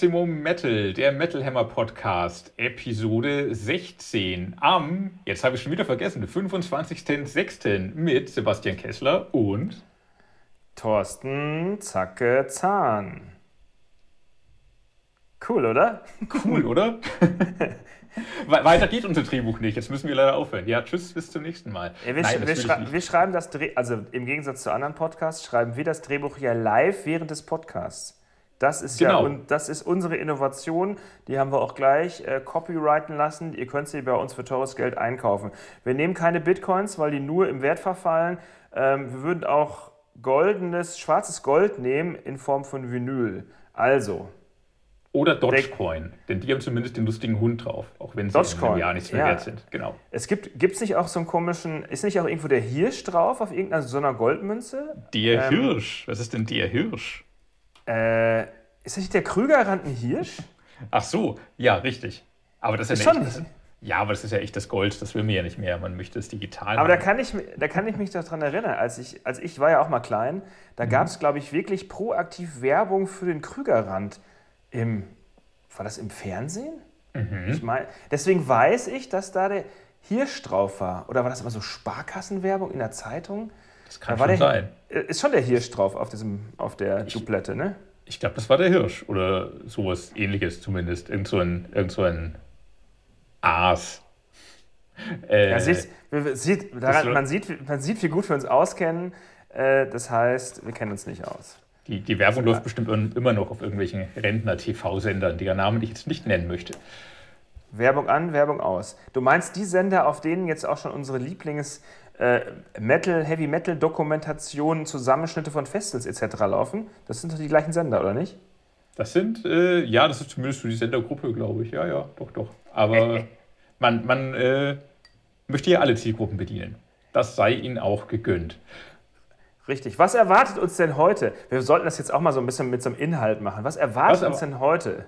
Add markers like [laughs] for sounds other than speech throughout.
Maximum Metal, der Metal Hammer Podcast, Episode 16 am, jetzt habe ich schon wieder vergessen, 25.06. mit Sebastian Kessler und Thorsten Zacke Zahn. Cool, oder? Cool, oder? [laughs] Weiter geht unser Drehbuch nicht. Jetzt müssen wir leider aufhören. Ja, tschüss, bis zum nächsten Mal. Ja, wir, Nein, wir, schrei wir, schreiben das Dreh, also im Gegensatz zu anderen Podcasts, schreiben wir das Drehbuch ja live während des Podcasts. Das ist genau. ja und das ist unsere Innovation. Die haben wir auch gleich äh, copyrighten lassen. Ihr könnt sie bei uns für teures Geld einkaufen. Wir nehmen keine Bitcoins, weil die nur im Wert verfallen. Ähm, wir würden auch goldenes, schwarzes Gold nehmen in Form von Vinyl. Also. Oder Dogecoin, denn die haben zumindest den lustigen Hund drauf, auch wenn sie Dogecoin. im Jahr nichts mehr ja. wert sind. Genau. Es gibt es nicht auch so einen komischen, ist nicht auch irgendwo der Hirsch drauf auf irgendeiner so einer Goldmünze? Der ähm, Hirsch, was ist denn der Hirsch? Äh, ist das nicht der Krügerrand ein Hirsch? Ach so, ja, richtig. Aber das ist, ist ja schon nicht. Ja, aber das ist ja echt das Gold, das will man ja nicht mehr. Man möchte es digital. Aber da kann, ich, da kann ich mich daran erinnern, als ich, als ich war ja auch mal klein, da mhm. gab es, glaube ich, wirklich proaktiv Werbung für den Krügerrand im, war das im Fernsehen? Mhm. Ich mein, deswegen weiß ich, dass da der Hirsch drauf war. Oder war das immer so Sparkassenwerbung in der Zeitung? Das kann da schon der, sein. Äh, ist schon der Hirsch drauf auf, diesem, auf der ich, Dublette, ne? Ich glaube, das war der Hirsch oder sowas ähnliches zumindest. Irgend so ein, irgend so ein Aas. Äh, ja, sieht, sieht, daran, man, sieht, man sieht, wie gut wir uns auskennen. Äh, das heißt, wir kennen uns nicht aus. Die, die Werbung läuft bestimmt immer noch auf irgendwelchen Rentner-TV-Sendern, deren Namen ich jetzt nicht nennen möchte. Werbung an, Werbung aus. Du meinst die Sender, auf denen jetzt auch schon unsere Lieblings- äh, Metal, Heavy Metal Dokumentationen, Zusammenschnitte von Festivals etc. laufen? Das sind doch die gleichen Sender, oder nicht? Das sind, äh, ja, das ist zumindest für die Sendergruppe, glaube ich. Ja, ja, doch, doch. Aber man, man äh, möchte ja alle Zielgruppen bedienen. Das sei ihnen auch gegönnt. Richtig. Was erwartet uns denn heute? Wir sollten das jetzt auch mal so ein bisschen mit so einem Inhalt machen. Was erwartet Was, uns denn heute?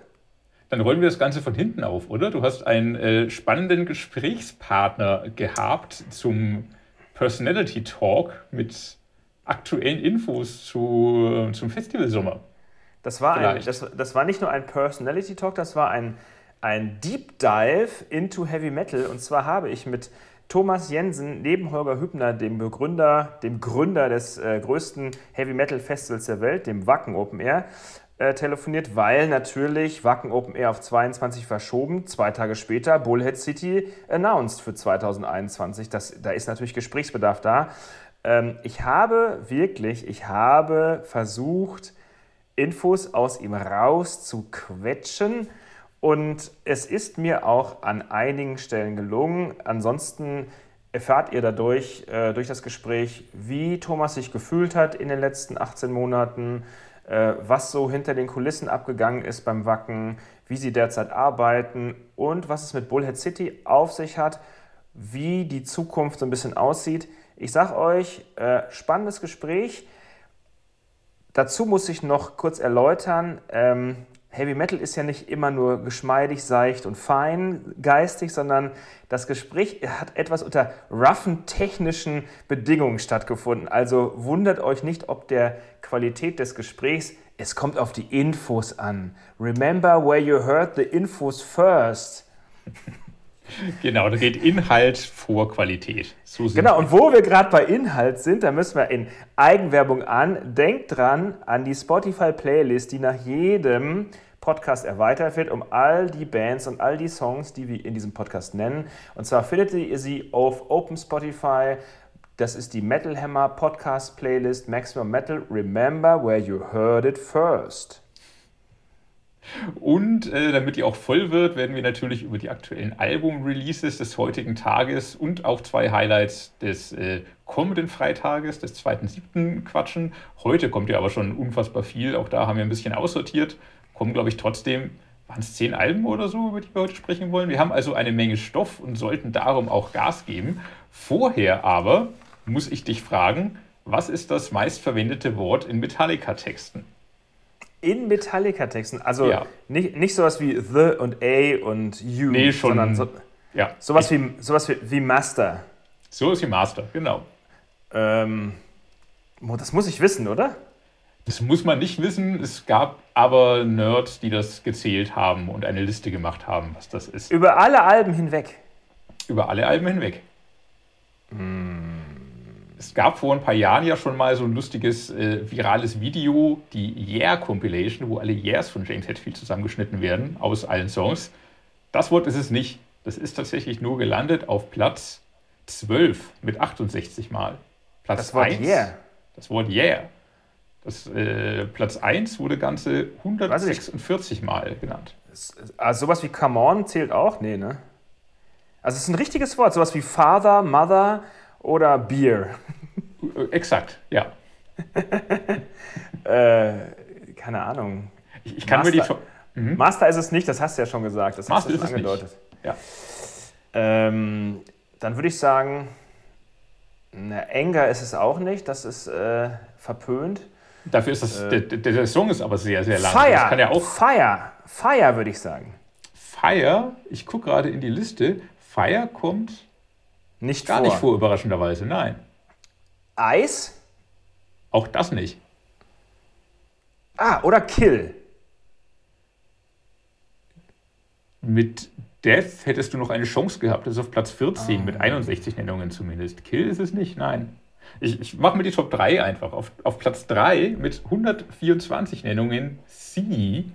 Dann rollen wir das Ganze von hinten auf, oder? Du hast einen äh, spannenden Gesprächspartner gehabt zum Personality Talk mit aktuellen Infos zu, zum Festivalsommer. Das war, ein, das, das war nicht nur ein Personality Talk, das war ein, ein Deep Dive into Heavy Metal. Und zwar habe ich mit Thomas Jensen neben Holger Hübner, dem Begründer, dem Gründer des äh, größten Heavy Metal Festivals der Welt, dem Wacken Open Air, äh, telefoniert, weil natürlich Wacken Open Air auf 22 verschoben, zwei Tage später Bullhead City announced für 2021. Das, da ist natürlich Gesprächsbedarf da. Ähm, ich habe wirklich, ich habe versucht, Infos aus ihm rauszuquetschen. Und es ist mir auch an einigen Stellen gelungen. Ansonsten erfahrt ihr dadurch, äh, durch das Gespräch, wie Thomas sich gefühlt hat in den letzten 18 Monaten, was so hinter den Kulissen abgegangen ist beim Wacken, wie sie derzeit arbeiten und was es mit Bullhead City auf sich hat, wie die Zukunft so ein bisschen aussieht. Ich sage euch, äh, spannendes Gespräch. Dazu muss ich noch kurz erläutern, ähm, Heavy Metal ist ja nicht immer nur geschmeidig, seicht und fein geistig, sondern das Gespräch hat etwas unter roughen technischen Bedingungen stattgefunden. Also wundert euch nicht ob der Qualität des Gesprächs. Es kommt auf die Infos an. Remember where you heard the infos first. [laughs] Genau, da geht Inhalt vor Qualität. So genau, und wo wir gerade bei Inhalt sind, da müssen wir in Eigenwerbung an. Denkt dran an die Spotify-Playlist, die nach jedem Podcast erweitert wird, um all die Bands und all die Songs, die wir in diesem Podcast nennen. Und zwar findet ihr sie auf Open Spotify. Das ist die Metal Hammer Podcast Playlist Maximum Metal. Remember where you heard it first. Und äh, damit die auch voll wird, werden wir natürlich über die aktuellen Album-Releases des heutigen Tages und auch zwei Highlights des äh, kommenden Freitages, des 2.7. quatschen. Heute kommt ja aber schon unfassbar viel. Auch da haben wir ein bisschen aussortiert. Kommen, glaube ich, trotzdem, waren es zehn Alben oder so, über die wir heute sprechen wollen. Wir haben also eine Menge Stoff und sollten darum auch Gas geben. Vorher aber muss ich dich fragen, was ist das meistverwendete Wort in Metallica-Texten? In Metallica-Texten. Also ja. nicht, nicht sowas wie The und A und You, nee, schon, sondern so, ja. sowas, wie, sowas wie, wie Master. So ist wie Master, genau. Ähm, das muss ich wissen, oder? Das muss man nicht wissen. Es gab aber Nerds, die das gezählt haben und eine Liste gemacht haben, was das ist. Über alle Alben hinweg. Über alle Alben hinweg. Mm. Es gab vor ein paar Jahren ja schon mal so ein lustiges äh, virales Video, die Yeah Compilation, wo alle Yeahs von James Hetfield zusammengeschnitten werden aus allen Songs. Das Wort ist es nicht. Das ist tatsächlich nur gelandet auf Platz 12 mit 68 Mal. Platz das Wort 1, Yeah. Das Wort Yeah. Das, äh, Platz 1 wurde ganze 146 Mal genannt. Also sowas wie Come On zählt auch? Nee, ne? Also es ist ein richtiges Wort, sowas wie Father, Mother oder Beer. Äh, exakt, ja. [laughs] äh, keine Ahnung. Ich, ich kann Master, mir die schon. Mhm. Master ist es nicht, das hast du ja schon gesagt. Das Master hast du schon angedeutet. Ja. Ähm, dann würde ich sagen, na, Anger ist es auch nicht, das ist äh, verpönt. Dafür ist das, äh, der, der, Song ist aber sehr, sehr lang. Fire, das kann ja auch Fire, Fire würde ich sagen. Fire, ich gucke gerade in die Liste, Fire kommt nicht gar vor. nicht vor, überraschenderweise, nein. Eis? Auch das nicht. Ah, oder Kill. Mit Death hättest du noch eine Chance gehabt. Das ist auf Platz 14 ah. mit 61 Nennungen zumindest. Kill ist es nicht, nein. Ich, ich mache mir die Top 3 einfach. Auf, auf Platz 3 mit 124 Nennungen Sie.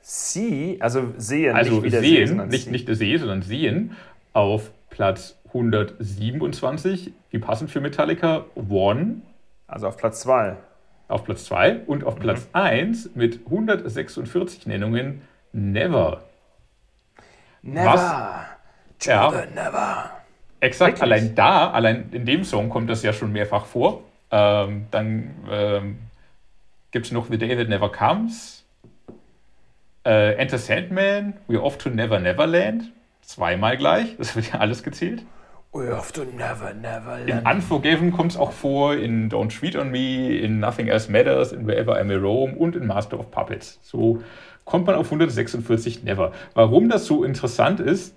Sie, also sehen, also nicht sehen, sehen nicht, nicht See, sondern sehen. Auf Platz 127, wie passend für Metallica, One. Also auf Platz 2. Auf Platz 2 und auf mhm. Platz 1 mit 146 Nennungen Never. Never. Was, ja, never. Exakt, Wirklich? allein da, allein in dem Song kommt das ja schon mehrfach vor. Ähm, dann ähm, gibt es noch The Day That Never Comes, äh, Enter Sandman, We're Off to Never Neverland, zweimal gleich, das wird ja alles gezählt. We're Off to Never Neverland. In Unforgiven kommt es auch vor, in Don't Treat on Me, in Nothing Else Matters, in Wherever I May Roam und in Master of Puppets. So kommt man auf 146 Never. Warum das so interessant ist,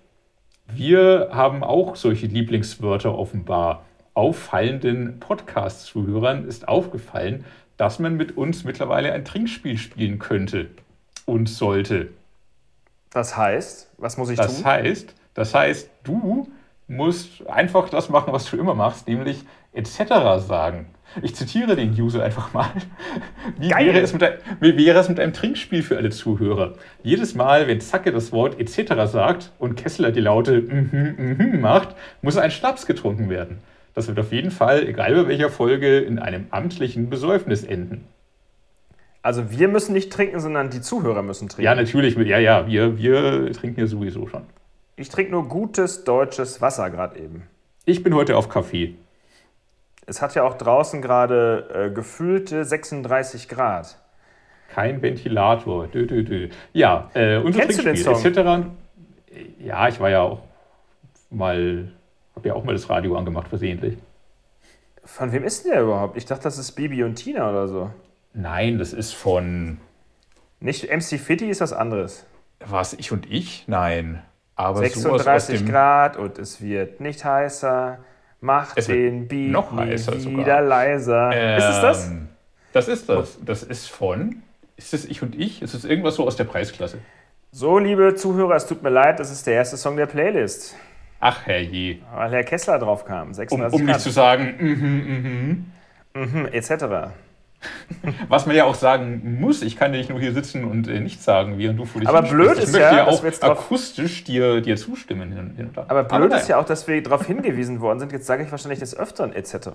wir haben auch solche Lieblingswörter offenbar. Auffallenden Podcast-Zuhörern ist aufgefallen, dass man mit uns mittlerweile ein Trinkspiel spielen könnte und sollte. Das heißt, was muss ich das tun? Heißt, das heißt, du musst einfach das machen, was du immer machst, nämlich etc. sagen. Ich zitiere den User einfach mal. Wie wäre, es mit, wie wäre es mit einem Trinkspiel für alle Zuhörer? Jedes Mal, wenn Zacke das Wort etc. sagt und Kessler die Laute mhm, mhm macht, muss ein Schnaps getrunken werden. Das wird auf jeden Fall, egal bei welcher Folge, in einem amtlichen Besäufnis enden. Also wir müssen nicht trinken, sondern die Zuhörer müssen trinken. Ja, natürlich. Ja, ja, wir, wir trinken ja sowieso schon. Ich trinke nur gutes deutsches Wasser gerade eben. Ich bin heute auf Kaffee. Es hat ja auch draußen gerade äh, gefühlte 36 Grad. Kein Ventilator. Dö, dö, dö. Ja, äh, unser Kennst Trinkspiel du den Song? Ja, ich war ja auch mal, habe ja auch mal das Radio angemacht versehentlich. Von wem ist denn der überhaupt? Ich dachte, das ist Bibi und Tina oder so. Nein, das ist von. Nicht MC Fitty ist was anderes. Was, ich und ich? Nein. Aber 36 Grad und es wird nicht heißer. Mach es den Beat noch heißer wieder leiser. Ähm, ist es das? Das ist das. Das ist von. Ist es Ich und Ich? Ist es irgendwas so aus der Preisklasse? So, liebe Zuhörer, es tut mir leid, das ist der erste Song der Playlist. Ach, herrje. Weil Herr Kessler drauf kam. um, um nicht zu sagen, mhm, mhm. Mhm, etc. [laughs] Was man ja auch sagen muss, ich kann ja nicht nur hier sitzen und äh, nichts sagen, während du vor dich Aber blöd ist ja, ja auch akustisch dir, dir zustimmen. Hin, hin Aber blöd Aber ist ja auch, dass wir darauf hingewiesen worden sind. Jetzt sage ich wahrscheinlich des Öfteren etc.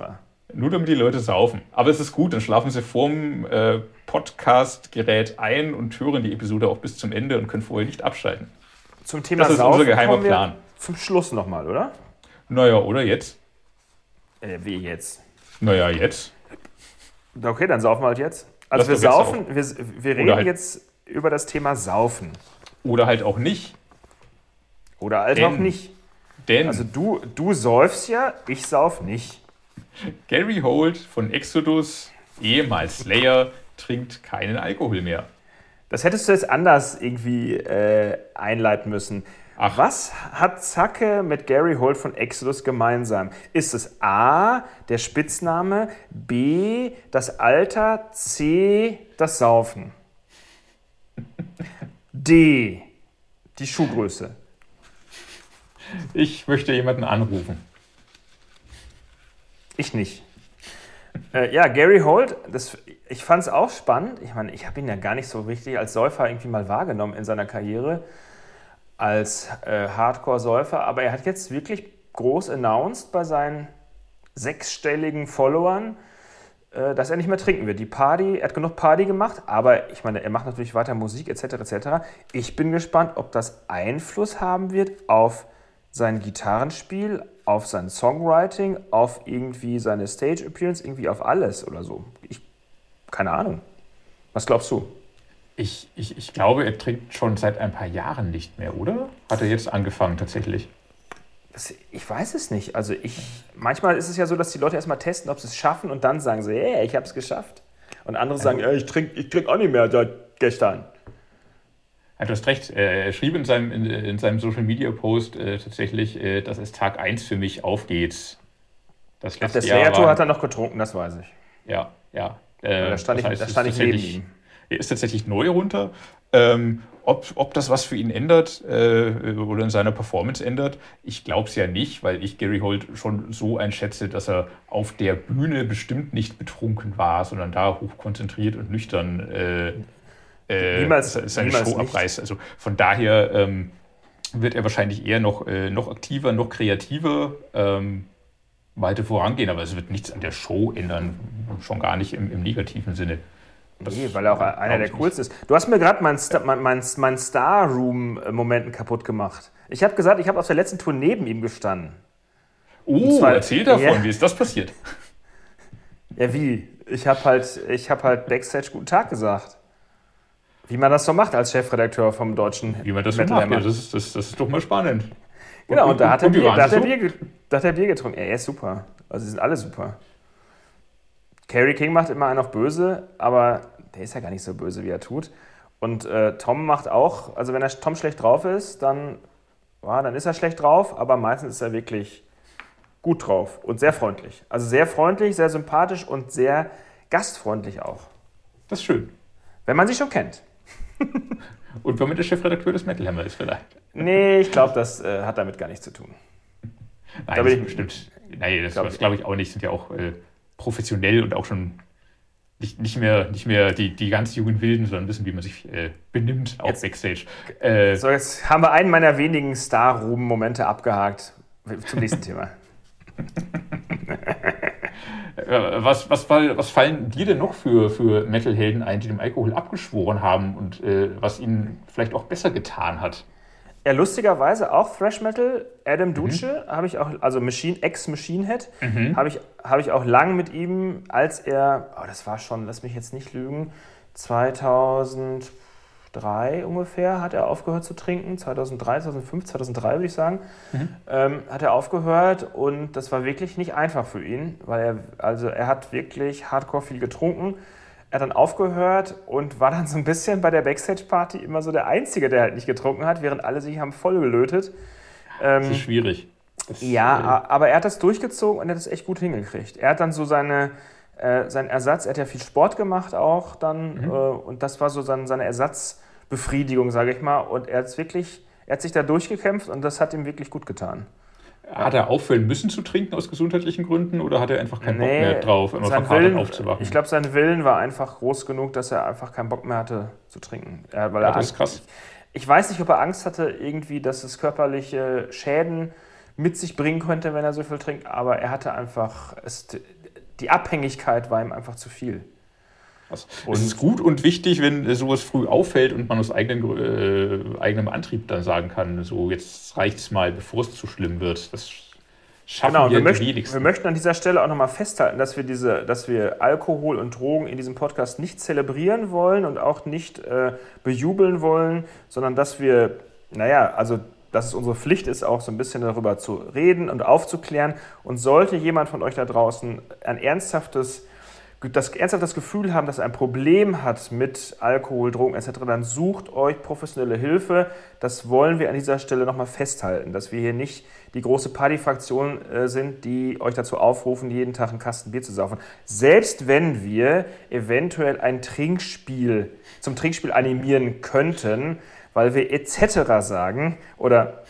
Nur damit die Leute saufen. Aber es ist gut, dann schlafen sie vorm äh, Podcast-Gerät ein und hören die Episode auch bis zum Ende und können vorher nicht abschalten. Zum Thema Das ist Saufen unser geheimer Plan. Zum Schluss nochmal, oder? Naja, oder jetzt? Äh, wie jetzt? Naja, jetzt. Okay, dann saufen wir halt jetzt. Also Lass wir saufen, wir, wir reden halt jetzt über das Thema Saufen. Oder halt auch nicht. Oder halt denn, auch nicht. Denn also du, du säufst ja, ich sauf nicht. Gary Holt von Exodus, ehemals Slayer, trinkt keinen Alkohol mehr. Das hättest du jetzt anders irgendwie äh, einleiten müssen. Ach. Was hat Zacke mit Gary Holt von Exodus gemeinsam? Ist es A, der Spitzname, B, das Alter, C, das Saufen? [laughs] D, die Schuhgröße. Ich möchte jemanden anrufen. Ich nicht. Äh, ja, Gary Holt, das, ich fand es auch spannend. Ich meine, ich habe ihn ja gar nicht so richtig als Säufer irgendwie mal wahrgenommen in seiner Karriere, als äh, Hardcore-Säufer. Aber er hat jetzt wirklich groß announced bei seinen sechsstelligen Followern, äh, dass er nicht mehr trinken wird. Die Party, er hat genug Party gemacht, aber ich meine, er macht natürlich weiter Musik etc. etc. Ich bin gespannt, ob das Einfluss haben wird auf sein Gitarrenspiel, auf sein Songwriting, auf irgendwie seine Stage Appearance, irgendwie auf alles oder so. Ich, keine Ahnung. Was glaubst du? Ich, ich, ich glaube, er trinkt schon seit ein paar Jahren nicht mehr, oder? Hat er jetzt angefangen tatsächlich? Das, ich weiß es nicht. Also ich, manchmal ist es ja so, dass die Leute erstmal testen, ob sie es schaffen und dann sagen sie, hey, ich habe es geschafft. Und andere sagen, ich trinke ich trink auch nicht mehr seit gestern. Ja, du hast recht. Er schrieb in seinem, in, in seinem Social Media Post äh, tatsächlich, äh, dass es Tag 1 für mich aufgeht. Das Auf der Slayer-Tour hat er noch getrunken, das weiß ich. Ja, ja. Äh, da stand ich, heißt, da stand ich neben ihm. Er ist tatsächlich neu runter. Ähm, ob, ob das was für ihn ändert äh, oder in seiner Performance ändert, ich glaube es ja nicht, weil ich Gary Holt schon so einschätze, dass er auf der Bühne bestimmt nicht betrunken war, sondern da hochkonzentriert und nüchtern äh, äh, niemals, seine niemals Show abreißt. Also von daher ähm, wird er wahrscheinlich eher noch, äh, noch aktiver, noch kreativer ähm, weiter vorangehen, aber es wird nichts an der Show ändern, schon gar nicht im, im negativen Sinne. Nee, weil er auch einer der coolsten ist. Du hast mir gerade meinen Star, mein, mein, mein Star Room-Momenten kaputt gemacht. Ich habe gesagt, ich habe auf der letzten Tour neben ihm gestanden. Oh, zwar, erzähl davon, ja, wie ist das passiert? Ja, wie? Ich habe halt, hab halt Backstage guten Tag gesagt. Wie man das so macht als Chefredakteur vom deutschen Wie man das so macht, ja, das, ist, das, das ist doch mal spannend. Genau, und, und da, hat er Bier, da, hat er Bier, da hat er Bier getrunken. Er ist super. Also, sie sind alle super. Kerry King macht immer einen auf böse, aber der ist ja gar nicht so böse, wie er tut. Und äh, Tom macht auch, also wenn er Tom schlecht drauf ist, dann, ja, dann ist er schlecht drauf, aber meistens ist er wirklich gut drauf und sehr freundlich. Also sehr freundlich, sehr sympathisch und sehr gastfreundlich auch. Das ist schön. Wenn man sich schon kennt. [laughs] Und womit der Chefredakteur des Metal Hammer ist vielleicht. Nee, ich glaube, das äh, hat damit gar nichts zu tun. Nein, da bin ich bestimmt. Nein, das glaube glaub ich auch nicht. Sind ja auch äh, professionell und auch schon nicht, nicht mehr, nicht mehr die, die ganz jungen Wilden, sondern wissen, wie man sich äh, benimmt, auch jetzt, Backstage. Äh, so, jetzt haben wir einen meiner wenigen Star-Ruben-Momente abgehakt. Zum nächsten Thema. Äh, [laughs] was, was, was fallen dir denn noch für, für Metal-Helden ein, die dem Alkohol abgeschworen haben und äh, was ihnen vielleicht auch besser getan hat? Ja, lustigerweise auch Thrash Metal. Adam Duce mhm. habe ich auch, also Machine, Ex-Machine Head, mhm. habe ich, hab ich auch lang mit ihm, als er, oh, das war schon, lass mich jetzt nicht lügen, 2000 2003 ungefähr hat er aufgehört zu trinken. 2003, 2005, 2003 würde ich sagen, mhm. ähm, hat er aufgehört und das war wirklich nicht einfach für ihn, weil er, also er hat wirklich hardcore viel getrunken. Er hat dann aufgehört und war dann so ein bisschen bei der Backstage-Party immer so der Einzige, der halt nicht getrunken hat, während alle sich haben voll gelötet. Ähm, das ist schwierig. Das ja, äh, aber er hat das durchgezogen und er hat es echt gut hingekriegt. Er hat dann so seine, äh, sein Ersatz, er hat ja viel Sport gemacht auch dann mhm. äh, und das war so sein, seine Ersatzbefriedigung, sage ich mal. Und er, hat's wirklich, er hat sich da durchgekämpft und das hat ihm wirklich gut getan. Hat er aufhören müssen zu trinken aus gesundheitlichen Gründen oder hat er einfach keinen nee, Bock mehr drauf, immer verkatert Willen, aufzuwachen? Ich glaube, sein Willen war einfach groß genug, dass er einfach keinen Bock mehr hatte zu trinken. Er, weil ja, er das ist krass. Ich weiß nicht, ob er Angst hatte, irgendwie, dass es körperliche Schäden mit sich bringen könnte, wenn er so viel trinkt, aber er hatte einfach, es, die Abhängigkeit war ihm einfach zu viel. Also, es ist gut und wichtig, wenn sowas früh auffällt und man aus eigenem, äh, eigenem Antrieb dann sagen kann, so jetzt reicht es mal, bevor es zu schlimm wird. Das schaffen genau, wir, wir möchten, wir möchten an dieser Stelle auch nochmal festhalten, dass wir, diese, dass wir Alkohol und Drogen in diesem Podcast nicht zelebrieren wollen und auch nicht äh, bejubeln wollen, sondern dass wir, naja, also dass es unsere Pflicht ist, auch so ein bisschen darüber zu reden und aufzuklären. Und sollte jemand von euch da draußen ein ernsthaftes das ernsthaft das Gefühl haben, dass er ein Problem hat mit Alkohol, Drogen etc., dann sucht euch professionelle Hilfe. Das wollen wir an dieser Stelle nochmal festhalten, dass wir hier nicht die große Partyfraktion äh, sind, die euch dazu aufrufen, jeden Tag einen Kasten Bier zu saufen. Selbst wenn wir eventuell ein Trinkspiel zum Trinkspiel animieren könnten, weil wir etc. sagen oder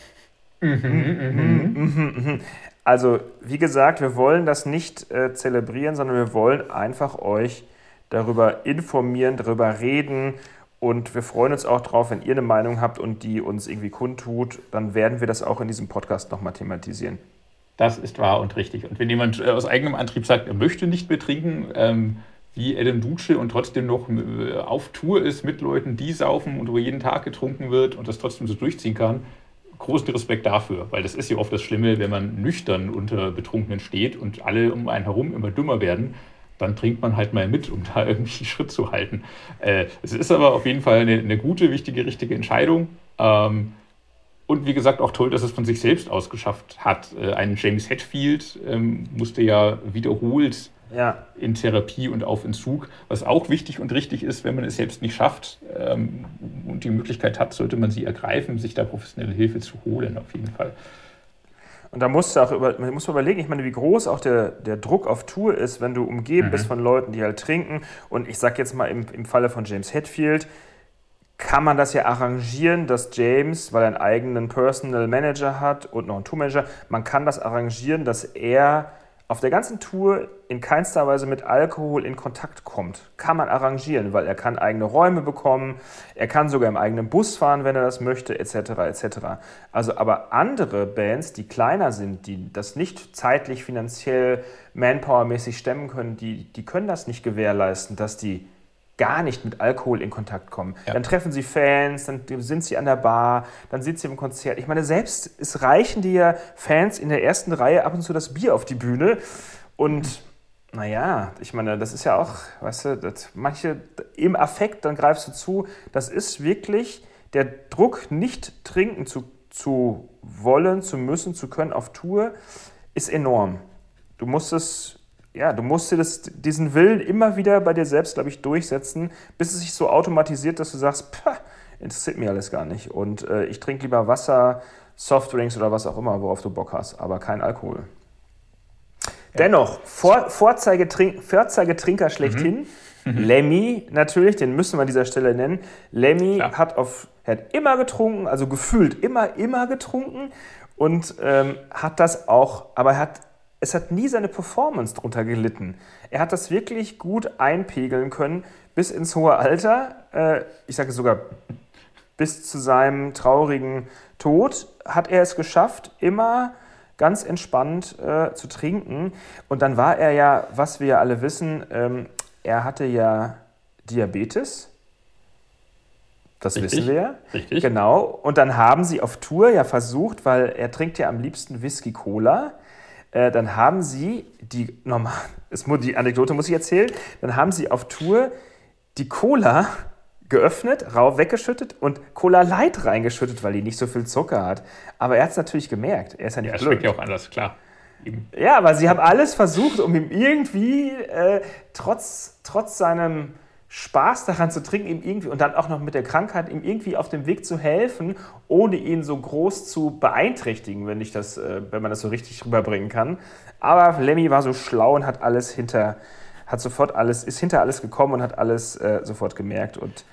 mhm, mhm, mhm, also, wie gesagt, wir wollen das nicht äh, zelebrieren, sondern wir wollen einfach euch darüber informieren, darüber reden. Und wir freuen uns auch drauf, wenn ihr eine Meinung habt und die uns irgendwie kundtut, dann werden wir das auch in diesem Podcast nochmal thematisieren. Das ist wahr und richtig. Und wenn jemand äh, aus eigenem Antrieb sagt, er möchte nicht mehr trinken, ähm, wie Adam Duce und trotzdem noch äh, auf Tour ist mit Leuten, die saufen und wo jeden Tag getrunken wird und das trotzdem so durchziehen kann, großen Respekt dafür, weil das ist ja oft das Schlimme, wenn man nüchtern unter Betrunkenen steht und alle um einen herum immer dümmer werden, dann trinkt man halt mal mit, um [laughs] da irgendwie Schritt zu halten. Äh, es ist aber auf jeden Fall eine, eine gute, wichtige, richtige Entscheidung. Ähm, und wie gesagt, auch toll, dass es von sich selbst aus geschafft hat. Äh, ein James Hetfield ähm, musste ja wiederholt ja. in Therapie und auf Entzug, was auch wichtig und richtig ist, wenn man es selbst nicht schafft ähm, und die Möglichkeit hat, sollte man sie ergreifen, sich da professionelle Hilfe zu holen, auf jeden Fall. Und da musst du auch über, man muss überlegen, ich meine, wie groß auch der, der Druck auf Tour ist, wenn du umgeben mhm. bist von Leuten, die halt trinken. Und ich sag jetzt mal im, im Falle von James Hetfield, kann man das ja arrangieren, dass James, weil er einen eigenen Personal Manager hat und noch einen Tour-Manager, man kann das arrangieren, dass er auf der ganzen Tour in keinster Weise mit Alkohol in Kontakt kommt. Kann man arrangieren, weil er kann eigene Räume bekommen, er kann sogar im eigenen Bus fahren, wenn er das möchte, etc. etc. Also aber andere Bands, die kleiner sind, die das nicht zeitlich, finanziell, manpowermäßig stemmen können, die, die können das nicht gewährleisten, dass die gar nicht mit Alkohol in Kontakt kommen. Ja. Dann treffen sie Fans, dann sind sie an der Bar, dann sind sie im Konzert. Ich meine, selbst es reichen dir ja Fans in der ersten Reihe ab und zu das Bier auf die Bühne. Und naja, ich meine, das ist ja auch, weißt du, das, manche im Affekt, dann greifst du zu. Das ist wirklich der Druck, nicht trinken zu, zu wollen, zu müssen, zu können auf Tour, ist enorm. Du musst es ja, du musst dir das, diesen Willen immer wieder bei dir selbst, glaube ich, durchsetzen, bis es sich so automatisiert, dass du sagst, interessiert mich alles gar nicht. Und äh, ich trinke lieber Wasser, Softdrinks oder was auch immer, worauf du Bock hast, aber kein Alkohol. Ja. Dennoch, Vor, Vorzeigetrink, Vorzeigetrinker schlechthin. Mhm. mhm. Lemmy, natürlich, den müssen wir an dieser Stelle nennen. Lemmy hat, auf, hat immer getrunken, also gefühlt immer, immer getrunken und ähm, hat das auch, aber er hat es hat nie seine Performance drunter gelitten. Er hat das wirklich gut einpegeln können bis ins hohe Alter. Äh, ich sage sogar bis zu seinem traurigen Tod hat er es geschafft, immer ganz entspannt äh, zu trinken. Und dann war er ja, was wir alle wissen, ähm, er hatte ja Diabetes. Das Richtig. wissen wir ja. Richtig. Genau. Und dann haben sie auf Tour ja versucht, weil er trinkt ja am liebsten Whisky Cola. Äh, dann haben sie die normal, [laughs] die Anekdote muss ich erzählen, dann haben sie auf Tour die Cola geöffnet, rau weggeschüttet und Cola Light reingeschüttet, weil die nicht so viel Zucker hat. Aber er hat es natürlich gemerkt. Er ist ja nicht ja, blöd. schmeckt ja auch anders, klar. Ja, aber sie haben alles versucht, um ihm irgendwie äh, trotz, trotz seinem Spaß daran zu trinken, ihm irgendwie und dann auch noch mit der Krankheit ihm irgendwie auf dem Weg zu helfen, ohne ihn so groß zu beeinträchtigen, wenn ich das, äh, wenn man das so richtig rüberbringen kann. Aber Lemmy war so schlau und hat alles hinter, hat sofort alles, ist hinter alles gekommen und hat alles äh, sofort gemerkt und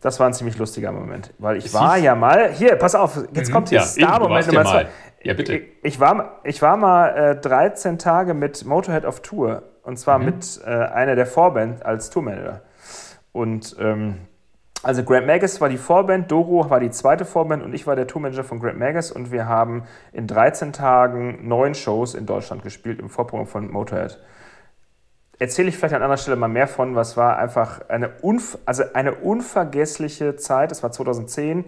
das war ein ziemlich lustiger Moment, weil ich es war ja mal, hier, pass auf, jetzt mhm, kommt hier ja, Star-Moment Nummer zwei. Ja, bitte. Ich, ich, war, ich war mal äh, 13 Tage mit Motorhead auf Tour und zwar mhm. mit äh, einer der Vorband als Tourmanager. Und ähm, also Grant Magus war die Vorband, Doro war die zweite Vorband und ich war der Tourmanager von Grant Magus und wir haben in 13 Tagen neun Shows in Deutschland gespielt im Vorprogramm von Motorhead. Erzähle ich vielleicht an anderer Stelle mal mehr von, was war einfach eine, unver also eine unvergessliche Zeit, das war 2010,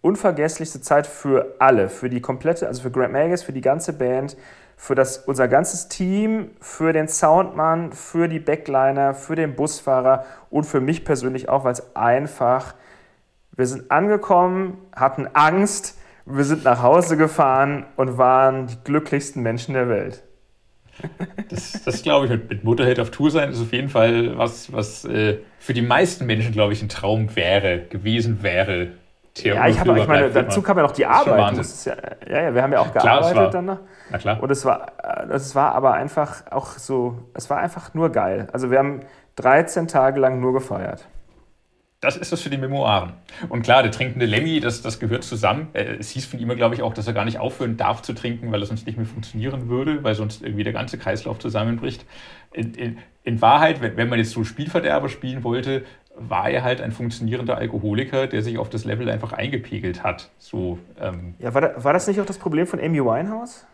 unvergesslichste Zeit für alle, für die komplette, also für Grant Magus, für die ganze Band, für das, unser ganzes Team, für den Soundmann, für die Backliner, für den Busfahrer und für mich persönlich auch, weil es einfach, wir sind angekommen, hatten Angst, wir sind nach Hause gefahren und waren die glücklichsten Menschen der Welt. [laughs] Das, das glaube ich, mit Motorhead auf Tour sein ist auf jeden Fall was, was äh, für die meisten Menschen, glaube ich, ein Traum wäre, gewesen wäre. Ja, ich, habe, ich meine, dazu kam ja noch die Arbeit. Ja, ja, ja, wir haben ja auch gearbeitet klar, war, noch. Na klar. Und es war, es war aber einfach auch so, es war einfach nur geil. Also wir haben 13 Tage lang nur gefeiert. Das ist das für die Memoiren. Und klar, der trinkende Lemmy, das, das gehört zusammen. Äh, es hieß von ihm, glaube ich, auch, dass er gar nicht aufhören darf zu trinken, weil er sonst nicht mehr funktionieren würde, weil sonst irgendwie der ganze Kreislauf zusammenbricht. In, in, in Wahrheit, wenn, wenn man jetzt so Spielverderber spielen wollte, war er halt ein funktionierender Alkoholiker, der sich auf das Level einfach eingepegelt hat. So, ähm ja, war, da, war das nicht auch das Problem von Amy Winehouse?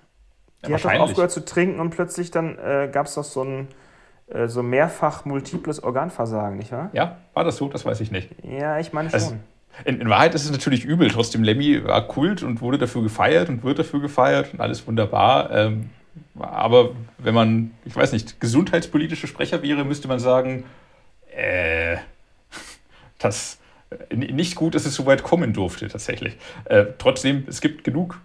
Die ja, hat doch aufgehört zu trinken und plötzlich dann äh, gab es doch so ein äh, so mehrfach multiples Organversagen, nicht wahr? Ja, war das so? Das weiß ich nicht. Ja, ich meine also, schon. Also, in, in, Wahrheit ist es natürlich übel. Trotzdem, Lemmy war Kult und wurde dafür gefeiert und wird dafür gefeiert und alles wunderbar. Ähm, aber wenn man, ich weiß nicht, gesundheitspolitische Sprecher wäre, müsste man sagen, äh, das äh, nicht gut, dass es so weit kommen durfte tatsächlich. Äh, trotzdem, es gibt genug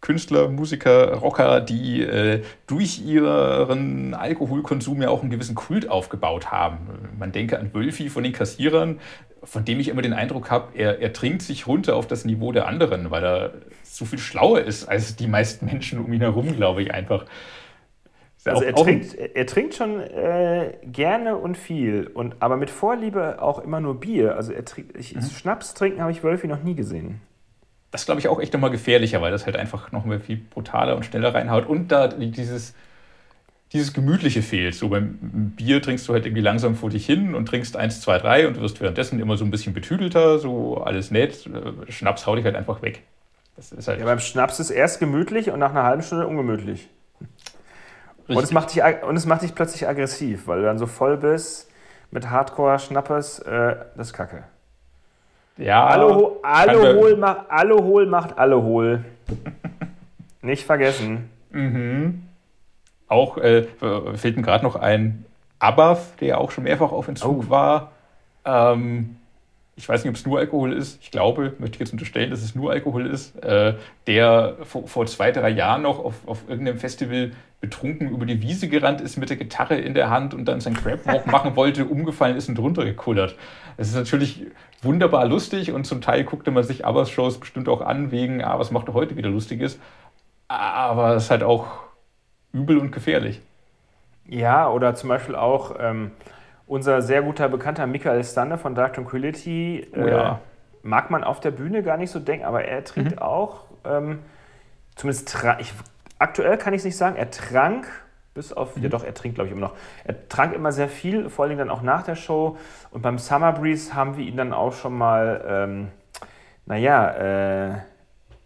Künstler, Musiker, Rocker, die äh, durch ihren Alkoholkonsum ja auch einen gewissen Kult aufgebaut haben. Man denke an Wölfi von den Kassierern, von dem ich immer den Eindruck habe, er, er trinkt sich runter auf das Niveau der anderen, weil er so viel schlauer ist als die meisten Menschen um ihn herum, glaube ich einfach. Also er, trinkt, er trinkt schon äh, gerne und viel, und, aber mit Vorliebe auch immer nur Bier. Also er trinkt, ich, mhm. Schnaps trinken habe ich Wölfi noch nie gesehen. Das ist, glaube ich, auch echt nochmal gefährlicher, weil das halt einfach nochmal viel brutaler und schneller reinhaut. Und da dieses, dieses Gemütliche fehlt. So beim Bier trinkst du halt irgendwie langsam vor dich hin und trinkst eins, zwei, drei und wirst währenddessen immer so ein bisschen betüdelter, so alles nett. Schnaps haut dich halt einfach weg. Halt ja, beim Schnaps ist erst gemütlich und nach einer halben Stunde ungemütlich. Und es, macht dich, und es macht dich plötzlich aggressiv, weil du dann so voll bist mit Hardcore-Schnappes. Äh, das ist kacke. Ja. Alkohol, Alkohol, macht, Alkohol macht [laughs] Alkohol. Nicht vergessen. Mhm. Auch äh, fehlt mir gerade noch ein Abath, der auch schon mehrfach auf Entzug oh. war. Ähm, ich weiß nicht, ob es nur Alkohol ist. Ich glaube, möchte ich jetzt unterstellen, dass es nur Alkohol ist, äh, der vor, vor, zwei, drei Jahren noch auf, auf irgendeinem Festival betrunken über die Wiese gerannt ist mit der Gitarre in der Hand und dann sein Crabwalk [laughs] machen wollte, umgefallen ist und runtergekullert. Es ist natürlich wunderbar lustig und zum Teil guckte man sich Abbas Shows bestimmt auch an, wegen, ah, was macht er heute wieder Lustiges. Aber es ist halt auch übel und gefährlich. Ja, oder zum Beispiel auch ähm, unser sehr guter Bekannter Michael Stande von Dark Tranquility. Oh, ja. äh, mag man auf der Bühne gar nicht so denken, aber er trinkt mhm. auch, ähm, zumindest ich, aktuell kann ich es nicht sagen, er trank bis auf, mhm. ja doch, er trinkt, glaube ich, immer noch. Er trank immer sehr viel, vor allem dann auch nach der Show. Und beim Summer Breeze haben wir ihn dann auch schon mal, ähm, naja, äh,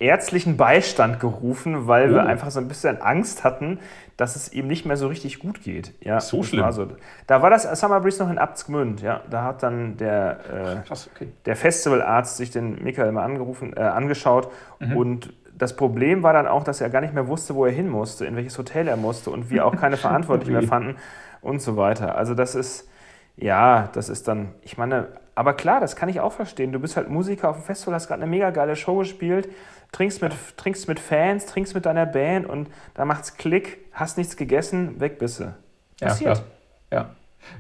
ärztlichen Beistand gerufen, weil oh. wir einfach so ein bisschen Angst hatten, dass es ihm nicht mehr so richtig gut geht. Ja, so schlimm. War so. Da war das Summer Breeze noch in Abtsgmünd, ja. Da hat dann der, äh, Krass, okay. der Festivalarzt sich den Michael mal angerufen, äh, angeschaut mhm. und das Problem war dann auch, dass er gar nicht mehr wusste, wo er hin musste, in welches Hotel er musste und wir auch keine [laughs] Verantwortlichen mehr fanden und so weiter. Also das ist, ja, das ist dann, ich meine, aber klar, das kann ich auch verstehen. Du bist halt Musiker auf dem Festival, hast gerade eine mega geile Show gespielt, trinkst mit, trinkst mit Fans, trinkst mit deiner Band und da macht's Klick, hast nichts gegessen, weg bist du. Passiert. Ja, ja.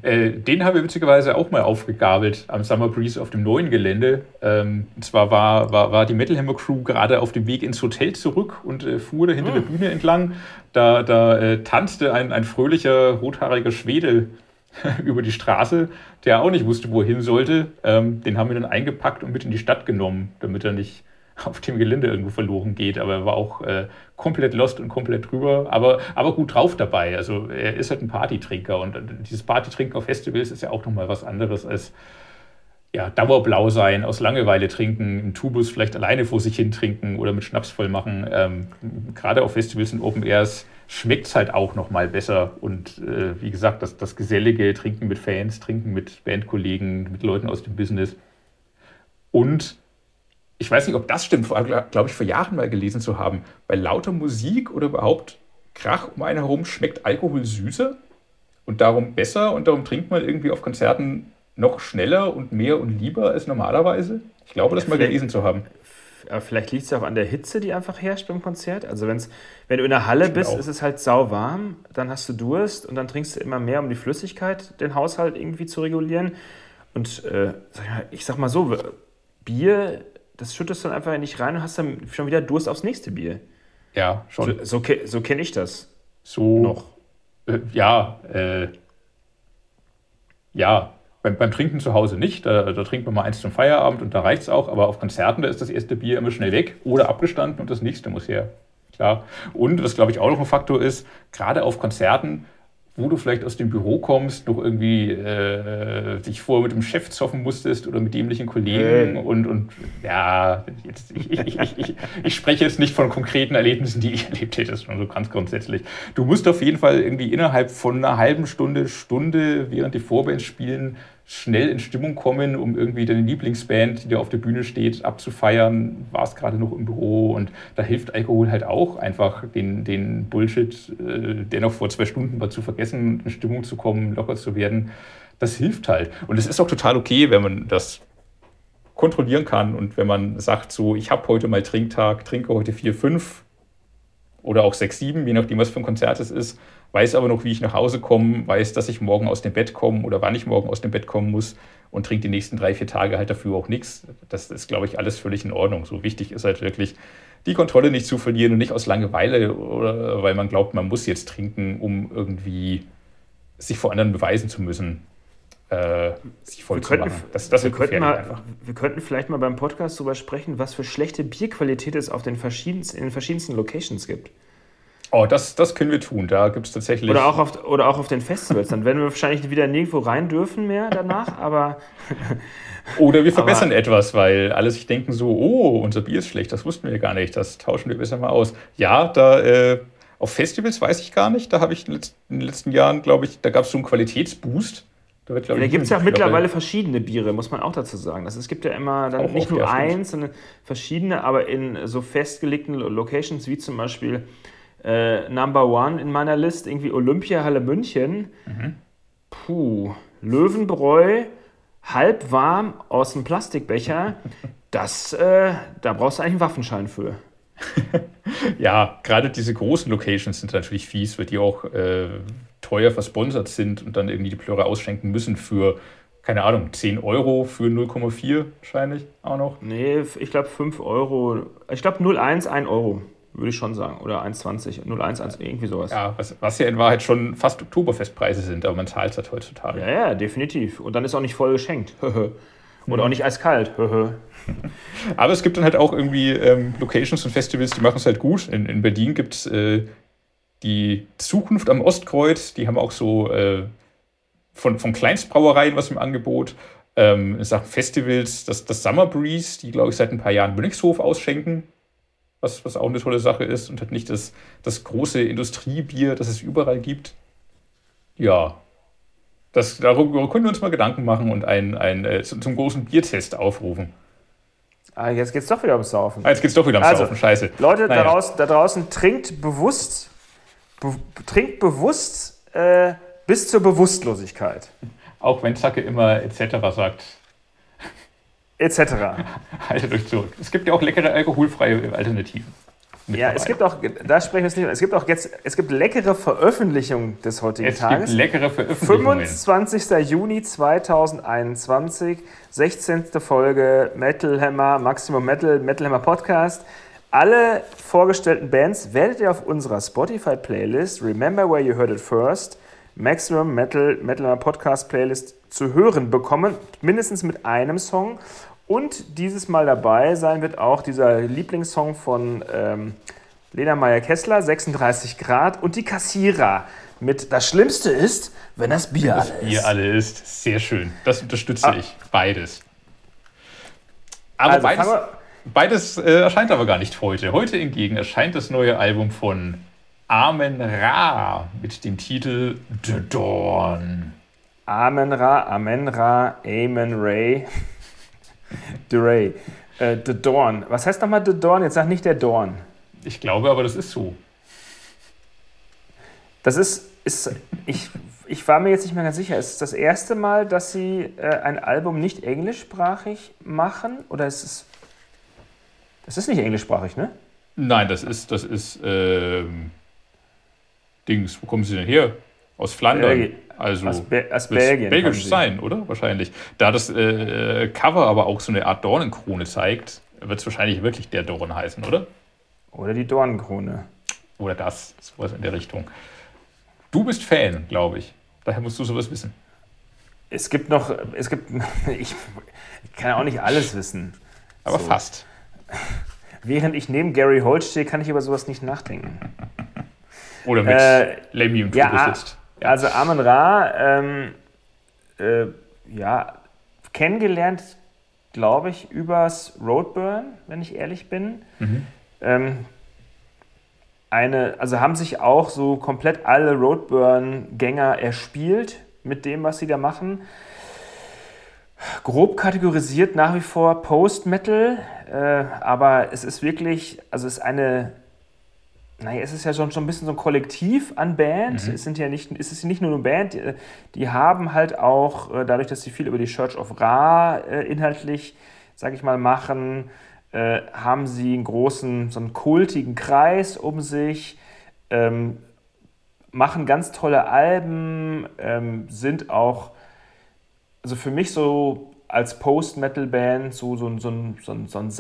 Äh, den haben wir witzigerweise auch mal aufgegabelt am Summer Breeze auf dem neuen Gelände. Ähm, und zwar war, war, war die Metal Hammer Crew gerade auf dem Weg ins Hotel zurück und äh, fuhr da hinter mhm. der hm. Bühne entlang. Da, da äh, tanzte ein, ein fröhlicher, rothaariger Schwede [laughs] über die Straße, der auch nicht wusste, wo er hin sollte. Ähm, den haben wir dann eingepackt und mit in die Stadt genommen, damit er nicht [laughs] auf dem Gelände irgendwo verloren geht. Aber er war auch äh, komplett lost und komplett drüber, aber, aber gut drauf dabei. Also er ist halt ein Partytrinker und dieses Partytrinken auf Festivals ist ja auch nochmal was anderes als ja, Dauerblau sein, aus Langeweile trinken, im Tubus vielleicht alleine vor sich hin trinken oder mit Schnaps voll machen. Ähm, gerade auf Festivals und Open Airs schmeckt es halt auch nochmal besser. Und äh, wie gesagt, das, das gesellige Trinken mit Fans, Trinken mit Bandkollegen, mit Leuten aus dem Business. Und ich weiß nicht, ob das stimmt, glaube ich, vor Jahren mal gelesen zu haben. Bei lauter Musik oder überhaupt Krach um einen herum schmeckt Alkohol süßer und darum besser und darum trinkt man irgendwie auf Konzerten noch schneller und mehr und lieber als normalerweise. Ich glaube, das mal gelesen zu haben. Aber vielleicht liegt es ja auch an der Hitze, die einfach herrscht beim Konzert. Also wenn's, wenn du in der Halle bist, ist es halt sauwarm, dann hast du Durst und dann trinkst du immer mehr, um die Flüssigkeit, den Haushalt irgendwie zu regulieren. Und äh, ich sag mal so, Bier, das schüttest du dann einfach nicht rein und hast dann schon wieder Durst aufs nächste Bier. Ja, schon. So, so, so kenne ich das. So. Noch. Äh, ja, äh, ja, beim, beim, Trinken zu Hause nicht. Da, da, trinkt man mal eins zum Feierabend und da reicht es auch. Aber auf Konzerten, da ist das erste Bier immer schnell weg oder abgestanden und das nächste muss her. Klar. Und was, glaube ich, auch noch ein Faktor ist, gerade auf Konzerten, wo du vielleicht aus dem Büro kommst, noch irgendwie äh, dich vorher mit dem Chef zoffen musstest oder mit dämlichen Kollegen äh. und, und ja, jetzt, ich, ich, ich, ich, spreche jetzt nicht von konkreten Erlebnissen, die ich [laughs] erlebt hätte, das ist schon so ganz grundsätzlich. Du musst auf jeden Fall irgendwie innerhalb von einer halben Stunde, Stunde, während die Vorbands spielen, schnell in Stimmung kommen, um irgendwie deine Lieblingsband, die da auf der Bühne steht, abzufeiern. War es gerade noch im Büro und da hilft Alkohol halt auch, einfach den, den Bullshit, äh, der noch vor zwei Stunden war, zu vergessen, in Stimmung zu kommen, locker zu werden. Das hilft halt. Und es ist auch total okay, wenn man das kontrollieren kann und wenn man sagt, so, ich habe heute mal Trinktag, trinke heute vier, fünf oder auch sechs, sieben, je nachdem, was für ein Konzert es ist weiß aber noch, wie ich nach Hause komme, weiß, dass ich morgen aus dem Bett komme oder wann ich morgen aus dem Bett kommen muss und trinke die nächsten drei, vier Tage halt dafür auch nichts. Das ist, glaube ich, alles völlig in Ordnung. So wichtig ist halt wirklich, die Kontrolle nicht zu verlieren und nicht aus Langeweile oder weil man glaubt, man muss jetzt trinken, um irgendwie sich vor anderen beweisen zu müssen. Äh, sich voll wir zu machen. Das, das wir, könnten mal, wir könnten vielleicht mal beim Podcast darüber sprechen, was für schlechte Bierqualität es auf den verschiedensten, in den verschiedensten Locations gibt. Oh, das, das können wir tun. Da gibt es tatsächlich. Oder auch, auf, oder auch auf den Festivals. Dann werden wir wahrscheinlich wieder nirgendwo rein dürfen mehr danach, aber. [laughs] oder wir verbessern aber, etwas, weil alle sich denken so: oh, unser Bier ist schlecht, das wussten wir gar nicht, das tauschen wir besser mal aus. Ja, da. Äh, auf Festivals weiß ich gar nicht. Da habe ich in den letzten Jahren, glaube ich, da gab es so einen Qualitätsboost. Da, ja, da gibt es ja auch mittlerweile verschiedene Biere, muss man auch dazu sagen. Das, es gibt ja immer dann nicht nur eins, sondern verschiedene, aber in so festgelegten Locations wie zum Beispiel äh, Number One in meiner List, irgendwie Olympiahalle München. Mhm. Puh, Löwenbräu, halb warm aus dem Plastikbecher. Das, äh, da brauchst du eigentlich einen Waffenschein für. [laughs] ja, gerade diese großen Locations sind natürlich fies, weil die auch äh, teuer versponsert sind und dann irgendwie die Plöre ausschenken müssen für, keine Ahnung, 10 Euro für 0,4 wahrscheinlich auch noch. Nee, ich glaube 5 Euro. Ich glaube 0,1, 1 Euro würde ich schon sagen. Oder 1,20, 0,1, irgendwie sowas. Ja, was, was ja in Wahrheit schon fast Oktoberfestpreise sind, aber man zahlt es halt heutzutage. Ja, ja, definitiv. Und dann ist auch nicht voll geschenkt. [laughs] Oder auch nicht eiskalt. [laughs] aber es gibt dann halt auch irgendwie ähm, Locations und Festivals, die machen es halt gut. In, in Berlin gibt es äh, die Zukunft am Ostkreuz, die haben auch so äh, von, von Kleinstbrauereien was im Angebot. Ähm, in Sachen Festivals, das, das Summer Breeze, die glaube ich seit ein paar Jahren Münchshof ausschenken was, was auch eine tolle Sache ist und hat nicht das, das große Industriebier, das es überall gibt. Ja, das, darüber können wir uns mal Gedanken machen und ein, ein, äh, zum, großen Biertest aufrufen. Ah, jetzt es doch wieder ums Saufen. Ah, jetzt es doch wieder ums also, Saufen, scheiße. Leute naja. da, draußen, da draußen, trinkt bewusst, be, trinkt bewusst äh, bis zur Bewusstlosigkeit. Auch wenn Zacke immer etc. sagt etc. [laughs] Haltet euch zurück. Es gibt ja auch leckere alkoholfreie Alternativen. Ja, es gibt auch, da sprechen wir es nicht, es gibt auch jetzt, es gibt leckere Veröffentlichungen des heutigen es Tages. Es gibt leckere Veröffentlichungen. 25. Juni 2021, 16. Folge Metal Hammer, Maximum Metal, Metal Hammer Podcast. Alle vorgestellten Bands werdet ihr auf unserer Spotify-Playlist Remember Where You Heard It First, Maximum Metal, Metal Hammer Podcast Playlist zu hören bekommen, mindestens mit einem Song. Und dieses Mal dabei sein wird auch dieser Lieblingssong von ähm, Lena Meyer-Kessler, 36 Grad, und die Kassierer mit Das Schlimmste ist, wenn das Bier das alle ist. Bier alle ist. Sehr schön. Das unterstütze ah. ich. Beides. Aber also, beides, beides äh, erscheint aber gar nicht heute. Heute hingegen erscheint das neue Album von Amen Ra mit dem Titel The Dawn. Amen Ra, Amen Ra, Amen Ray. The Ray. Äh, The Dorn. Was heißt nochmal The Dorn? Jetzt sag nicht der Dorn. Ich glaube aber, das ist so. Das ist, ist ich, ich war mir jetzt nicht mehr ganz sicher. Ist es das erste Mal, dass Sie äh, ein Album nicht englischsprachig machen? Oder ist es Es ist nicht englischsprachig, ne? Nein, das ist, das ist, ähm, Dings, wo kommen sie denn her? Aus Flandern. Belgien. Also aus, Be aus Belgien. Belgisch sein, oder? Wahrscheinlich. Da das äh, Cover aber auch so eine Art Dornenkrone zeigt, wird es wahrscheinlich wirklich der Dorn heißen, oder? Oder die Dornenkrone. Oder das, sowas in der Richtung. Du bist Fan, glaube ich. Daher musst du sowas wissen. Es gibt noch, es gibt, [laughs] ich, kann auch nicht alles wissen. Aber so. fast. [laughs] Während ich neben Gary Holt stehe, kann ich über sowas nicht nachdenken. [laughs] Oder mit äh, Lemmy im ja, sitzt. Ja. Also Amon Ra, ähm, äh, ja, kennengelernt, glaube ich, übers Roadburn, wenn ich ehrlich bin. Mhm. Ähm, eine, also haben sich auch so komplett alle Roadburn-Gänger erspielt mit dem, was sie da machen. Grob kategorisiert nach wie vor Post-Metal, äh, aber es ist wirklich, also es ist eine, naja, es ist ja schon, schon ein bisschen so ein Kollektiv an Band. Mhm. Es, sind ja nicht, es ist nicht nur eine Band, die, die haben halt auch, äh, dadurch, dass sie viel über die Church of Ra äh, inhaltlich, sag ich mal, machen, äh, haben sie einen großen, so einen kultigen Kreis um sich, ähm, machen ganz tolle Alben, ähm, sind auch, also für mich so als Post-Metal-Band so, so, so, so, so ein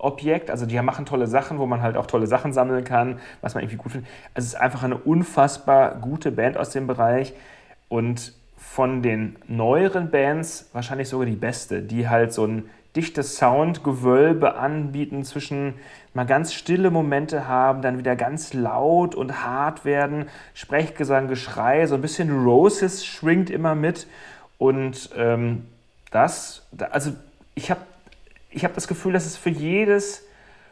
Sammlerobjekt. Also die machen tolle Sachen, wo man halt auch tolle Sachen sammeln kann, was man irgendwie gut findet. Also es ist einfach eine unfassbar gute Band aus dem Bereich und von den neueren Bands wahrscheinlich sogar die beste, die halt so ein dichtes Soundgewölbe anbieten, zwischen mal ganz stille Momente haben, dann wieder ganz laut und hart werden, Sprechgesang, Geschrei, so ein bisschen Roses schwingt immer mit. Und ähm, das, also ich habe ich hab das Gefühl, dass es für jedes,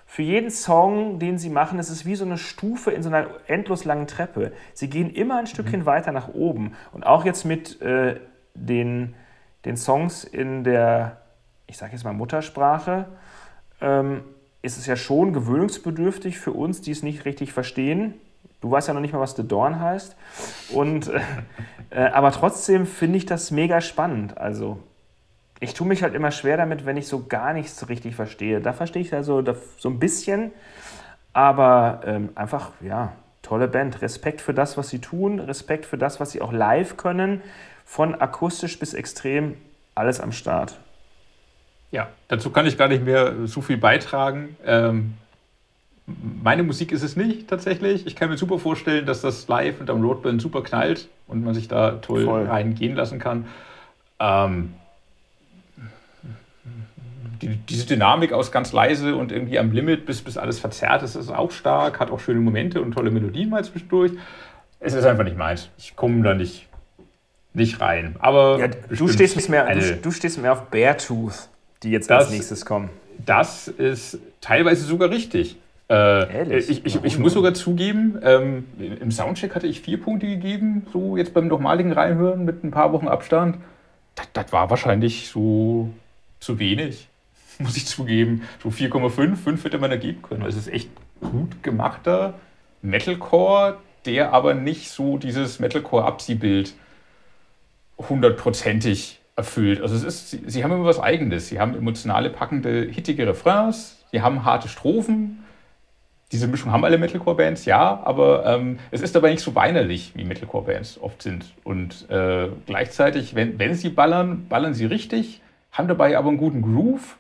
für jeden Song, den sie machen, es ist wie so eine Stufe in so einer endlos langen Treppe. Sie gehen immer ein Stückchen mhm. weiter nach oben. Und auch jetzt mit äh, den, den Songs in der ich sage jetzt mal Muttersprache, ähm, ist es ja schon gewöhnungsbedürftig für uns, die es nicht richtig verstehen. Du weißt ja noch nicht mal, was The Dawn heißt. Und, äh, [laughs] äh, aber trotzdem finde ich das mega spannend. Also ich tue mich halt immer schwer damit, wenn ich so gar nichts richtig verstehe. Da verstehe ich also so ein bisschen, aber ähm, einfach, ja, tolle Band. Respekt für das, was sie tun, Respekt für das, was sie auch live können. Von akustisch bis extrem, alles am Start. Ja, dazu kann ich gar nicht mehr so viel beitragen. Ähm, meine Musik ist es nicht tatsächlich. Ich kann mir super vorstellen, dass das live und am Roadburn super knallt und man sich da toll Voll. reingehen lassen kann. Ähm, die, diese Dynamik aus ganz leise und irgendwie am Limit, bis, bis alles verzerrt ist, ist auch stark, hat auch schöne Momente und tolle Melodien mal zwischendurch. Es ist einfach nicht meins. Ich komme da nicht, nicht rein. Aber ja, du, stehst mehr, du, du stehst mehr auf Beartooth die jetzt das, als nächstes kommen. Das ist teilweise sogar richtig. Äh, ich, ich, ich, muss sogar zugeben, ähm, im Soundcheck hatte ich vier Punkte gegeben, so jetzt beim nochmaligen Reinhören mit ein paar Wochen Abstand. Das, das war wahrscheinlich so zu wenig, [laughs] muss ich zugeben. So 4,5, 5 hätte man da geben können. Es ist echt gut gemachter Metalcore, der aber nicht so dieses Metalcore-Abziehbild hundertprozentig erfüllt. Also es ist, sie, sie haben immer was Eigenes. Sie haben emotionale, packende, hittige Refrains, sie haben harte Strophen. Diese Mischung haben alle Metalcore-Bands, ja, aber ähm, es ist dabei nicht so weinerlich, wie Metalcore-Bands oft sind. Und äh, gleichzeitig, wenn, wenn sie ballern, ballern sie richtig, haben dabei aber einen guten Groove,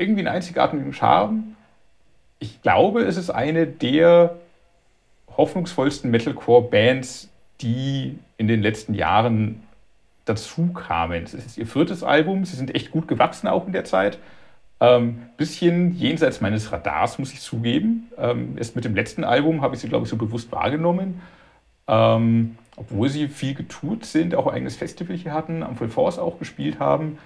irgendwie einen einzigartigen Charme. Ich glaube, es ist eine der hoffnungsvollsten Metalcore-Bands, die in den letzten Jahren dazu kamen. Es ist ihr viertes Album, sie sind echt gut gewachsen auch in der Zeit. Ähm, bisschen jenseits meines Radars, muss ich zugeben. Ähm, erst mit dem letzten Album habe ich sie, glaube ich, so bewusst wahrgenommen. Ähm, obwohl sie viel getut sind, auch ein eigenes Festival hier hatten, am Full Force auch gespielt haben.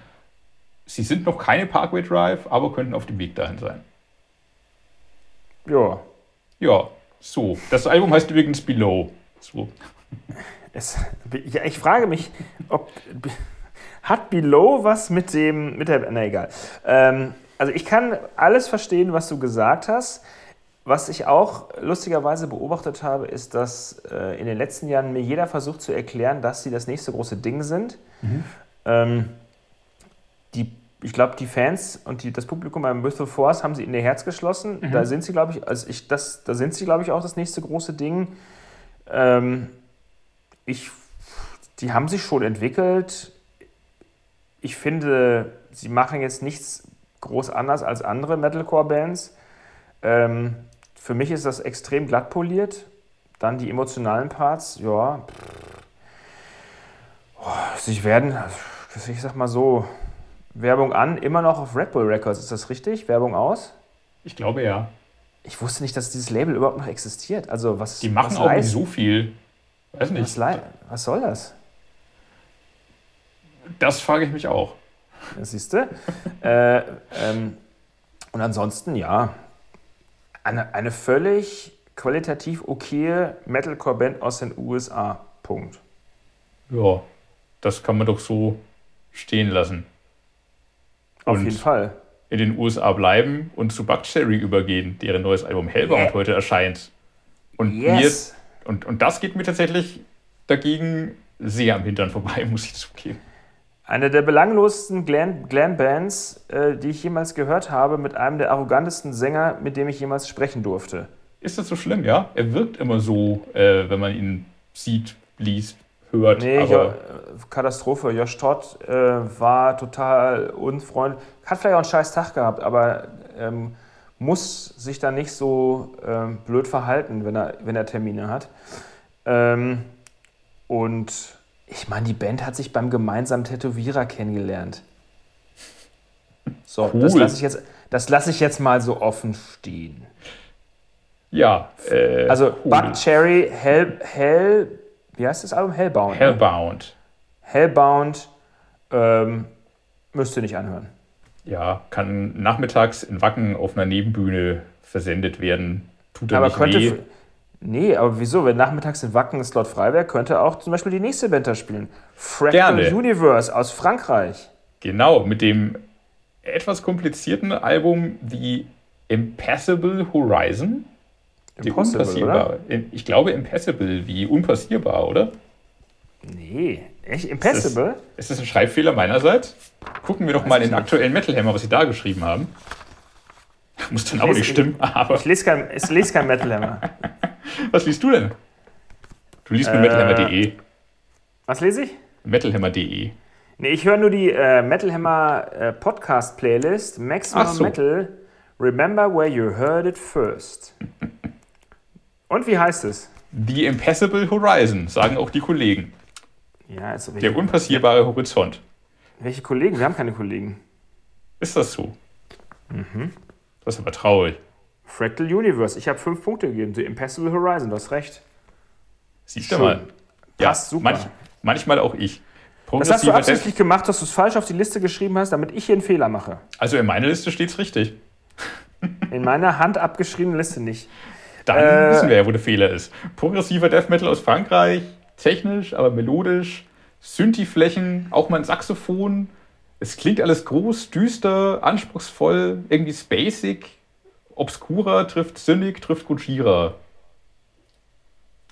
Sie sind noch keine Parkway Drive, aber könnten auf dem Weg dahin sein. Ja. Ja, so. Das Album heißt übrigens Below. So. Es, ja, ich frage mich, ob hat Below was mit dem, mit der, na egal. Ähm, also ich kann alles verstehen, was du gesagt hast. Was ich auch lustigerweise beobachtet habe, ist, dass äh, in den letzten Jahren mir jeder versucht zu erklären, dass sie das nächste große Ding sind. Mhm. Ähm, die ich glaube, die Fans und die, das Publikum beim Bristol Force haben sie in ihr Herz geschlossen. Mhm. Da sind sie, glaube ich, also ich, das, da sind sie, glaube ich, auch das nächste große Ding. Ähm, ich, die haben sich schon entwickelt. Ich finde, sie machen jetzt nichts groß anders als andere Metalcore-Bands. Ähm, für mich ist das extrem glatt poliert. Dann die emotionalen Parts, ja. Oh, sie werden, ich sag mal so, Werbung an, immer noch auf Red Bull Records. Ist das richtig? Werbung aus? Ich glaube ja. Ich wusste nicht, dass dieses Label überhaupt noch existiert. Also was Die machen was auch nicht so viel. Weiß nicht. Was, was soll das? Das frage ich mich auch. Siehst du. [laughs] äh, ähm, und ansonsten, ja, eine, eine völlig qualitativ okaye Metalcore-Band aus den USA. Punkt. Ja, das kann man doch so stehen lassen. Auf jeden Fall. In den USA bleiben und zu Buckcherry übergehen, deren neues Album Hellbound yeah. heute erscheint. Und, yes. mir, und, und das geht mir tatsächlich dagegen sehr am Hintern vorbei, [laughs] muss ich zugeben. Eine der belanglosesten Glam-Bands, äh, die ich jemals gehört habe, mit einem der arrogantesten Sänger, mit dem ich jemals sprechen durfte. Ist das so schlimm, ja? Er wirkt immer so, äh, wenn man ihn sieht, liest, hört. Nee, jo, Katastrophe. Josh Todd äh, war total unfreundlich. Hat vielleicht auch einen scheiß Tag gehabt, aber ähm, muss sich da nicht so ähm, blöd verhalten, wenn er, wenn er Termine hat. Ähm, und ich meine, die Band hat sich beim gemeinsamen Tätowierer kennengelernt. So, cool. das lasse ich, jetzt, lass ich jetzt mal so offen stehen. Ja. Äh, also cool. Buck Cherry, Hell, Hell wie heißt das Album? Hellbound. Ne? Hellbound. Ne? Hellbound ähm, müsst ihr nicht anhören. Ja, kann nachmittags in Wacken auf einer Nebenbühne versendet werden. Tut er aber nicht könnte, weh. Nee, aber wieso? Wenn nachmittags in Wacken ein Slot frei wäre, könnte auch zum Beispiel die nächste Band da spielen. Fractal Gerne. Universe aus Frankreich. Genau, mit dem etwas komplizierten Album The Impassable Horizon. Die unpassierbar. Oder? Ich glaube Impassable, wie unpassierbar, oder? Nee, echt? Impassable? Ist das, ist das ein Schreibfehler meinerseits? Gucken wir doch mal in den aktuellen Metal Hammer, was sie da geschrieben haben. Muss dann ich auch lese, nicht stimmen, aber. Ich lese kein, ich lese kein Metal Hammer. [laughs] was liest du denn? Du liest äh, mit metalhammer.de. Was lese ich? Metalhammer.de. Nee, ich höre nur die äh, Metal Hammer äh, Podcast Playlist Maximum so. Metal. Remember where you heard it first. [laughs] Und wie heißt es? The Impassable Horizon, sagen auch die Kollegen. Ja, also Der unpassierbare Horizont. Welche Kollegen? Wir haben keine Kollegen. Ist das so? Mhm. Das ist aber traurig. Fractal Universe. Ich habe fünf Punkte gegeben. The Impassable Horizon, du hast recht. Siehst du mal. Ja, Passt super. Manch, manchmal auch ich. Das hast du absichtlich gemacht, dass du es falsch auf die Liste geschrieben hast, damit ich hier einen Fehler mache. Also in meiner Liste steht es richtig. In meiner Hand abgeschriebenen Liste nicht. Dann äh, wissen wir ja, wo der Fehler ist. Progressiver Death Metal aus Frankreich, technisch, aber melodisch, Synthi-Flächen, auch mal ein Saxophon. Es klingt alles groß, düster, anspruchsvoll, irgendwie spacig. Obscura trifft Cynic, trifft Gojira.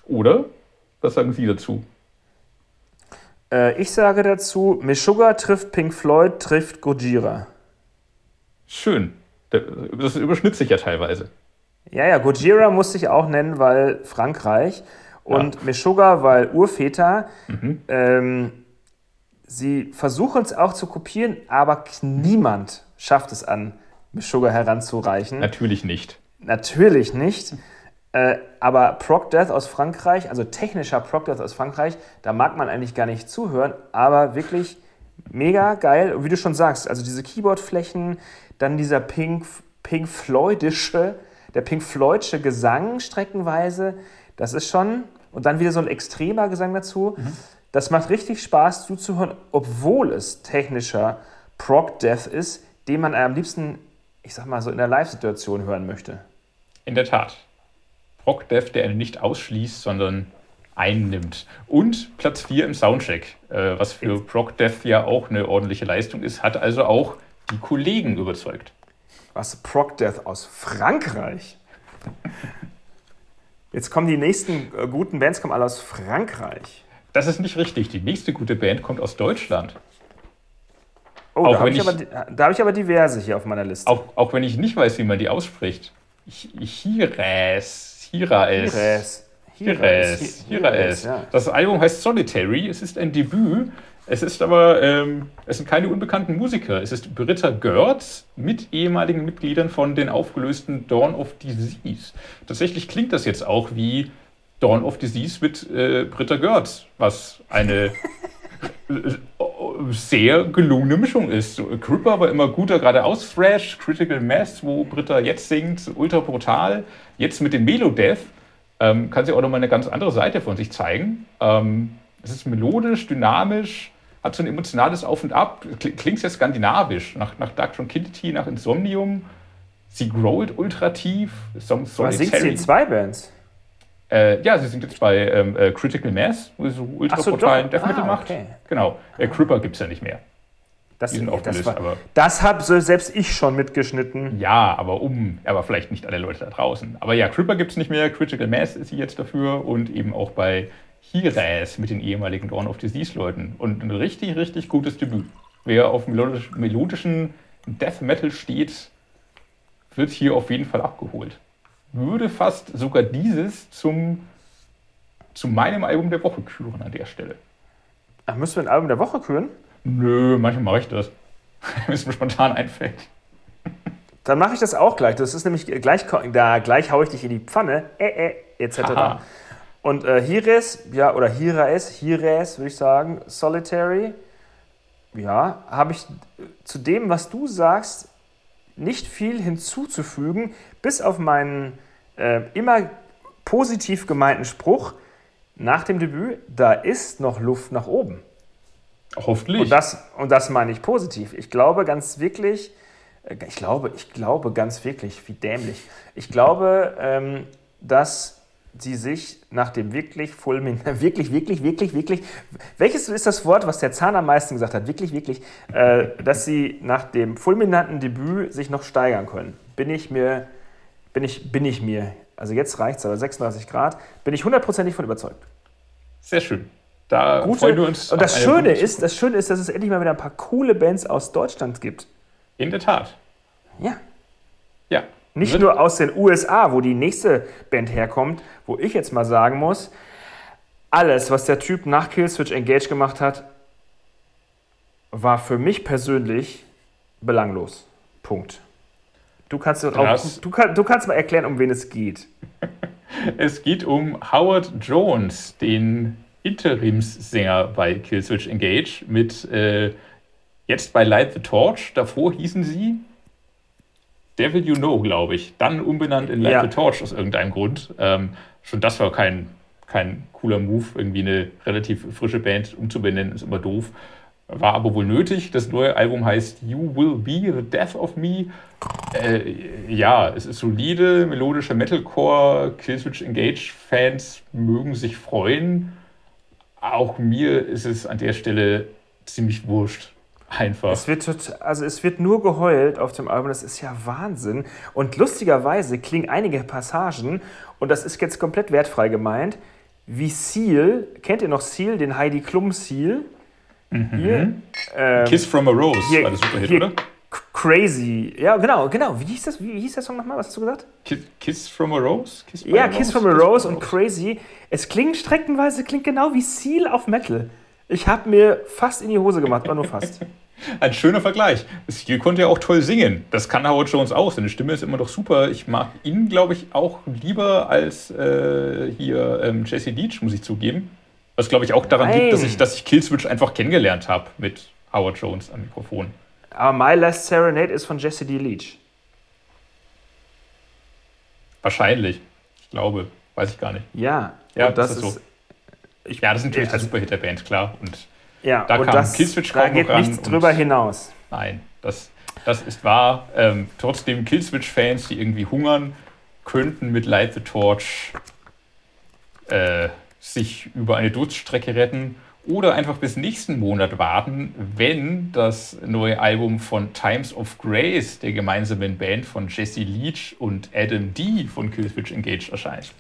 Oder? Was sagen Sie dazu? Äh, ich sage dazu, Meshuggah trifft Pink Floyd, trifft Gojira. Schön. Das überschnitzt sich ja teilweise. Ja, ja, Gojira musste ich auch nennen, weil Frankreich. Und ja. Meshuggah, weil Urväter. Mhm. Ähm, sie versuchen es auch zu kopieren, aber niemand schafft es an, Meshuggah heranzureichen. Natürlich nicht. Natürlich nicht. Äh, aber Proc Death aus Frankreich, also technischer Proc Death aus Frankreich, da mag man eigentlich gar nicht zuhören, aber wirklich mega geil. Und wie du schon sagst, also diese Keyboardflächen, dann dieser Pink, Pink Floydische der Pink Floydsche Gesang streckenweise, das ist schon, und dann wieder so ein extremer Gesang dazu, mhm. das macht richtig Spaß zuzuhören, obwohl es technischer Prog-Death ist, den man am liebsten, ich sag mal so, in der Live-Situation hören möchte. In der Tat. Prog-Death, der einen nicht ausschließt, sondern einnimmt. Und Platz 4 im Soundcheck, äh, was für Prog-Death ja auch eine ordentliche Leistung ist, hat also auch die Kollegen überzeugt. Was? Proc Death aus Frankreich? Jetzt kommen die nächsten äh, guten Bands kommen alle aus Frankreich. Das ist nicht richtig. Die nächste gute Band kommt aus Deutschland. Oh, da habe ich, hab ich, aber diverse hier auf meiner Liste. Auch, auch wenn ich nicht weiß, wie man die ausspricht. Hires. Hiraes. Hiraes. Hiraes. Ja. Das Album heißt Solitary. Es ist ein Debüt. Es ist aber, ähm, es sind keine unbekannten Musiker. Es ist Britta Görz mit ehemaligen Mitgliedern von den aufgelösten Dawn of Disease. Tatsächlich klingt das jetzt auch wie Dawn of Disease mit äh, Britta Görz, was eine [laughs] sehr gelungene Mischung ist. Cripper war immer guter geradeaus Thrash, Critical Mass, wo Britta jetzt singt, ultra brutal. Jetzt mit dem Melodeath ähm, kann sie auch nochmal eine ganz andere Seite von sich zeigen. Ähm, es ist melodisch, dynamisch, hat so ein emotionales Auf und Ab, klingt sehr skandinavisch, nach, nach Dark Tranquility, nach Insomnium. Sie growlt ultra tief. Songs Was singt sie in zwei Bands? Äh, ja, sie sind jetzt bei ähm, äh, Critical Mass, wo sie so ultraportalen so, Death Metal ah, macht. Okay. Genau. Äh, Cripper gibt es ja nicht mehr. Das, sind das, war, aber das habe selbst ich schon mitgeschnitten. Ja, aber um, aber vielleicht nicht alle Leute da draußen. Aber ja, Cripper gibt es nicht mehr, Critical Mass ist sie jetzt dafür und eben auch bei Hires mit den ehemaligen Dawn of Disease-Leuten. Und ein richtig, richtig gutes Debüt. Wer auf melodisch, melodischen Death Metal steht, wird hier auf jeden Fall abgeholt würde fast sogar dieses zum, zu meinem Album der Woche küren an der Stelle. Ach, müssen wir ein Album der Woche küren? Nö, manchmal mache ich das. [laughs] Wenn es mir spontan einfällt. Dann mache ich das auch gleich. Das ist nämlich gleich, da gleich haue ich dich in die Pfanne, äh, äh, etc. Aha. Und äh, Hires, ja, oder Hiraes, Hires, würde ich sagen, Solitary, ja, habe ich zu dem, was du sagst, nicht viel hinzuzufügen, bis auf meinen äh, immer positiv gemeinten Spruch nach dem Debüt, da ist noch Luft nach oben. Hoffentlich. Und das, und das meine ich positiv. Ich glaube ganz wirklich, äh, ich glaube, ich glaube ganz wirklich, wie dämlich. Ich glaube, ähm, dass sie sich nach dem wirklich fulminanten, [laughs] wirklich, wirklich, wirklich, wirklich, welches ist das Wort, was der Zahn am meisten gesagt hat? Wirklich, wirklich, äh, dass sie nach dem fulminanten Debüt sich noch steigern können. Bin ich mir, bin ich, bin ich mir, also jetzt reicht es aber 36 Grad, bin ich hundertprozentig von überzeugt. Sehr schön. Da Gute, freuen wir uns. Und das Schöne, ist, das Schöne ist, dass es endlich mal wieder ein paar coole Bands aus Deutschland gibt. In der Tat. Ja. Ja, nicht nur aus den USA, wo die nächste Band herkommt, wo ich jetzt mal sagen muss, alles, was der Typ nach Killswitch Engage gemacht hat, war für mich persönlich belanglos. Punkt. Du kannst, auch, du, kann, du kannst mal erklären, um wen es geht. [laughs] es geht um Howard Jones, den Interimssänger bei Killswitch Engage, mit äh, jetzt bei Light the Torch. Davor hießen sie Devil You Know, glaube ich. Dann umbenannt in Light ja. the Torch aus irgendeinem Grund. Ähm, schon das war kein, kein cooler Move, irgendwie eine relativ frische Band umzubenennen, ist immer doof. War aber wohl nötig. Das neue Album heißt You Will Be the Death of Me. Äh, ja, es ist solide, melodischer Metalcore. Killswitch Engage-Fans mögen sich freuen. Auch mir ist es an der Stelle ziemlich wurscht. Einfach. Es wird, also es wird nur geheult auf dem Album, das ist ja Wahnsinn. Und lustigerweise klingen einige Passagen, und das ist jetzt komplett wertfrei gemeint, wie Seal, kennt ihr noch Seal, den Heidi Klum Seal? Mhm. Hier, ähm, Kiss from a Rose hier, war das Superhit, oder? Crazy. Ja, genau, genau. Wie hieß das? Wie hieß der Song nochmal? Was hast du gesagt? Kiss, Kiss from a Rose? Kiss ja, Kiss from a Rose und Crazy. Es klingt streckenweise klingt genau wie Seal auf Metal. Ich habe mir fast in die Hose gemacht, aber nur fast. [laughs] Ein schöner Vergleich. Stil konnte ja auch toll singen. Das kann Howard Jones auch. Seine Stimme ist immer noch super. Ich mag ihn, glaube ich, auch lieber als äh, hier ähm, Jesse Leach, muss ich zugeben. Was, glaube ich, auch daran Nein. liegt, dass ich, dass ich Killswitch einfach kennengelernt habe mit Howard Jones am Mikrofon. Aber My Last Serenade ist von Jesse D. Leach. Wahrscheinlich. Ich glaube. Weiß ich gar nicht. Ja, ja das, das, ist so. Ich, ja, das ist natürlich also, der Superhit der Band, klar. Und ja, da und kam das, Killswitch da geht nichts drüber hinaus. Nein, das, das ist wahr. Ähm, trotzdem Killswitch-Fans, die irgendwie hungern, könnten mit Light the Torch äh, sich über eine Durststrecke retten oder einfach bis nächsten Monat warten, wenn das neue Album von Times of Grace, der gemeinsamen Band von Jesse Leach und Adam D. von Killswitch Engage erscheint.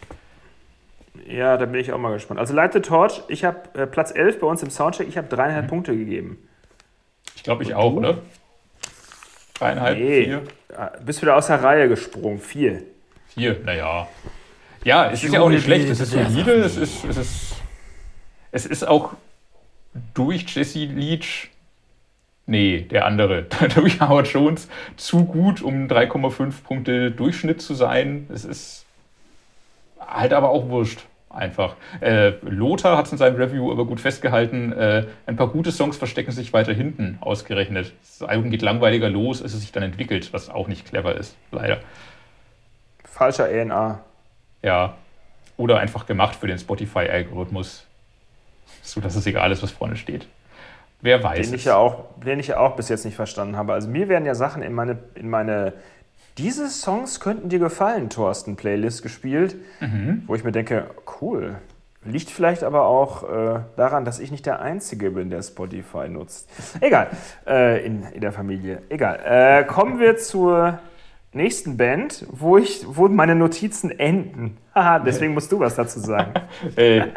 Ja, da bin ich auch mal gespannt. Also Light the Torch, ich habe äh, Platz 11 bei uns im Soundcheck, ich habe dreieinhalb mhm. Punkte gegeben. Ich glaube, ich auch, oder? Dreieinhalb, nee. vier. Bist wieder aus der Reihe gesprungen. Vier. Vier, naja. Ja, es ist ja auch nicht schlecht. Es ist solide. Es ist, es ist, es ist auch durch Jesse Leach, nee, der andere, [laughs] durch Howard Jones zu gut, um 3,5 Punkte Durchschnitt zu sein. Es ist halt aber auch wurscht. Einfach. Äh, Lothar hat es in seinem Review aber gut festgehalten, äh, ein paar gute Songs verstecken sich weiter hinten ausgerechnet. Das Album geht langweiliger los, als es sich dann entwickelt, was auch nicht clever ist, leider. Falscher ENA. Ja. Oder einfach gemacht für den Spotify-Algorithmus, sodass es egal ist, was vorne steht. Wer weiß. Den ich, ja auch, den ich ja auch bis jetzt nicht verstanden habe. Also mir werden ja Sachen in meine, in meine diese Songs könnten dir gefallen, Thorsten, Playlist gespielt, mhm. wo ich mir denke, cool. Liegt vielleicht aber auch äh, daran, dass ich nicht der Einzige bin, der Spotify nutzt. [laughs] Egal, äh, in, in der Familie. Egal. Äh, kommen wir zur nächsten Band, wo, ich, wo meine Notizen enden. Haha, deswegen musst du was dazu sagen. [laughs] Äh,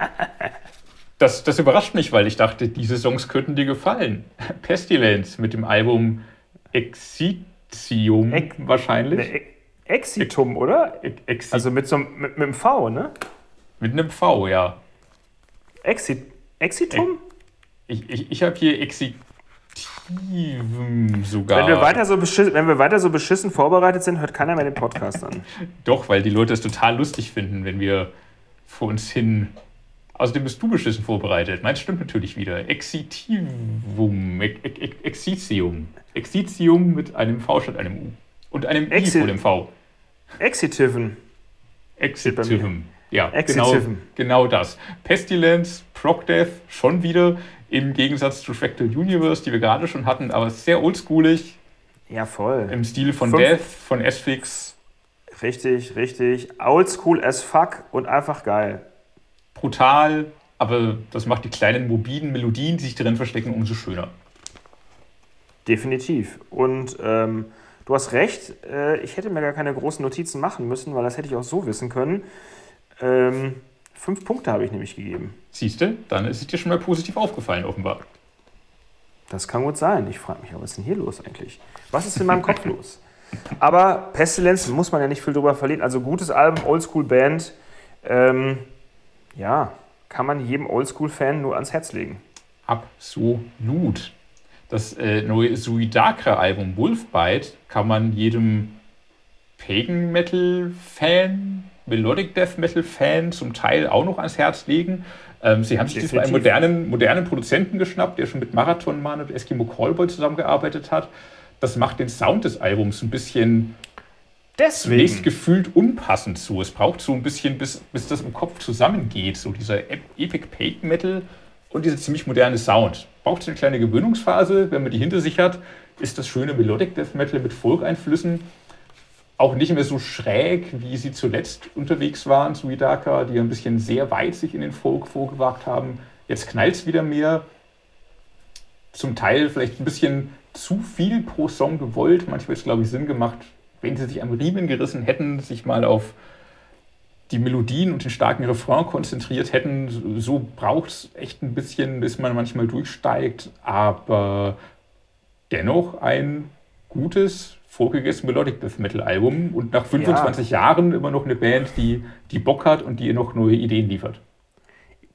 das, das überrascht mich, weil ich dachte, diese Songs könnten dir gefallen. [laughs] Pestilence mit dem Album Exit Exium e wahrscheinlich. Ne, Exitum, oder? E Exi also mit, so, mit, mit einem V, ne? Mit einem V, ja. Exit Exitum? Ich, ich, ich habe hier Exitivum sogar. Wenn wir, weiter so wenn wir weiter so beschissen vorbereitet sind, hört keiner mehr den Podcast an. [laughs] Doch, weil die Leute es total lustig finden, wenn wir vor uns hin Außerdem bist du beschissen vorbereitet. Meins stimmt natürlich wieder. Exitivum. Exitium. Exitium mit einem V statt einem U. Und einem Exi I vor dem V. Exitiven. Exitiven. Ja, genau, genau das. Pestilence, Procdeath, schon wieder im Gegensatz zu Fractal Universe, die wir gerade schon hatten, aber sehr oldschoolig. Ja, voll. Im Stil von Fünf. Death, von S-Fix. Richtig, richtig. Oldschool as fuck und einfach geil brutal, aber das macht die kleinen mobilen Melodien, die sich darin verstecken, umso schöner. Definitiv. Und ähm, du hast recht, äh, ich hätte mir gar keine großen Notizen machen müssen, weil das hätte ich auch so wissen können. Ähm, fünf Punkte habe ich nämlich gegeben. Siehst du, dann ist es dir schon mal positiv aufgefallen, offenbar. Das kann gut sein. Ich frage mich, was ist denn hier los eigentlich? Was ist in meinem Kopf los? Aber Pestilence muss man ja nicht viel drüber verlieren. Also gutes Album, Oldschool-Band. Ähm, ja, kann man jedem Oldschool-Fan nur ans Herz legen. Absolut. Das äh, neue Suidakra-Album Wolfbite kann man jedem Pagan Metal-Fan, Melodic Death Metal-Fan zum Teil auch noch ans Herz legen. Ähm, sie haben sich diesmal einen modernen, modernen Produzenten geschnappt, der schon mit Marathon Man und Eskimo Callboy zusammengearbeitet hat. Das macht den Sound des Albums ein bisschen Deswegen. Zunächst gefühlt unpassend so. Es braucht so ein bisschen, bis, bis das im Kopf zusammengeht. So dieser Epic Pagan Metal und dieser ziemlich moderne Sound. Braucht so eine kleine Gewöhnungsphase. Wenn man die hinter sich hat, ist das schöne Melodic Death Metal mit Folk-Einflüssen auch nicht mehr so schräg, wie sie zuletzt unterwegs waren, Suidaka, die ein bisschen sehr weit sich in den Folk vorgewagt haben. Jetzt knallt es wieder mehr. Zum Teil vielleicht ein bisschen zu viel pro Song gewollt. Manchmal ist es, glaube ich, Sinn gemacht, wenn sie sich am Riemen gerissen hätten, sich mal auf die Melodien und den starken Refrain konzentriert hätten. So braucht es echt ein bisschen, bis man manchmal durchsteigt, aber dennoch ein gutes, folkiges Melodic Death Metal Album und nach 25 ja. Jahren immer noch eine Band, die, die Bock hat und die noch neue Ideen liefert.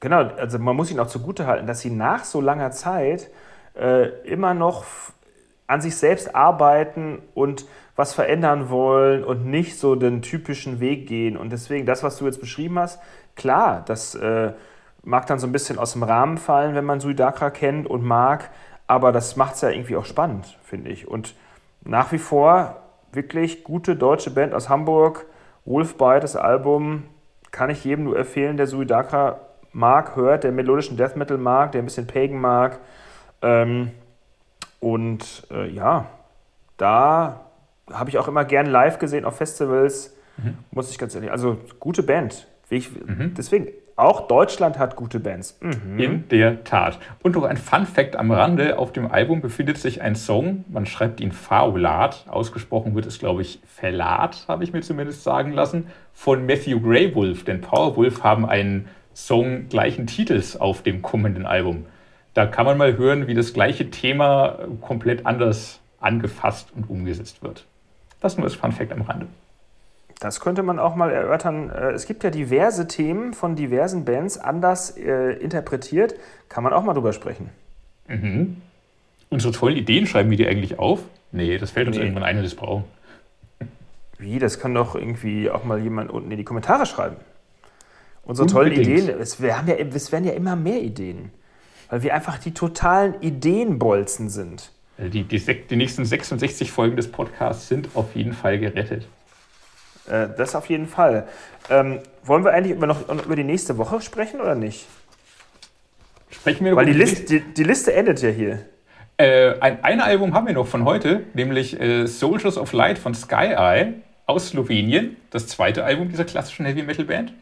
Genau, also man muss ihnen auch zugute halten, dass sie nach so langer Zeit äh, immer noch an sich selbst arbeiten und was verändern wollen und nicht so den typischen Weg gehen. Und deswegen, das, was du jetzt beschrieben hast, klar, das äh, mag dann so ein bisschen aus dem Rahmen fallen, wenn man Suidakra kennt und mag, aber das macht es ja irgendwie auch spannend, finde ich. Und nach wie vor wirklich gute deutsche Band aus Hamburg, Wolfbite, das Album, kann ich jedem nur empfehlen, der Suidakra mag, hört, der melodischen Death Metal mag, der ein bisschen Pagan mag. Ähm, und äh, ja, da habe ich auch immer gern live gesehen auf Festivals, mhm. muss ich ganz ehrlich. Also gute Band. Ich, mhm. Deswegen, auch Deutschland hat gute Bands. Mhm. In der Tat. Und noch ein Fun Fact am Rande: Auf dem Album befindet sich ein Song, man schreibt ihn Faulat, ausgesprochen wird es, glaube ich, Verlat, habe ich mir zumindest sagen lassen, von Matthew Grey Wolf. Denn Powerwolf haben einen Song gleichen Titels auf dem kommenden Album. Da kann man mal hören, wie das gleiche Thema komplett anders angefasst und umgesetzt wird. Das nur als Fun Fact am Rande. Das könnte man auch mal erörtern. Äh, es gibt ja diverse Themen von diversen Bands anders äh, interpretiert. Kann man auch mal drüber sprechen. Mhm. Unsere tollen Ideen schreiben wir die eigentlich auf? Nee, das fällt uns nee. irgendwann ein und das brauchen. Wie? Das kann doch irgendwie auch mal jemand unten in die Kommentare schreiben. Unsere Unbedingt. tollen Ideen, es, wir haben ja, es werden ja immer mehr Ideen. Weil wir einfach die totalen Ideenbolzen sind. Also die, die, die nächsten 66 Folgen des Podcasts sind auf jeden Fall gerettet. Äh, das auf jeden Fall. Ähm, wollen wir eigentlich über noch über die nächste Woche sprechen oder nicht? Sprechen wir Weil die, Liste, die, die, Liste endet ja hier. Äh, ein, ein, Album haben wir noch von heute, nämlich äh, Soldiers of Light von Sky Eye aus Slowenien. Das zweite Album dieser klassischen Heavy Metal Band.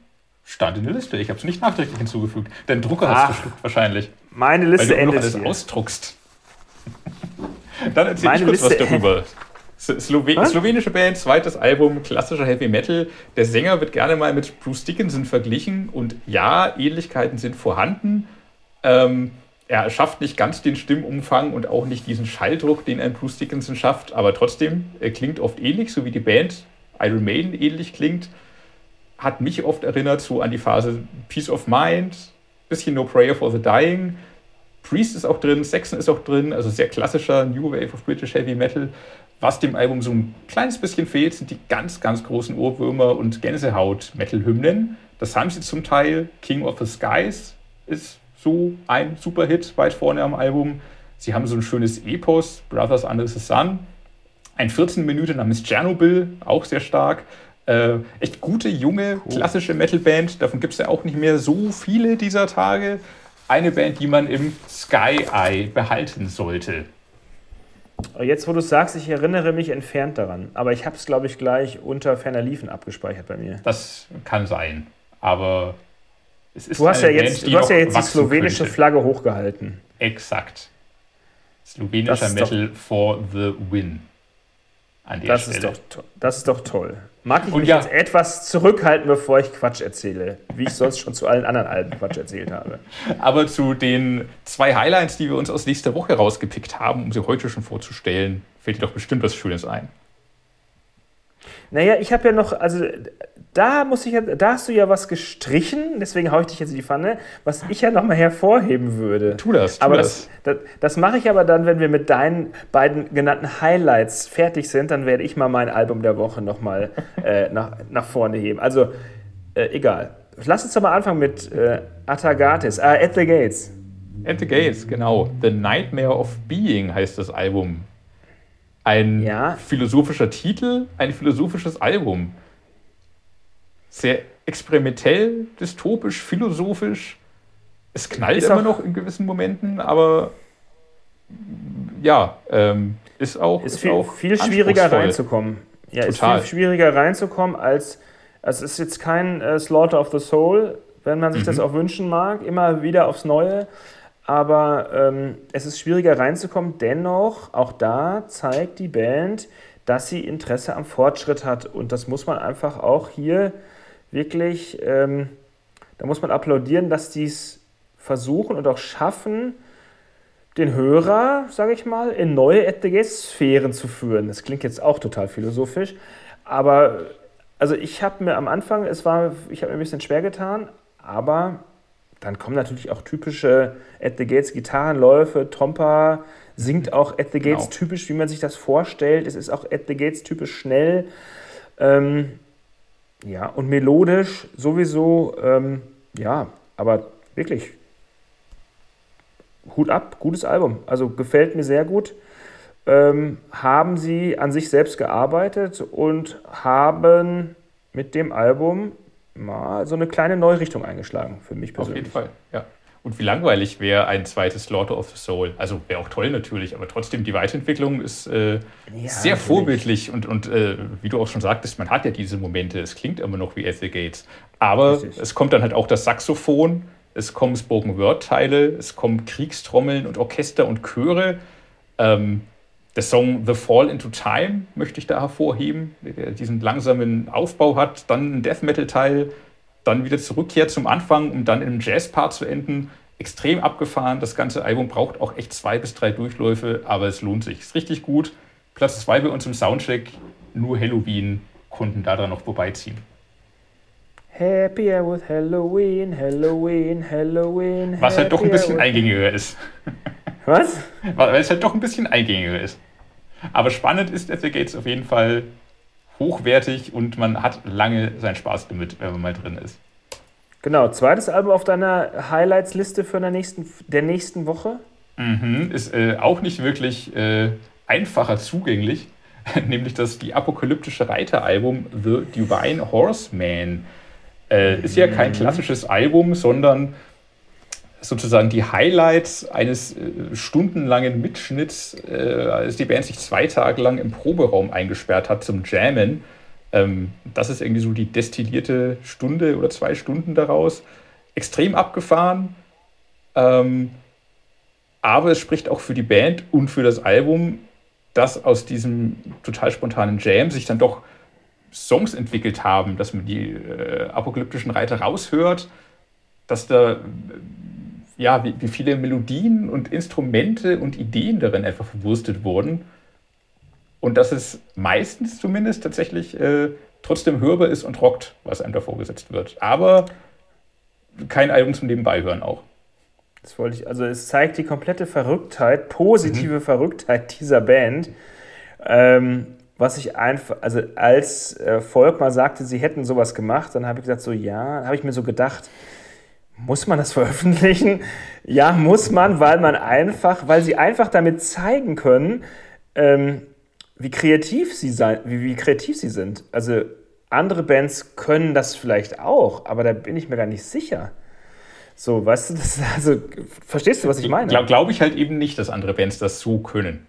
Stand in der Liste. Ich habe es nicht nachträglich hinzugefügt. Dein Drucker hat es verschluckt wahrscheinlich. Meine Liste weil du endet alles hier. ausdruckst. Dann erzähl Meine ich kurz Liste was darüber. Slowen slowenische Band, zweites Album, klassischer Heavy Metal. Der Sänger wird gerne mal mit Bruce Dickinson verglichen und ja, Ähnlichkeiten sind vorhanden. Ähm, er schafft nicht ganz den Stimmumfang und auch nicht diesen Schalldruck, den ein Bruce Dickinson schafft, aber trotzdem, er klingt oft ähnlich, so wie die Band Iron Maiden ähnlich klingt. Hat mich oft erinnert so an die Phase Peace of Mind, bisschen No Prayer for the Dying. Priest ist auch drin, Saxon ist auch drin, also sehr klassischer New Wave of British Heavy Metal. Was dem Album so ein kleines bisschen fehlt, sind die ganz, ganz großen Ohrwürmer und Gänsehaut-Metal-Hymnen. Das haben sie zum Teil. King of the Skies ist so ein Superhit weit vorne am Album. Sie haben so ein schönes Epos, Brothers Under the Sun. Ein 14 Minuten namens Chernobyl, auch sehr stark. Äh, echt gute, junge, klassische Metal-Band. Davon gibt es ja auch nicht mehr so viele dieser Tage. Eine Band, die man im Sky Eye behalten sollte. Jetzt, wo du sagst, ich erinnere mich entfernt daran, aber ich habe es, glaube ich, gleich unter ferner Liefen abgespeichert bei mir. Das kann sein, aber es ist du hast ja jetzt, Band, du hast ja jetzt die slowenische könnte. Flagge hochgehalten. Exakt. Slowenischer Metal for the win. An der das Stelle. Ist doch, das ist doch toll. Mag ich Und mich ja, jetzt etwas zurückhalten, bevor ich Quatsch erzähle, wie ich sonst schon zu allen anderen Alben Quatsch erzählt habe. Aber zu den zwei Highlights, die wir uns aus nächster Woche rausgepickt haben, um sie heute schon vorzustellen, fällt dir doch bestimmt was Schönes ein. Naja, ich habe ja noch, also da muss ich da hast du ja was gestrichen, deswegen haue ich dich jetzt in die Pfanne, was ich ja nochmal hervorheben würde. Tu das, tu aber das. Das, das, das mache ich aber dann, wenn wir mit deinen beiden genannten Highlights fertig sind, dann werde ich mal mein Album der Woche nochmal äh, nach, nach vorne heben. Also, äh, egal. Lass uns doch mal anfangen mit äh, Atagatis, äh, At the Gates. At the Gates, genau. The Nightmare of Being heißt das Album. Ein ja. philosophischer Titel, ein philosophisches Album. Sehr experimentell, dystopisch, philosophisch. Es knallt ist immer noch in gewissen Momenten, aber ja, ähm, ist auch. Ist, ist viel, auch viel schwieriger reinzukommen. Ja, Total. ist viel schwieriger reinzukommen als. Es ist jetzt kein äh, Slaughter of the Soul, wenn man sich mhm. das auch wünschen mag, immer wieder aufs Neue aber ähm, es ist schwieriger reinzukommen. Dennoch, auch da zeigt die Band, dass sie Interesse am Fortschritt hat. Und das muss man einfach auch hier wirklich, ähm, da muss man applaudieren, dass die es versuchen und auch schaffen, den Hörer, sage ich mal, in neue Sphären zu führen. Das klingt jetzt auch total philosophisch, aber also ich habe mir am Anfang, es war, ich habe mir ein bisschen schwer getan, aber dann kommen natürlich auch typische At the Gates Gitarrenläufe. Tompa singt auch At the Gates genau. typisch, wie man sich das vorstellt. Es ist auch At the Gates typisch schnell. Ähm, ja, und melodisch sowieso, ähm, ja, aber wirklich Hut ab, gutes Album. Also gefällt mir sehr gut. Ähm, haben sie an sich selbst gearbeitet und haben mit dem Album mal so eine kleine neue Richtung eingeschlagen, für mich persönlich. Auf jeden Fall, ja. Und wie langweilig wäre ein zweites Slaughter of the Soul? Also wäre auch toll natürlich, aber trotzdem die Weiterentwicklung ist äh, ja, sehr natürlich. vorbildlich und, und äh, wie du auch schon sagtest, man hat ja diese Momente, es klingt immer noch wie At the Gates. Aber Richtig. es kommt dann halt auch das Saxophon, es kommen Spoken Word-Teile, es kommen Kriegstrommeln und Orchester und Chöre. Ähm, der Song The Fall into Time möchte ich da hervorheben, der diesen langsamen Aufbau hat, dann ein Death Metal-Teil, dann wieder zurückkehrt zum Anfang, um dann in einem Jazz-Part zu enden. extrem abgefahren. Das ganze Album braucht auch echt zwei bis drei Durchläufe, aber es lohnt sich. Ist richtig gut. Platz zwei bei uns im Soundcheck. Nur Halloween konnten da dann noch vorbeiziehen. Happier with Halloween, Halloween, Halloween. Was halt doch ein bisschen eingängiger ist. Was? [laughs] Weil es halt doch ein bisschen eingängiger ist. Aber spannend ist the Gates auf jeden Fall hochwertig und man hat lange seinen Spaß damit, wenn man mal drin ist. Genau, zweites Album auf deiner Highlights-Liste für der nächsten, der nächsten Woche? Mhm, ist äh, auch nicht wirklich äh, einfacher zugänglich, [laughs] nämlich das die apokalyptische Reiter-Album The Divine Horseman. Äh, ist ja kein mhm. klassisches Album, sondern sozusagen die Highlights eines äh, stundenlangen Mitschnitts, äh, als die Band sich zwei Tage lang im Proberaum eingesperrt hat zum Jammen. Ähm, das ist irgendwie so die destillierte Stunde oder zwei Stunden daraus. Extrem abgefahren. Ähm, aber es spricht auch für die Band und für das Album, dass aus diesem total spontanen Jam sich dann doch Songs entwickelt haben, dass man die äh, apokalyptischen Reiter raushört, dass da ja, wie, wie viele Melodien und Instrumente und Ideen darin einfach verwurstet wurden. Und dass es meistens zumindest tatsächlich äh, trotzdem hörbar ist und rockt, was einem da vorgesetzt wird. Aber kein Album zum Nebenbeihören auch. Das wollte ich, also es zeigt die komplette Verrücktheit, positive mhm. Verrücktheit dieser Band. Ähm, was ich einfach, also als äh, Volk mal sagte, sie hätten sowas gemacht, dann habe ich gesagt, so ja, habe ich mir so gedacht, muss man das veröffentlichen? Ja, muss man, weil man einfach, weil sie einfach damit zeigen können, ähm, wie kreativ sie sein, wie, wie kreativ sie sind. Also andere Bands können das vielleicht auch, aber da bin ich mir gar nicht sicher. So, weißt du, das, [laughs] also verstehst du, was ich meine? Glaube glaub ich halt eben nicht, dass andere Bands das so können.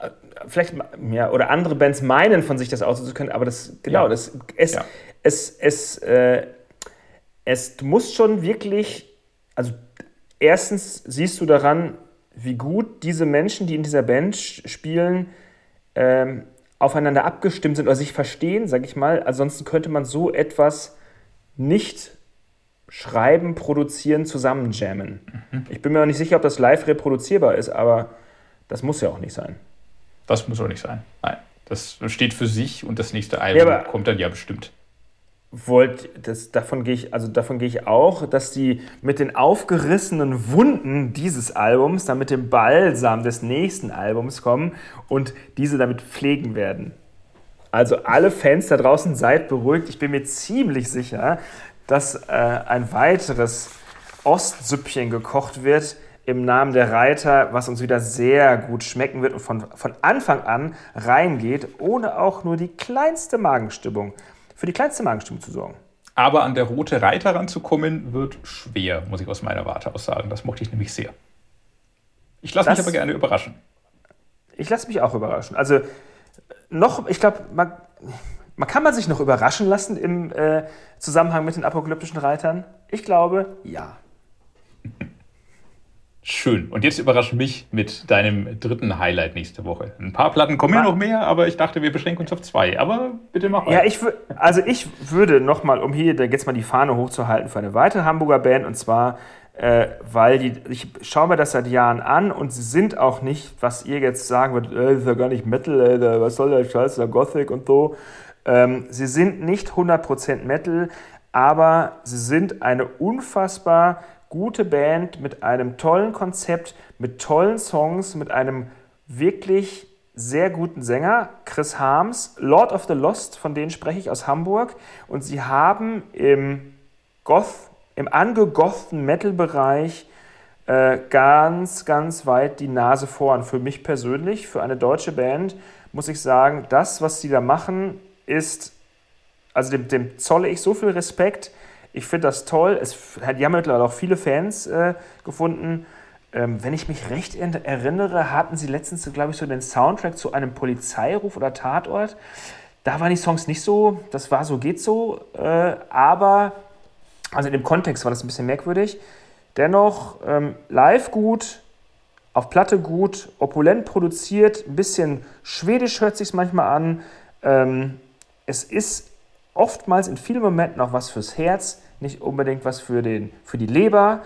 Äh, vielleicht, ja, oder andere Bands meinen von sich das auszukönnen, können, aber das, genau, ja. das, es, ja. es, es, äh, es, du musst schon wirklich, also erstens siehst du daran, wie gut diese Menschen, die in dieser Band spielen, ähm, aufeinander abgestimmt sind oder sich verstehen, sag ich mal. Ansonsten könnte man so etwas nicht schreiben, produzieren, zusammenjammen. Mhm. Ich bin mir auch nicht sicher, ob das live reproduzierbar ist, aber das muss ja auch nicht sein. Das muss auch nicht sein. Nein. Das steht für sich und das nächste Album ja, kommt dann ja bestimmt wollt, das, davon gehe ich, also davon gehe ich auch, dass die mit den aufgerissenen Wunden dieses Albums dann mit dem Balsam des nächsten Albums kommen und diese damit pflegen werden. Also alle Fans da draußen seid beruhigt. Ich bin mir ziemlich sicher, dass äh, ein weiteres Ostsüppchen gekocht wird im Namen der Reiter, was uns wieder sehr gut schmecken wird und von, von Anfang an reingeht, ohne auch nur die kleinste Magenstimmung für die kleinste Magenstimmung zu sorgen. Aber an der rote Reiter ranzukommen, wird schwer, muss ich aus meiner Warte aus sagen. Das mochte ich nämlich sehr. Ich lasse mich aber gerne überraschen. Ich lasse mich auch überraschen. Also noch, ich glaube, man, man, kann man sich noch überraschen lassen im äh, Zusammenhang mit den apokalyptischen Reitern. Ich glaube, ja. [laughs] Schön. Und jetzt überrasch mich mit deinem dritten Highlight nächste Woche. Ein paar Platten kommen ja noch mehr, aber ich dachte, wir beschränken uns auf zwei. Aber bitte mach weiter. Ja, ich also ich würde nochmal, um hier jetzt mal die Fahne hochzuhalten für eine weitere Hamburger Band und zwar, äh, weil die, ich schaue mir das seit Jahren an und sie sind auch nicht, was ihr jetzt sagen würdet, äh, ist ja gar nicht Metal, äh, was soll der Scheiß, der Gothic und so. Ähm, sie sind nicht 100% Metal, aber sie sind eine unfassbar gute Band mit einem tollen Konzept, mit tollen Songs, mit einem wirklich sehr guten Sänger, Chris Harms, Lord of the Lost, von denen spreche ich aus Hamburg. Und sie haben im Goth, im angegothten Metal-Bereich äh, ganz, ganz weit die Nase vorn. Für mich persönlich, für eine deutsche Band, muss ich sagen, das, was sie da machen, ist, also dem, dem zolle ich so viel Respekt. Ich finde das toll. Es, die haben mittlerweile auch viele Fans äh, gefunden. Ähm, wenn ich mich recht erinnere, hatten sie letztens, glaube ich, so den Soundtrack zu einem Polizeiruf oder Tatort. Da waren die Songs nicht so, das war so, geht so. Äh, aber, also in dem Kontext war das ein bisschen merkwürdig. Dennoch ähm, live gut, auf Platte gut, opulent produziert, ein bisschen schwedisch hört sich manchmal an. Ähm, es ist oftmals in vielen Momenten auch was fürs Herz nicht unbedingt was für, den, für die Leber.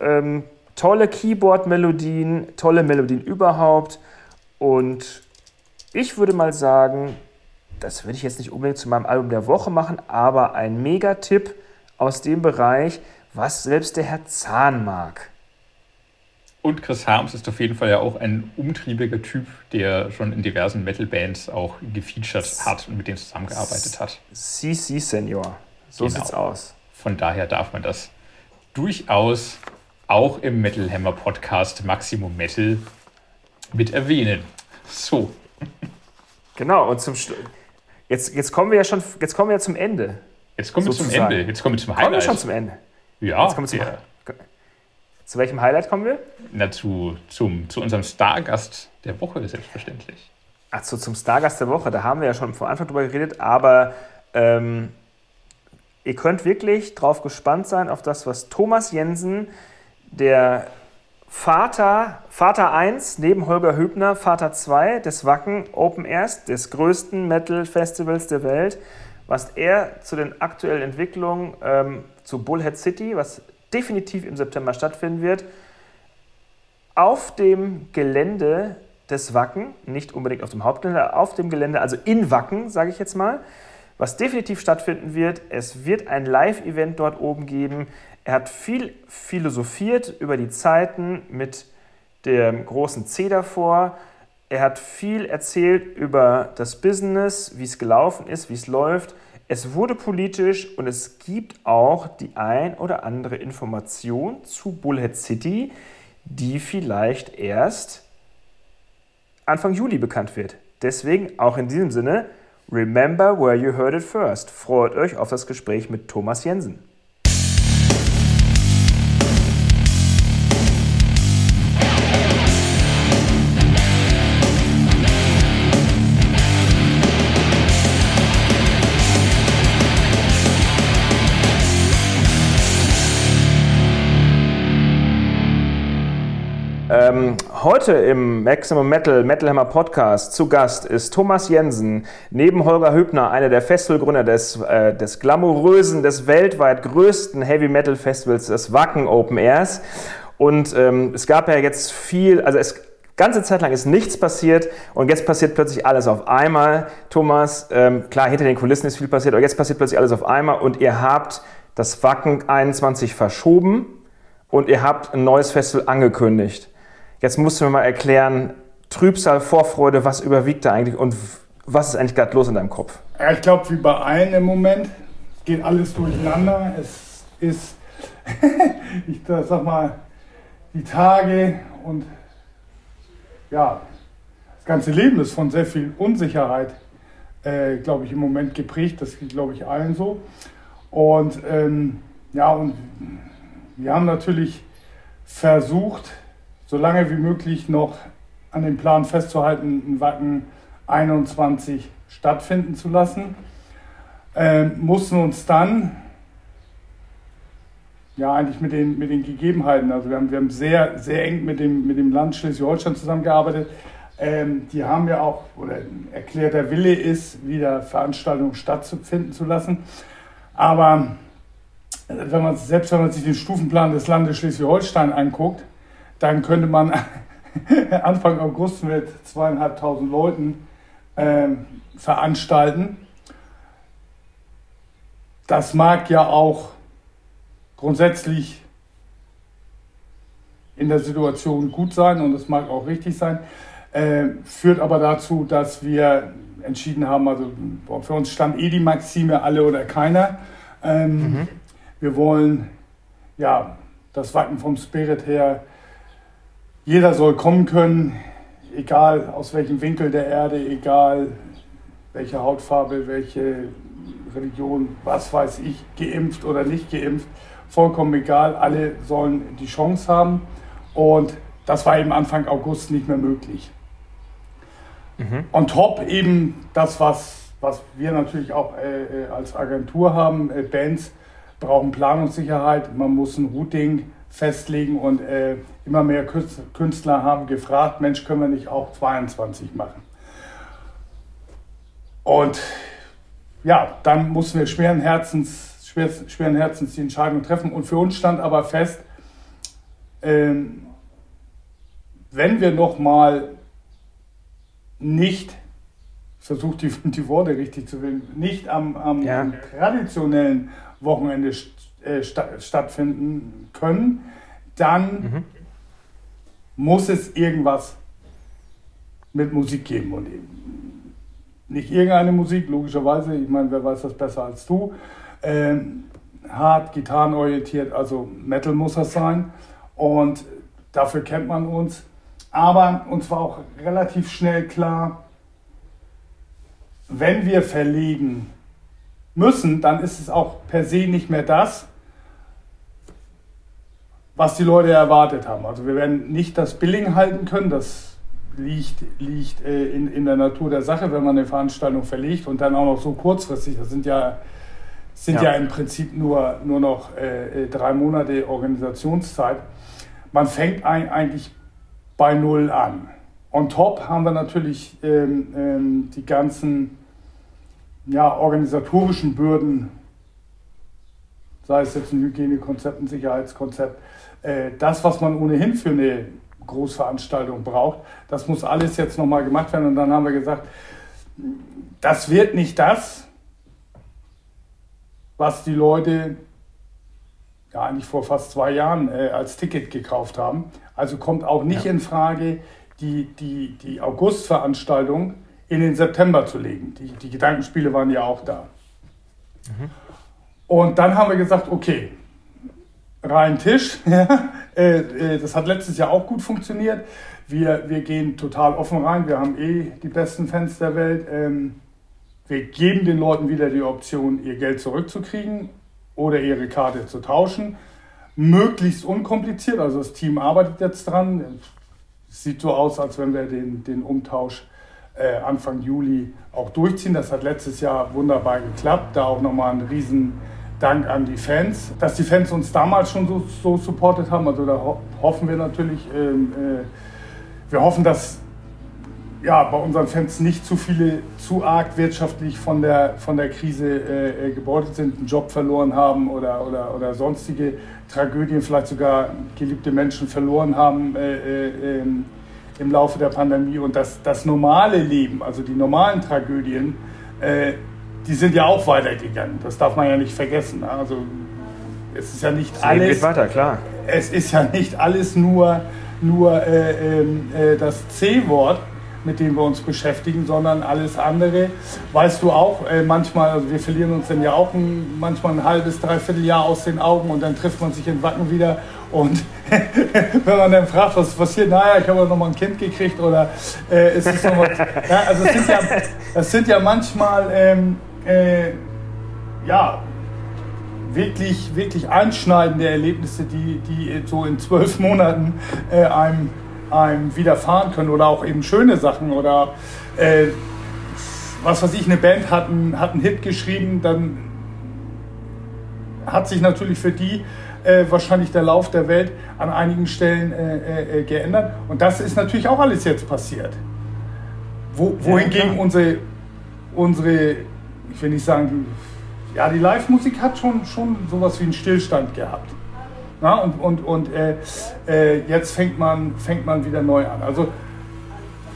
Ähm, tolle Keyboard-Melodien, tolle Melodien überhaupt. Und ich würde mal sagen, das würde ich jetzt nicht unbedingt zu meinem Album der Woche machen, aber ein Megatipp aus dem Bereich, was selbst der Herr Zahn mag. Und Chris Harms ist auf jeden Fall ja auch ein umtriebiger Typ, der schon in diversen Metal-Bands auch gefeatured hat und mit denen zusammengearbeitet hat. Si, Senor. So genau. sieht's aus. Von daher darf man das durchaus auch im Metal Hammer Podcast Maximum Metal mit erwähnen. So. Genau, und zum Schluss. Jetzt, jetzt kommen wir ja schon, jetzt kommen wir ja zum Ende. Jetzt kommen wir zum Ende. Jetzt kommen wir zum Highlight. Kommen wir schon zum Ende. Ja. Jetzt kommen wir zum ja. Zu welchem Highlight kommen wir? Na, zu, zum, zu unserem Stargast der Woche, selbstverständlich. Ach so, zum Stargast der Woche. Da haben wir ja schon von Anfang drüber geredet, aber ähm, ihr könnt wirklich drauf gespannt sein auf das, was Thomas Jensen, der Vater, Vater 1 neben Holger Hübner, Vater 2 des Wacken Open Airs, des größten Metal-Festivals der Welt, was er zu den aktuellen Entwicklungen ähm, zu Bullhead City, was definitiv im September stattfinden wird, auf dem Gelände des Wacken, nicht unbedingt auf dem Hauptgelände, auf dem Gelände, also in Wacken, sage ich jetzt mal, was definitiv stattfinden wird. Es wird ein Live-Event dort oben geben. Er hat viel philosophiert über die Zeiten mit dem großen C davor. Er hat viel erzählt über das Business, wie es gelaufen ist, wie es läuft. Es wurde politisch und es gibt auch die ein oder andere Information zu Bullhead City, die vielleicht erst Anfang Juli bekannt wird. Deswegen auch in diesem Sinne, remember where you heard it first. Freut euch auf das Gespräch mit Thomas Jensen. Heute im Maximum Metal Metal Hammer Podcast zu Gast ist Thomas Jensen, neben Holger Hübner, einer der Festivalgründer des, äh, des glamourösen, des weltweit größten Heavy Metal Festivals, des Wacken Open Airs. Und ähm, es gab ja jetzt viel, also es ganze Zeit lang ist nichts passiert und jetzt passiert plötzlich alles auf einmal. Thomas, ähm, klar, hinter den Kulissen ist viel passiert, aber jetzt passiert plötzlich alles auf einmal und ihr habt das Wacken 21 verschoben und ihr habt ein neues Festival angekündigt. Jetzt musst du mir mal erklären, Trübsal, Vorfreude, was überwiegt da eigentlich und was ist eigentlich gerade los in deinem Kopf? Ich glaube, wie bei allen im Moment geht alles durcheinander. Es ist, [laughs] ich sag mal, die Tage und ja, das ganze Leben ist von sehr viel Unsicherheit, äh, glaube ich, im Moment geprägt. Das geht, glaube ich, allen so. Und ähm, ja, und wir haben natürlich versucht, so lange wie möglich noch an dem Plan festzuhalten, ein Wacken 21 stattfinden zu lassen. Ähm, mussten uns dann ja eigentlich mit den, mit den Gegebenheiten, also wir haben, wir haben sehr, sehr eng mit dem, mit dem Land Schleswig-Holstein zusammengearbeitet. Ähm, die haben ja auch, oder erklärter Wille ist, wieder Veranstaltungen stattfinden zu lassen. Aber wenn man, selbst wenn man sich den Stufenplan des Landes Schleswig-Holstein anguckt, dann könnte man [laughs] Anfang August mit zweieinhalbtausend Leuten äh, veranstalten. Das mag ja auch grundsätzlich in der Situation gut sein und es mag auch richtig sein, äh, führt aber dazu, dass wir entschieden haben, also für uns stand eh die Maxime alle oder keiner. Ähm, mhm. Wir wollen ja das Wacken vom Spirit her jeder soll kommen können, egal aus welchem Winkel der Erde, egal welche Hautfarbe, welche Religion, was weiß ich, geimpft oder nicht geimpft, vollkommen egal, alle sollen die Chance haben. Und das war eben Anfang August nicht mehr möglich. Mhm. On top eben das, was, was wir natürlich auch äh, äh als Agentur haben, äh, Bands brauchen Planungssicherheit, man muss ein Routing festlegen und äh, immer mehr Künstler haben gefragt, Mensch, können wir nicht auch 22 machen? Und ja, dann mussten wir schweren Herzens, schwer, schweren Herzens die Entscheidung treffen und für uns stand aber fest, ähm, wenn wir nochmal nicht, ich versuche die, die Worte richtig zu wählen, nicht am, am, ja. traditionellen Wochenende äh, st stattfinden können, dann mhm. muss es irgendwas mit Musik geben und eben nicht irgendeine Musik, logischerweise, ich meine, wer weiß das besser als du. Ähm, hart, gitarrenorientiert, also Metal muss das sein und dafür kennt man uns. Aber uns war auch relativ schnell klar, wenn wir verlegen müssen, dann ist es auch per se nicht mehr das, was die Leute erwartet haben. Also wir werden nicht das Billing halten können, das liegt, liegt äh, in, in der Natur der Sache, wenn man eine Veranstaltung verlegt und dann auch noch so kurzfristig. Das sind ja, sind ja. ja im Prinzip nur, nur noch äh, äh drei Monate Organisationszeit. Man fängt ein, eigentlich bei Null an. On top haben wir natürlich ähm, ähm, die ganzen ja, organisatorischen Bürden, sei es jetzt ein Hygienekonzept, ein Sicherheitskonzept, das, was man ohnehin für eine Großveranstaltung braucht, das muss alles jetzt nochmal gemacht werden. Und dann haben wir gesagt, das wird nicht das, was die Leute ja eigentlich vor fast zwei Jahren äh, als Ticket gekauft haben. Also kommt auch nicht ja. in Frage, die, die, die Augustveranstaltung in den September zu legen. Die, die Gedankenspiele waren ja auch da. Mhm. Und dann haben wir gesagt, okay, rein Tisch. [laughs] Äh, äh, das hat letztes Jahr auch gut funktioniert. Wir, wir gehen total offen rein. Wir haben eh die besten Fans der Welt. Ähm, wir geben den Leuten wieder die Option, ihr Geld zurückzukriegen oder ihre Karte zu tauschen. Möglichst unkompliziert, also das Team arbeitet jetzt dran. Sieht so aus, als wenn wir den, den Umtausch äh, Anfang Juli auch durchziehen. Das hat letztes Jahr wunderbar geklappt. Da auch nochmal ein riesen Dank an die Fans, dass die Fans uns damals schon so, so supportet haben. Also da ho hoffen wir natürlich, ähm, äh, wir hoffen, dass ja, bei unseren Fans nicht zu viele zu arg wirtschaftlich von der, von der Krise äh, äh, gebeutelt sind, einen Job verloren haben oder, oder, oder sonstige Tragödien, vielleicht sogar geliebte Menschen verloren haben äh, äh, ähm, im Laufe der Pandemie. Und das, das normale Leben, also die normalen Tragödien, äh, die sind ja auch weitergegangen. Das darf man ja nicht vergessen. Also es ist ja nicht das alles. Geht weiter, klar. Es ist ja nicht alles nur, nur äh, ähm, das C-Wort mit denen wir uns beschäftigen, sondern alles andere. Weißt du auch, äh, manchmal, also wir verlieren uns dann ja auch ein, manchmal ein halbes, dreiviertel Jahr aus den Augen und dann trifft man sich in Wacken wieder und [laughs] wenn man dann fragt, was passiert, naja, ich habe noch mal ein Kind gekriegt oder äh, ist es noch was, [laughs] ja, also es sind ja, es sind ja manchmal, ähm, äh, ja, wirklich, wirklich einschneidende Erlebnisse, die, die so in zwölf Monaten äh, einem einem widerfahren können oder auch eben schöne Sachen oder äh, was weiß ich, eine Band hat einen, hat einen Hit geschrieben, dann hat sich natürlich für die äh, wahrscheinlich der Lauf der Welt an einigen Stellen äh, äh, geändert. Und das ist natürlich auch alles jetzt passiert. Wo, wohingegen ja, unsere, unsere, ich will nicht sagen, ja, die Live-Musik hat schon, schon sowas wie einen Stillstand gehabt. Na, und und, und äh, äh, jetzt fängt man, fängt man wieder neu an. Also,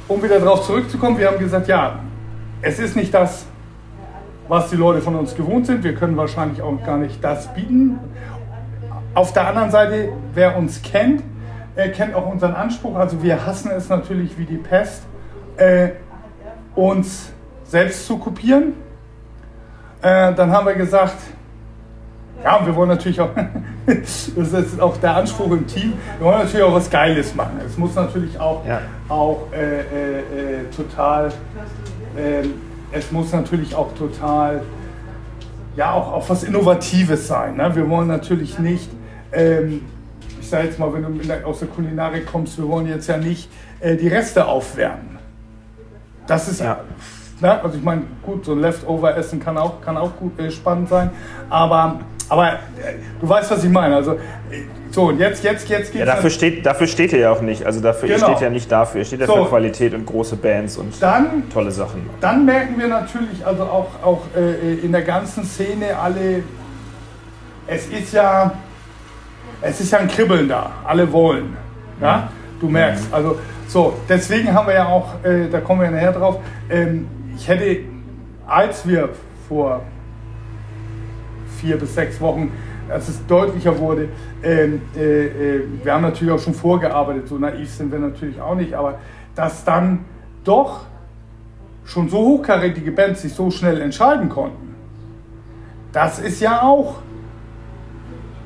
um wieder darauf zurückzukommen, wir haben gesagt, ja, es ist nicht das, was die Leute von uns gewohnt sind. Wir können wahrscheinlich auch gar nicht das bieten. Auf der anderen Seite, wer uns kennt, äh, kennt auch unseren Anspruch. Also wir hassen es natürlich wie die Pest, äh, uns selbst zu kopieren. Äh, dann haben wir gesagt, ja, und wir wollen natürlich auch, [laughs] das ist auch der Anspruch im Team, wir wollen natürlich auch was Geiles machen. Es muss natürlich auch, ja. auch äh, äh, äh total, ähm, es muss natürlich auch total, ja, auch, auch was Innovatives sein. Ne? Wir wollen natürlich nicht, ähm, ich sage jetzt mal, wenn du der, aus der Kulinarik kommst, wir wollen jetzt ja nicht äh, die Reste aufwärmen. Das ist ja. Ne? Also ich meine, gut, so ein Leftover-Essen kann auch, kann auch gut, äh, spannend sein, aber aber äh, du weißt, was ich meine. Also, so, und jetzt, jetzt, jetzt geht's. Ja, dafür, steht, dafür steht er ja auch nicht. Also, dafür genau. steht ja nicht dafür. Er steht ja so, für Qualität und große Bands und dann, tolle Sachen. Dann merken wir natürlich, also auch, auch äh, in der ganzen Szene alle, es ist ja, es ist ja ein Kribbeln da. Alle wollen. Ja? Du merkst. Also so, deswegen haben wir ja auch, äh, da kommen wir nachher drauf, ähm, ich hätte, als wir vor vier bis sechs Wochen, als es deutlicher wurde, ähm, äh, äh, wir haben natürlich auch schon vorgearbeitet, so naiv sind wir natürlich auch nicht, aber dass dann doch schon so hochkarätige Bands sich so schnell entscheiden konnten, das ist ja auch,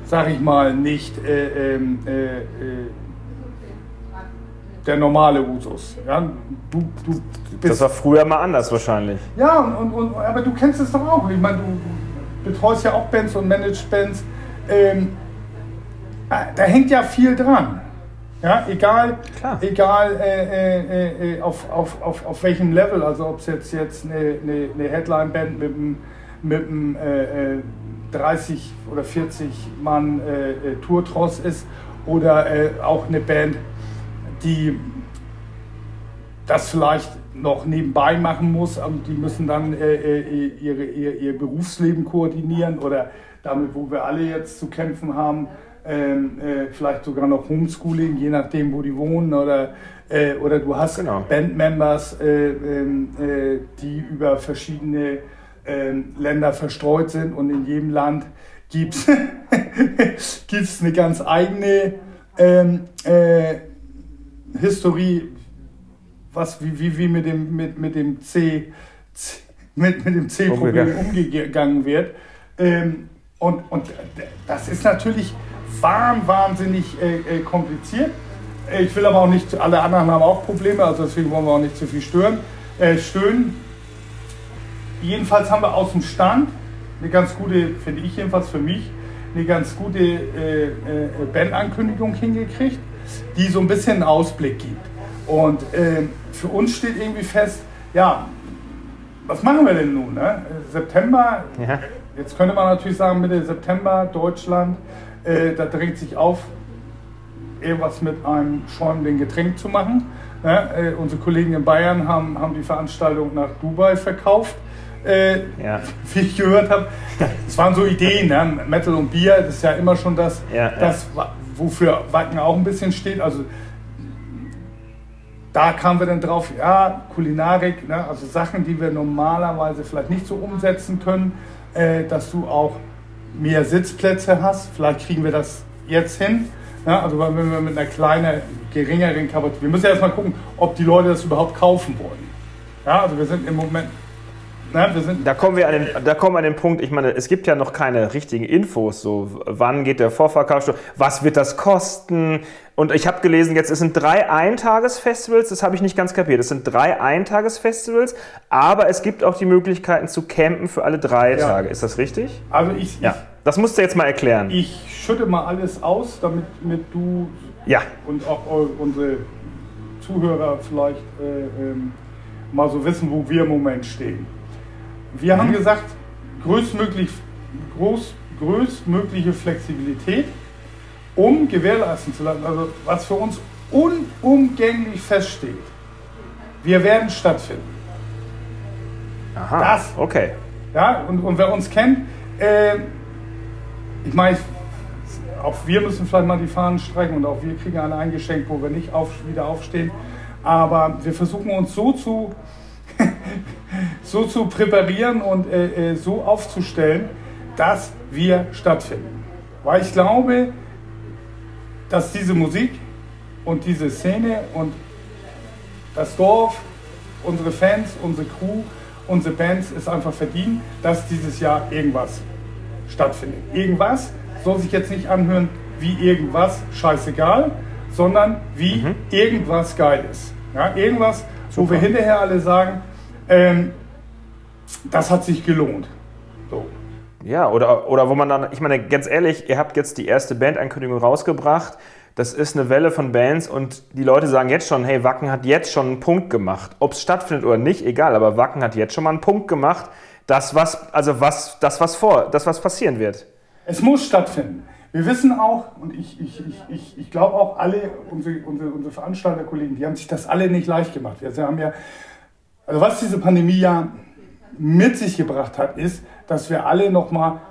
sag ich mal, nicht äh, ähm, äh, äh, der normale Usus. Ja, du, du das war früher mal anders wahrscheinlich. Ja, und, und, aber du kennst es doch auch. Ich meine, du betreust ja auch Bands und managst Bands. Ähm, äh, da hängt ja viel dran. Ja, egal, egal äh, äh, äh, auf, auf, auf, auf welchem Level, also ob es jetzt, jetzt eine, eine, eine Headline-Band mit einem, mit einem äh, 30 äh, oder 40 Mann äh, Tour-Tross ist oder auch eine Band, die das vielleicht noch nebenbei machen muss und die müssen dann ihre, ihr, ihr Berufsleben koordinieren oder damit, wo wir alle jetzt zu kämpfen haben, ähm, äh, vielleicht sogar noch Homeschooling, je nachdem, wo die wohnen, oder, äh, oder du hast genau. Bandmembers, äh, ähm, äh die über verschiedene ähm, Länder verstreut sind und in jedem Land gibt es [laughs] eine ganz eigene ähm, äh, Historie, was, wie, wie, wie mit dem, mit, mit dem C, C mit, mit dem C-Problem umgegangen wird. Ähm, und, und das ist natürlich wahnsinnig äh, äh, kompliziert. Ich will aber auch nicht, alle anderen haben auch Probleme, also deswegen wollen wir auch nicht zu viel stören. Äh, stören. Jedenfalls haben wir aus dem Stand eine ganz gute, finde ich jedenfalls für mich, eine ganz gute äh, äh, Bandankündigung hingekriegt, die so ein bisschen einen Ausblick gibt. Und äh, für uns steht irgendwie fest, ja, was machen wir denn nun? Ne? September, ja. jetzt könnte man natürlich sagen, Mitte September, Deutschland, äh, da drängt sich auf, irgendwas mit einem schäumenden Getränk zu machen. Ja, äh, unsere Kollegen in Bayern haben, haben die Veranstaltung nach Dubai verkauft. Äh, ja. [laughs] Wie ich gehört habe, es waren so Ideen, ne? Metal und Bier, das ist ja immer schon das, ja, das wofür Wacken auch ein bisschen steht. Also da kamen wir dann drauf, ja, Kulinarik, ne? also Sachen, die wir normalerweise vielleicht nicht so umsetzen können, äh, dass du auch mehr Sitzplätze hast. Vielleicht kriegen wir das jetzt hin. Ja, also wenn wir mit einer kleinen, geringeren Kapazität, wir müssen ja erstmal gucken, ob die Leute das überhaupt kaufen wollen. Ja, also wir sind im Moment na, da, kommen wir an den, da kommen an den Punkt, ich meine, es gibt ja noch keine richtigen Infos, so wann geht der Vorverkauf, was wird das kosten? Und ich habe gelesen, jetzt es sind drei Eintagesfestivals, das habe ich nicht ganz kapiert. Es sind drei Eintagesfestivals, aber es gibt auch die Möglichkeiten zu campen für alle drei ja. Tage. Ist das richtig? Also ich, ja. Das musst du jetzt mal erklären. Ich schütte mal alles aus, damit, damit du ja. und auch unsere Zuhörer vielleicht äh, ähm, mal so wissen, wo wir im Moment stehen. Wir mhm. haben gesagt, größtmöglich, groß, größtmögliche Flexibilität, um gewährleisten zu lassen, also was für uns unumgänglich feststeht. Wir werden stattfinden. Aha, das, okay. Ja, und, und wer uns kennt, äh, ich meine, auch wir müssen vielleicht mal die Fahnen streichen und auch wir kriegen eine eingeschenkt, wo wir nicht auf, wieder aufstehen. Aber wir versuchen uns so zu [laughs] so zu präparieren und äh, äh, so aufzustellen, dass wir stattfinden. Weil ich glaube, dass diese Musik und diese Szene und das Dorf, unsere Fans, unsere Crew, unsere Bands es einfach verdienen, dass dieses Jahr irgendwas stattfindet. Irgendwas soll sich jetzt nicht anhören wie irgendwas scheißegal, sondern wie mhm. irgendwas geil ist. Ja, irgendwas, Super. wo wir hinterher alle sagen, ähm, das hat sich gelohnt. So. Ja, oder, oder wo man dann, ich meine, ganz ehrlich, ihr habt jetzt die erste Bandankündigung rausgebracht. Das ist eine Welle von Bands und die Leute sagen jetzt schon, hey, Wacken hat jetzt schon einen Punkt gemacht. Ob es stattfindet oder nicht, egal, aber Wacken hat jetzt schon mal einen Punkt gemacht. Das, was, also was, das, was vor, das, was passieren wird. Es muss stattfinden. Wir wissen auch, und ich, ich, ich, ich, ich glaube auch alle, unsere, unsere, unsere Veranstalterkollegen, die haben sich das alle nicht leicht gemacht. Wir haben ja also was diese Pandemie ja mit sich gebracht hat, ist, dass wir alle noch mal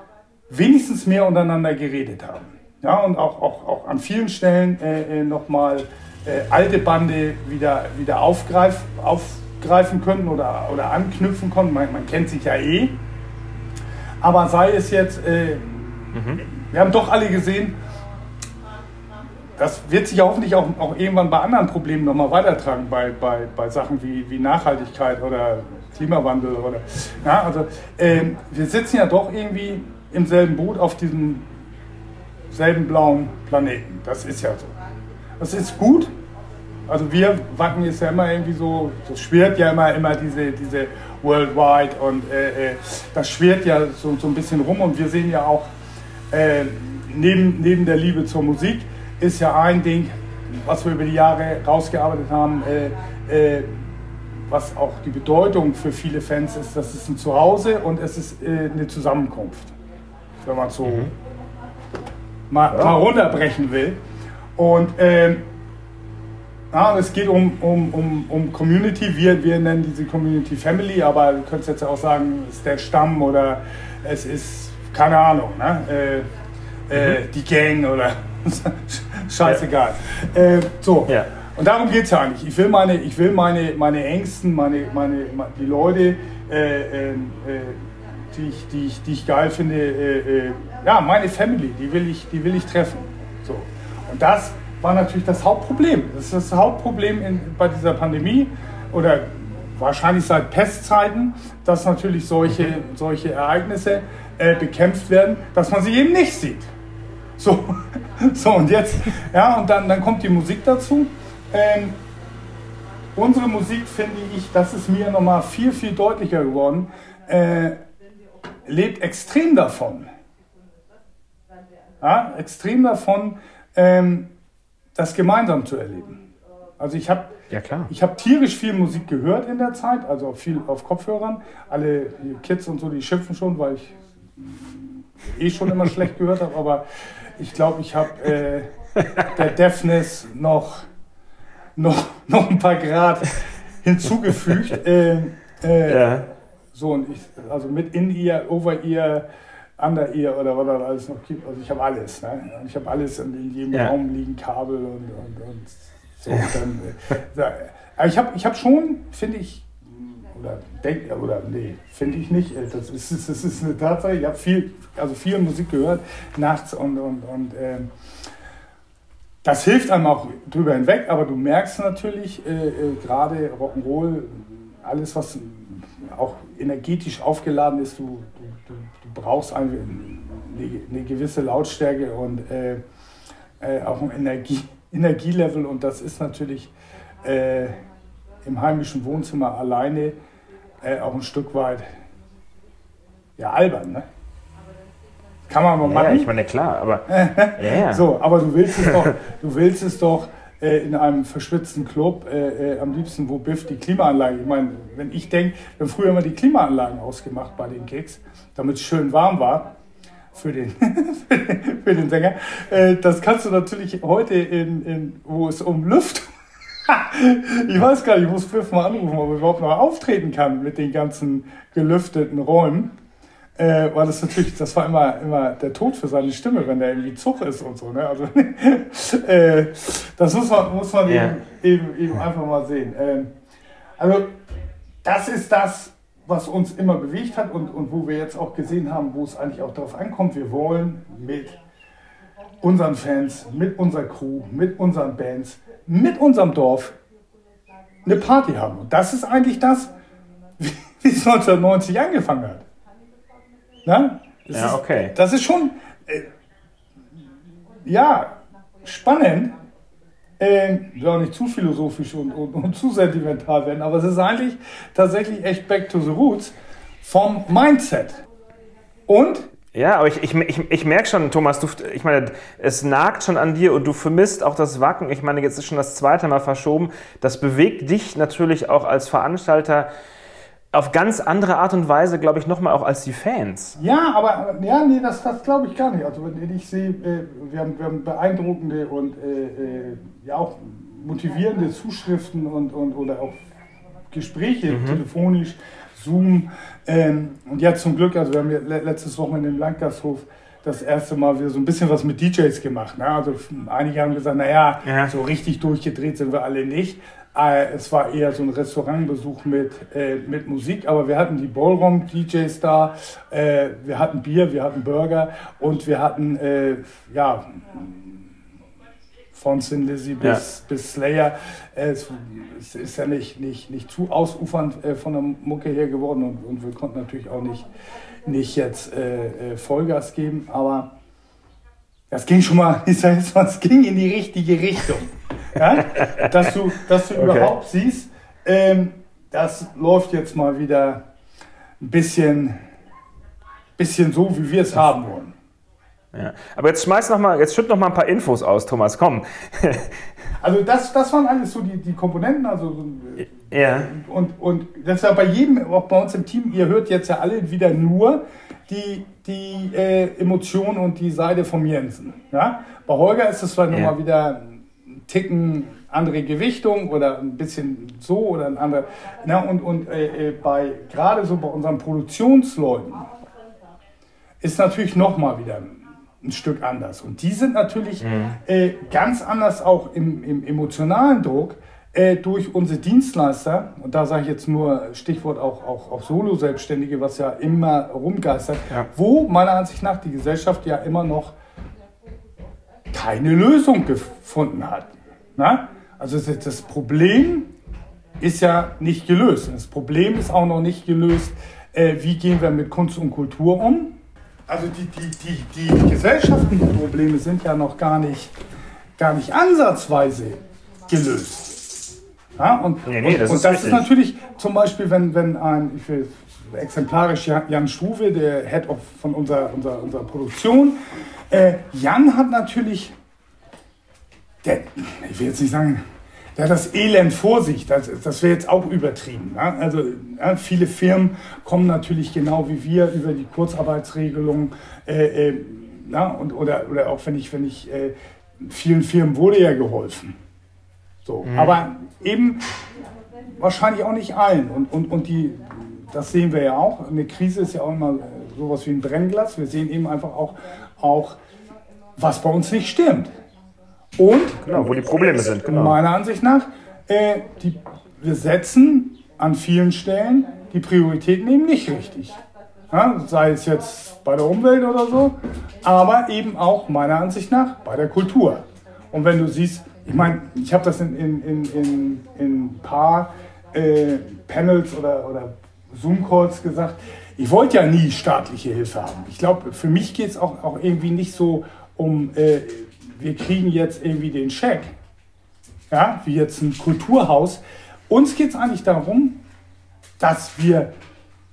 wenigstens mehr untereinander geredet haben. Ja, und auch, auch, auch an vielen Stellen äh, äh nochmal äh, alte Bande wieder, wieder aufgreif, aufgreifen können oder, oder anknüpfen können. Man, man kennt sich ja eh. Aber sei es jetzt, äh, mhm. wir haben doch alle gesehen, das wird sich hoffentlich auch, auch irgendwann bei anderen Problemen nochmal weitertragen, bei, bei, bei Sachen wie, wie Nachhaltigkeit oder Klimawandel. Oder, ja, also, äh, wir sitzen ja doch irgendwie im selben Boot auf diesem selben blauen Planeten. Das ist ja so. Das ist gut. Also wir Wacken ist ja immer irgendwie so, das schwirrt ja immer, immer diese, diese Worldwide und äh, äh, das schwirrt ja so, so ein bisschen rum und wir sehen ja auch äh, neben, neben der Liebe zur Musik ist ja ein Ding, was wir über die Jahre rausgearbeitet haben, äh, äh, was auch die Bedeutung für viele Fans ist, das ist ein Zuhause und es ist äh, eine Zusammenkunft, wenn man so mhm. mal, ja. mal runterbrechen will. Und ähm, ja, es geht um, um, um, um Community. Wir, wir nennen diese Community Family, aber du könntest jetzt auch sagen, es ist der Stamm oder es ist, keine Ahnung, ne? Äh, äh, mhm. die Gang oder [laughs] scheißegal. Ja. Äh, so. Ja. Und darum geht es ja eigentlich. Ich will meine, ich will meine, meine Ängsten, meine, meine, die Leute, äh, äh, äh, die, ich, die, ich, die ich geil finde, äh, äh, ja, meine Family, die will ich, die will ich treffen. So. Und das war natürlich das Hauptproblem. Das ist das Hauptproblem in, bei dieser Pandemie oder wahrscheinlich seit Pestzeiten, dass natürlich solche, mhm. solche Ereignisse äh, bekämpft werden, dass man sie eben nicht sieht. So, [laughs] so und jetzt, ja, und dann, dann kommt die Musik dazu. Ähm, unsere Musik, finde ich, das ist mir nochmal viel, viel deutlicher geworden, äh, lebt extrem davon. Ja, extrem davon, ähm, das gemeinsam zu erleben. Also ich habe ja, ich habe tierisch viel Musik gehört in der Zeit, also viel auf Kopfhörern. Alle Kids und so, die schimpfen schon, weil ich eh schon immer [laughs] schlecht gehört habe, aber ich glaube, ich habe äh, der Deafness noch, noch, noch ein paar Grad hinzugefügt. [laughs] Äh, äh, ja. So, und ich, also mit In-Ear, Over-Ear, Under-Ear oder was da alles noch gibt. Also ich habe alles. Ne? Ich habe alles in jedem ja. Raum liegen, Kabel und, und, und so. Dann, äh, ich habe ich hab schon, finde ich, oder denke, oder nee, finde ich nicht. Äh, das ist, [laughs] das ist eine Tatsache. Ich habe viel, also viel Musik gehört, nachts und, und, und äh, das hilft einem auch drüber hinweg, aber du merkst natürlich äh, äh, gerade Rock'n'Roll, alles was auch energetisch aufgeladen ist, du, du, du brauchst eine, eine, gewisse Lautstärke und äh, äh, auch ein Energie, [laughs] Energielevel und das ist natürlich im heimischen Wohnzimmer alleine äh, auch ein Stück weit ja albern, ne? Kann man mal machen. Ja, ich meine, klar, aber. [laughs] ja. So, aber du willst es doch, du willst es doch äh, in einem verschwitzten Club, äh, äh, am liebsten, wo Biff die Klimaanlage. Ich meine, wenn ich denke, wir haben früher immer die Klimaanlagen ausgemacht bei den Gigs, damit es schön warm war für den, [laughs] für den Sänger. Äh, das kannst du natürlich heute, in, in, wo es um Luft [laughs] ich weiß gar nicht, ich muss Biff mal anrufen, ob er überhaupt noch auftreten kann mit den ganzen gelüfteten Räumen. Äh, weil das natürlich, das war immer, immer der Tod für seine Stimme, wenn der irgendwie Zug ist und so. Ne? Also, [laughs] äh, das muss man, muss man ja. eben, eben, eben, einfach mal sehen. Ähm, also, das ist das, was uns immer bewegt hat und, und wo wir jetzt auch gesehen haben, wo es eigentlich auch darauf ankommt. Wir wollen mit unseren Fans, mit unserer Crew, mit unseren Bands, mit unserem Dorf eine Party haben. Und das ist eigentlich das, wie [laughs] es 1990 angefangen hat. Na? Das ja, okay. Ist, das ist schon, äh, ja, spannend. Äh, will auch nicht zu philosophisch und, und, und, zu sentimental werden, aber es ist eigentlich tatsächlich echt back to the roots vom Mindset. Und ja, aber ich, ich, ich, ich merke schon, Thomas, du, ich meine, es nagt schon an dir und du vermisst auch das Wacken. Ich meine, jetzt ist schon das zweite Mal verschoben. Das bewegt dich natürlich auch als Veranstalter auf ganz andere Art und Weise, glaube ich, nochmal auch als die Fans. Ja, aber ja, nee, das, das glaube ich gar nicht. Also wenn ich sehe, äh, wir, haben, wir haben beeindruckende und äh, äh, ja auch motivierende Zuschriften und, und oder auch Gespräche mhm. telefonisch, Zoom. Ähm, und ja, zum Glück, also wir haben ja letztes Wochenende im Landgasthof das erste Mal wieder so ein bisschen was mit DJs gemacht. Ne? Also einige haben gesagt, naja, ja. so richtig durchgedreht sind wir alle nicht. Äh, es war eher so ein Restaurantbesuch mit, äh, mit Musik, aber wir hatten die Ballroom-DJs da, äh, wir hatten Bier, wir hatten Burger und wir hatten, äh, ja, von Sin Lizzy bis, ja. bis Slayer. Es, es, ist ja nicht, nicht, nicht zu ausufernd äh, von der Mucke her geworden und, und wir konnten natürlich auch nicht, nicht jetzt äh, äh Vollgas geben, aber das ging schon mal, [laughs] ich sag jetzt mal, es ging in die richtige Richtung. Ja? Dass du, dass du okay. überhaupt siehst, ähm, das läuft jetzt mal wieder ein bisschen, bisschen so, wie wir es haben wollen. Ja. Aber jetzt schmeiß noch mal, jetzt schütt noch mal ein paar Infos aus, Thomas, komm. [laughs] also das, das waren alles so die, die Komponenten, also ja. und, und das war bei jedem, auch bei uns im Team, ihr hört jetzt ja alle wieder nur die, die äh, Emotionen und die Seite vom Jensen. Ja? Bei Holger ist es vielleicht ja. nochmal wieder ein Ticken andere Gewichtung oder ein bisschen so oder ein anderer. Na, und und äh, äh bei gerade so bei unseren Produktionsleuten ist natürlich nochmal wieder ein Stück anders. Und die sind natürlich mhm. äh, ganz anders auch im, im emotionalen Druck äh, durch unsere Dienstleister. Und da sage ich jetzt nur Stichwort auch, auch, auch Solo-Selbstständige, was ja immer rumgeistert, ja. wo meiner Ansicht nach die Gesellschaft ja immer noch keine Lösung gefunden hat. Na? Also das Problem ist ja nicht gelöst. Das Problem ist auch noch nicht gelöst, äh, wie gehen wir mit Kunst und Kultur um also die, die, die, die gesellschaftlichen Probleme sind ja noch gar nicht, gar nicht ansatzweise gelöst. Ja, und, nee, nee, das, und, ist, und das ist, natürlich zum Beispiel, wenn, wenn ein, ich will exemplarisch Jan Struve, der Head of von unserer, unserer, unserer Produktion, äh, Jan hat natürlich, der, ich will jetzt nicht sagen, der hat das Elend vor sich. Das, das wäre jetzt auch übertrieben. Ne? Also ja, viele Firmen kommen natürlich genau wie wir über die Kurzarbeitsregelung. Äh, äh, na, und, oder, oder auch wenn ich, wenn ich äh, vielen Firmen wurde ja geholfen. So, mhm. aber eben wahrscheinlich auch nicht allen. Und, und, und die, das sehen wir ja auch. Eine Krise ist ja auch immer sowas wie ein Brennglas. Wir sehen eben einfach auch, auch was bei uns nicht stimmt. Und genau, wo die Probleme sind. Genau. Meiner Ansicht nach, äh, die, wir setzen an vielen Stellen die Prioritäten eben nicht richtig. Ja, sei es jetzt bei der Umwelt oder so, aber eben auch meiner Ansicht nach bei der Kultur. Und wenn du siehst, ich meine, ich habe das in, in, in, in, in ein paar äh, Panels oder, oder Zoom-Calls gesagt, ich wollte ja nie staatliche Hilfe haben. Ich glaube, für mich geht es auch, auch irgendwie nicht so um äh, wir kriegen jetzt irgendwie den Scheck, ja, wie jetzt ein Kulturhaus. Uns geht es eigentlich darum, dass wir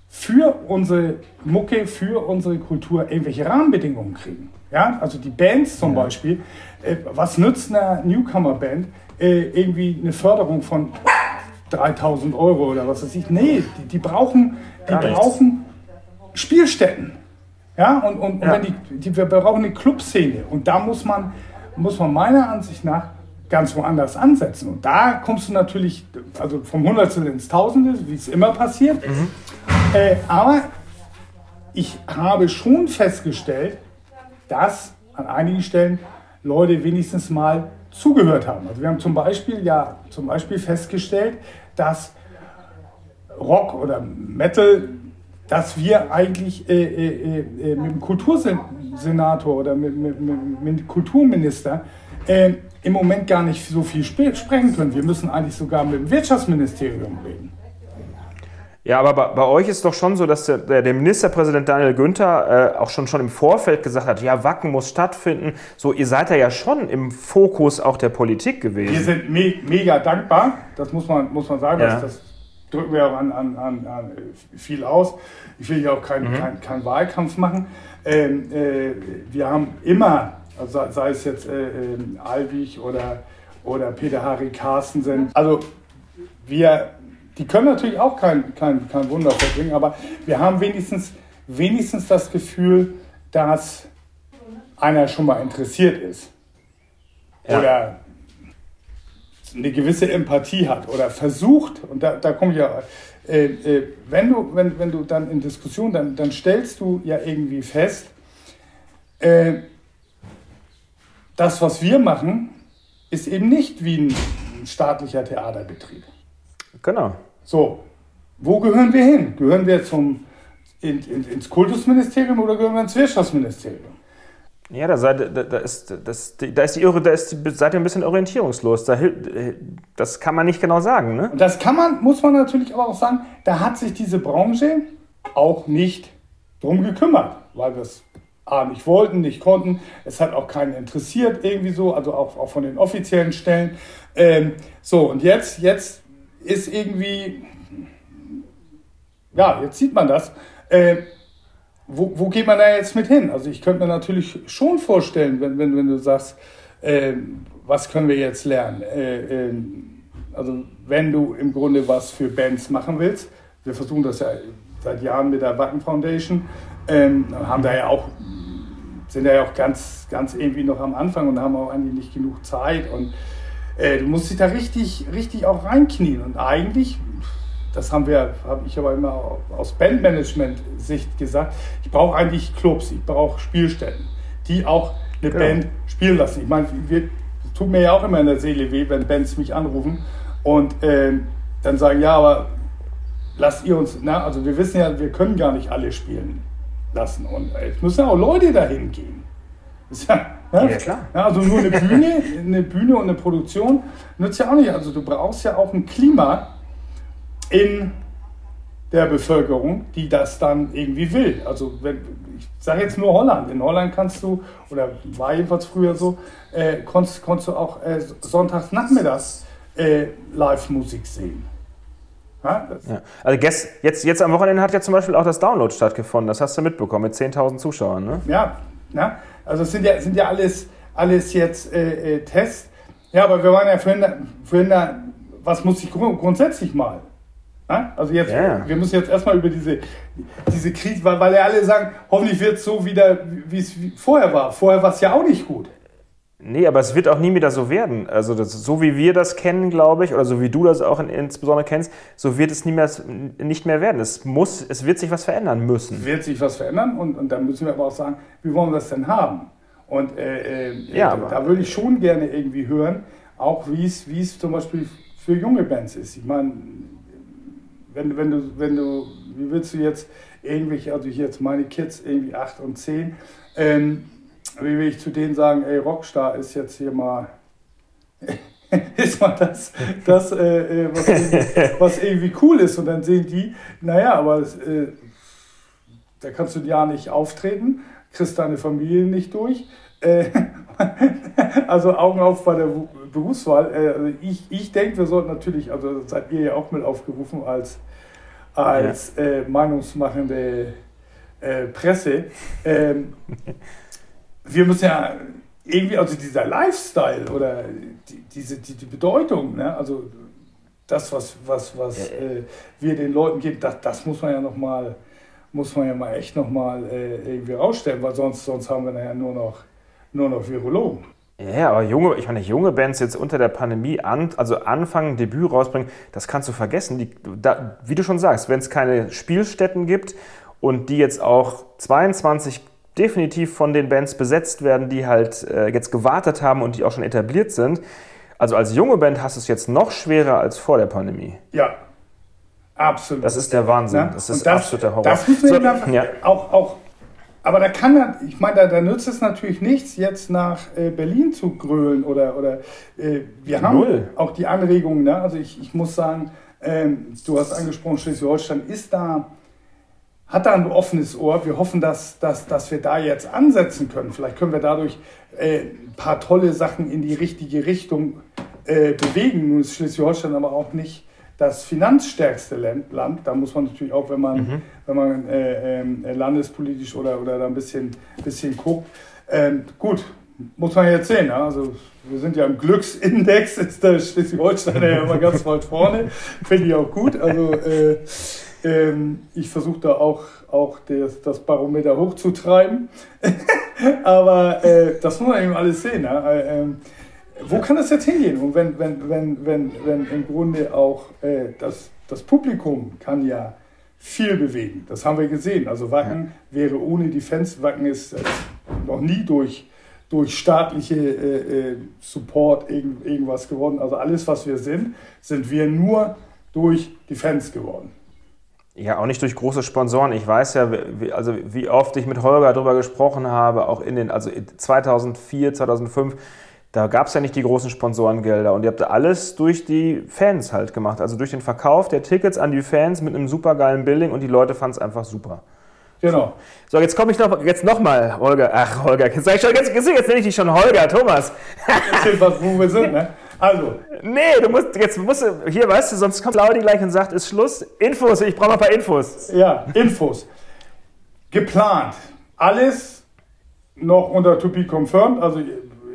für unsere Mucke, für unsere Kultur irgendwelche Rahmenbedingungen kriegen. Ja, also die Bands zum ja. Beispiel, äh, was nützt einer Newcomer-Band äh, irgendwie eine Förderung von 3000 Euro oder was weiß ich? Nee, die, die brauchen, die brauchen Spielstätten. Ja, und, und, ja. und wenn die, die, wir brauchen eine Clubszene und da muss man muss man meiner Ansicht nach ganz woanders ansetzen. Und da kommst du natürlich, also vom Hundertstel ins Tausende, wie es immer passiert. Mhm. Äh, aber ich habe schon festgestellt, dass an einigen Stellen Leute wenigstens mal zugehört haben. Also wir haben zum Beispiel ja zum Beispiel festgestellt, dass Rock oder Metal, dass wir eigentlich äh, äh, äh, mit dem Kultursen Senator oder mit, mit, mit, Kulturminister äh, im Moment gar nicht so viel sp sprechen können. Wir müssen eigentlich sogar mit dem Wirtschaftsministerium reden. Ja, aber bei, bei, euch ist doch schon so, dass der, der Ministerpräsident Daniel Günther äh, auch schon, schon im Vorfeld gesagt hat, ja, Wacken muss stattfinden. So, ihr seid ja schon im Fokus auch der Politik gewesen. Wir sind me mega dankbar, das muss man, muss man sagen, ja. das, das drücken wir auch an, an, an, an viel aus. Ich will hier auch keinen mhm. kein, kein Wahlkampf machen. Ähm, äh, wir haben immer, also sei es jetzt äh, äh, Alwig oder, oder Peter Harry Carstensen, also wir, die können natürlich auch kein, kein, kein Wunder verbringen, aber wir haben wenigstens, wenigstens das Gefühl, dass einer schon mal interessiert ist. Ja. Oder eine gewisse Empathie hat oder versucht, und da, da komme ich ja äh, äh, wenn, du, wenn, wenn du dann in Diskussion, dann, dann stellst du ja irgendwie fest, äh, das, was wir machen, ist eben nicht wie ein staatlicher Theaterbetrieb. Genau. So, wo gehören wir hin? Gehören wir zum, in, in, ins Kultusministerium oder gehören wir ins Wirtschaftsministerium? Ja, da, seid, da, da, ist, das, da, ist die, da ist die, seid ihr ein bisschen orientierungslos. Da, das kann man nicht genau sagen. Ne? Das kann man, muss man natürlich aber auch sagen, da hat sich diese Branche auch nicht drum gekümmert, weil wir es A, nicht wollten, nicht konnten. Es hat auch keinen interessiert irgendwie so, also auch, auch von den offiziellen Stellen. Ähm, so, und jetzt, jetzt ist irgendwie, ja, jetzt sieht man das. Äh, wo, wo geht man da jetzt mit hin? Also ich könnte mir natürlich schon vorstellen, wenn, wenn, wenn du sagst, äh, was können wir jetzt lernen? Äh, äh, also wenn du im Grunde was für Bands machen willst, wir versuchen das ja seit Jahren mit der Wacken Foundation, ähm, haben da ja auch, sind da ja auch ganz, ganz irgendwie noch am Anfang und haben auch eigentlich nicht genug Zeit und äh, du musst dich da richtig, richtig auch reinknien und eigentlich das haben wir, habe ich aber immer aus Bandmanagement-Sicht gesagt, ich brauche eigentlich Clubs, ich brauche Spielstätten, die auch eine genau. Band spielen lassen. Ich meine, es tut mir ja auch immer in der Seele weh, wenn Bands mich anrufen und äh, dann sagen, ja, aber lasst ihr uns, na, also wir wissen ja, wir können gar nicht alle spielen lassen und äh, es müssen ja auch Leute dahin gehen. Ist [laughs] ja, ja, ja, klar. Ja, also nur eine Bühne, eine Bühne und eine Produktion nützt ja auch nicht. Also du brauchst ja auch ein Klima, in der Bevölkerung, die das dann irgendwie will. Also wenn, ich sage jetzt nur Holland. In Holland kannst du, oder war jedenfalls früher so, äh, konntest, konntest du auch äh, sonntags nachmittags äh, Live-Musik sehen. Ja, ja. Also jetzt, jetzt am Wochenende hat ja zum Beispiel auch das Download stattgefunden. Das hast du mitbekommen mit 10.000 Zuschauern. Ne? Ja, ja, also es sind ja, sind ja alles, alles jetzt äh, äh, Tests. Ja, aber wir waren ja vorhin, vorhin da, was muss ich grundsätzlich mal? Also jetzt, ja. wir müssen jetzt erstmal über diese, diese Krise, weil, weil ja alle sagen, hoffentlich wird es so wieder, wie es vorher war. Vorher war es ja auch nicht gut. Nee, aber es wird auch nie wieder so werden. Also das, so wie wir das kennen, glaube ich, oder so wie du das auch in, insbesondere kennst, so wird es nie mehr, nicht mehr werden. Es, muss, es wird sich was verändern müssen. Es wird sich was verändern und, und dann müssen wir aber auch sagen, wie wollen wir das denn haben? Und äh, äh, ja, da, da würde ich schon gerne irgendwie hören, auch wie es zum Beispiel für junge Bands ist. Ich meine, wenn, wenn, du, wenn du, wie willst du jetzt irgendwelche, also jetzt meine Kids irgendwie 8 und 10, ähm, wie will ich zu denen sagen, ey, Rockstar ist jetzt hier mal, [laughs] ist mal das, das äh, äh, was, irgendwie, was, irgendwie, cool ist. Und dann sehen die, naja, aber äh, da kannst du ja nicht auftreten, kriegst deine Familie nicht durch. Äh, [laughs] also Augen auf bei der Berufswahl. Äh, also ich, ich denke, wir sollten natürlich, also seid ihr ja auch mit aufgerufen als, als ja. äh, meinungsmachende äh, Presse. Ähm, [laughs] wir müssen ja irgendwie, also dieser Lifestyle oder die, diese die, die Bedeutung, ne? also das, was, was, was äh, wir den Leuten geben, das, das muss man ja nochmal muss man ja mal echt nochmal äh, irgendwie rausstellen, weil sonst, sonst haben wir ja nur noch, nur noch Virologen. Ja, aber junge, ich meine, junge Bands jetzt unter der Pandemie an, also anfangen, Debüt rausbringen, das kannst du vergessen. Die, da, wie du schon sagst, wenn es keine Spielstätten gibt und die jetzt auch 22 definitiv von den Bands besetzt werden, die halt äh, jetzt gewartet haben und die auch schon etabliert sind. Also als junge Band hast du es jetzt noch schwerer als vor der Pandemie. Ja, absolut. Das ist der Wahnsinn. Ja? Das ist das, absoluter Horror. Das müssen wir so, ja. auch, auch aber da kann er, ich meine, da, da, nützt es natürlich nichts, jetzt nach äh, Berlin zu grölen oder, oder äh, wir haben Null. auch die Anregungen, ne? also ich, ich muss sagen, ähm, du hast angesprochen, Schleswig-Holstein ist da, hat da ein offenes Ohr. Wir hoffen, dass, dass, dass wir da jetzt ansetzen können. Vielleicht können wir dadurch äh, ein paar tolle Sachen in die richtige Richtung äh, bewegen. Nun ist Schleswig-Holstein aber auch nicht das finanzstärkste Land. Da muss man natürlich auch, wenn man, mhm. wenn man äh, äh, landespolitisch oder, oder da ein bisschen, bisschen guckt, ähm, gut, muss man jetzt sehen. Ja? Also wir sind ja im Glücksindex, [laughs] ist der Schleswig-Holstein ja immer ganz [laughs] weit vorne. Finde ich auch gut. Also äh, ähm, ich versuche da auch, auch das, das Barometer hochzutreiben. [laughs] Aber äh, das muss man eben alles sehen. Ja? Äh, ähm, wo kann das jetzt hingehen? Und wenn, wenn, wenn, wenn, wenn im Grunde auch äh, das, das Publikum kann ja viel bewegen. Das haben wir gesehen. Also Wacken wäre ohne die Fans, Wacken ist noch nie durch, durch staatliche äh, äh, Support irgend, irgendwas geworden. Also alles, was wir sind, sind wir nur durch die Fans geworden. Ja, auch nicht durch große Sponsoren. Ich weiß ja, wie, also wie oft ich mit Holger darüber gesprochen habe, auch in den, also 2004, 2005, da gab es ja nicht die großen Sponsorengelder und ihr habt alles durch die Fans halt gemacht. Also durch den Verkauf der Tickets an die Fans mit einem supergeilen Building und die Leute fanden es einfach super. Genau. So, jetzt komme ich noch, jetzt noch mal, Holger. Ach, Holger, jetzt, sag ich schon, jetzt, jetzt, jetzt nenne ich dich schon Holger, Thomas. Erzähl was, wo wir sind, ne? Also. Nee, du musst, jetzt musst du, hier, weißt du, sonst kommt Claudi gleich und sagt, ist Schluss. Infos, ich brauche noch ein paar Infos. Ja, Infos. Geplant. Alles noch unter to be confirmed. Also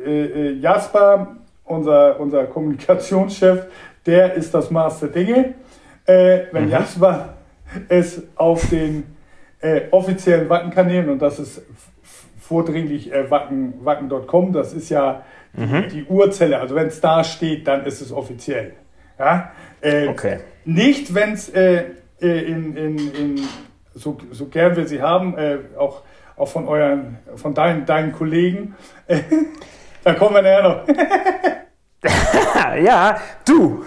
äh, Jasper, unser, unser Kommunikationschef, der ist das Maß der Dinge. Äh, wenn mhm. Jasper es auf den äh, offiziellen Wacken-Kanälen, und das ist vordringlich äh, wacken, wacken.com, das ist ja mhm. die Urzelle. Also wenn es da steht, dann ist es offiziell. Ja? Äh, okay. Nicht, wenn es äh, äh, in, in, in so, so gern wir sie haben, äh, auch, auch von euren, von deinen, deinen Kollegen. [laughs] da kommen wir nachher noch. [laughs] ja, du,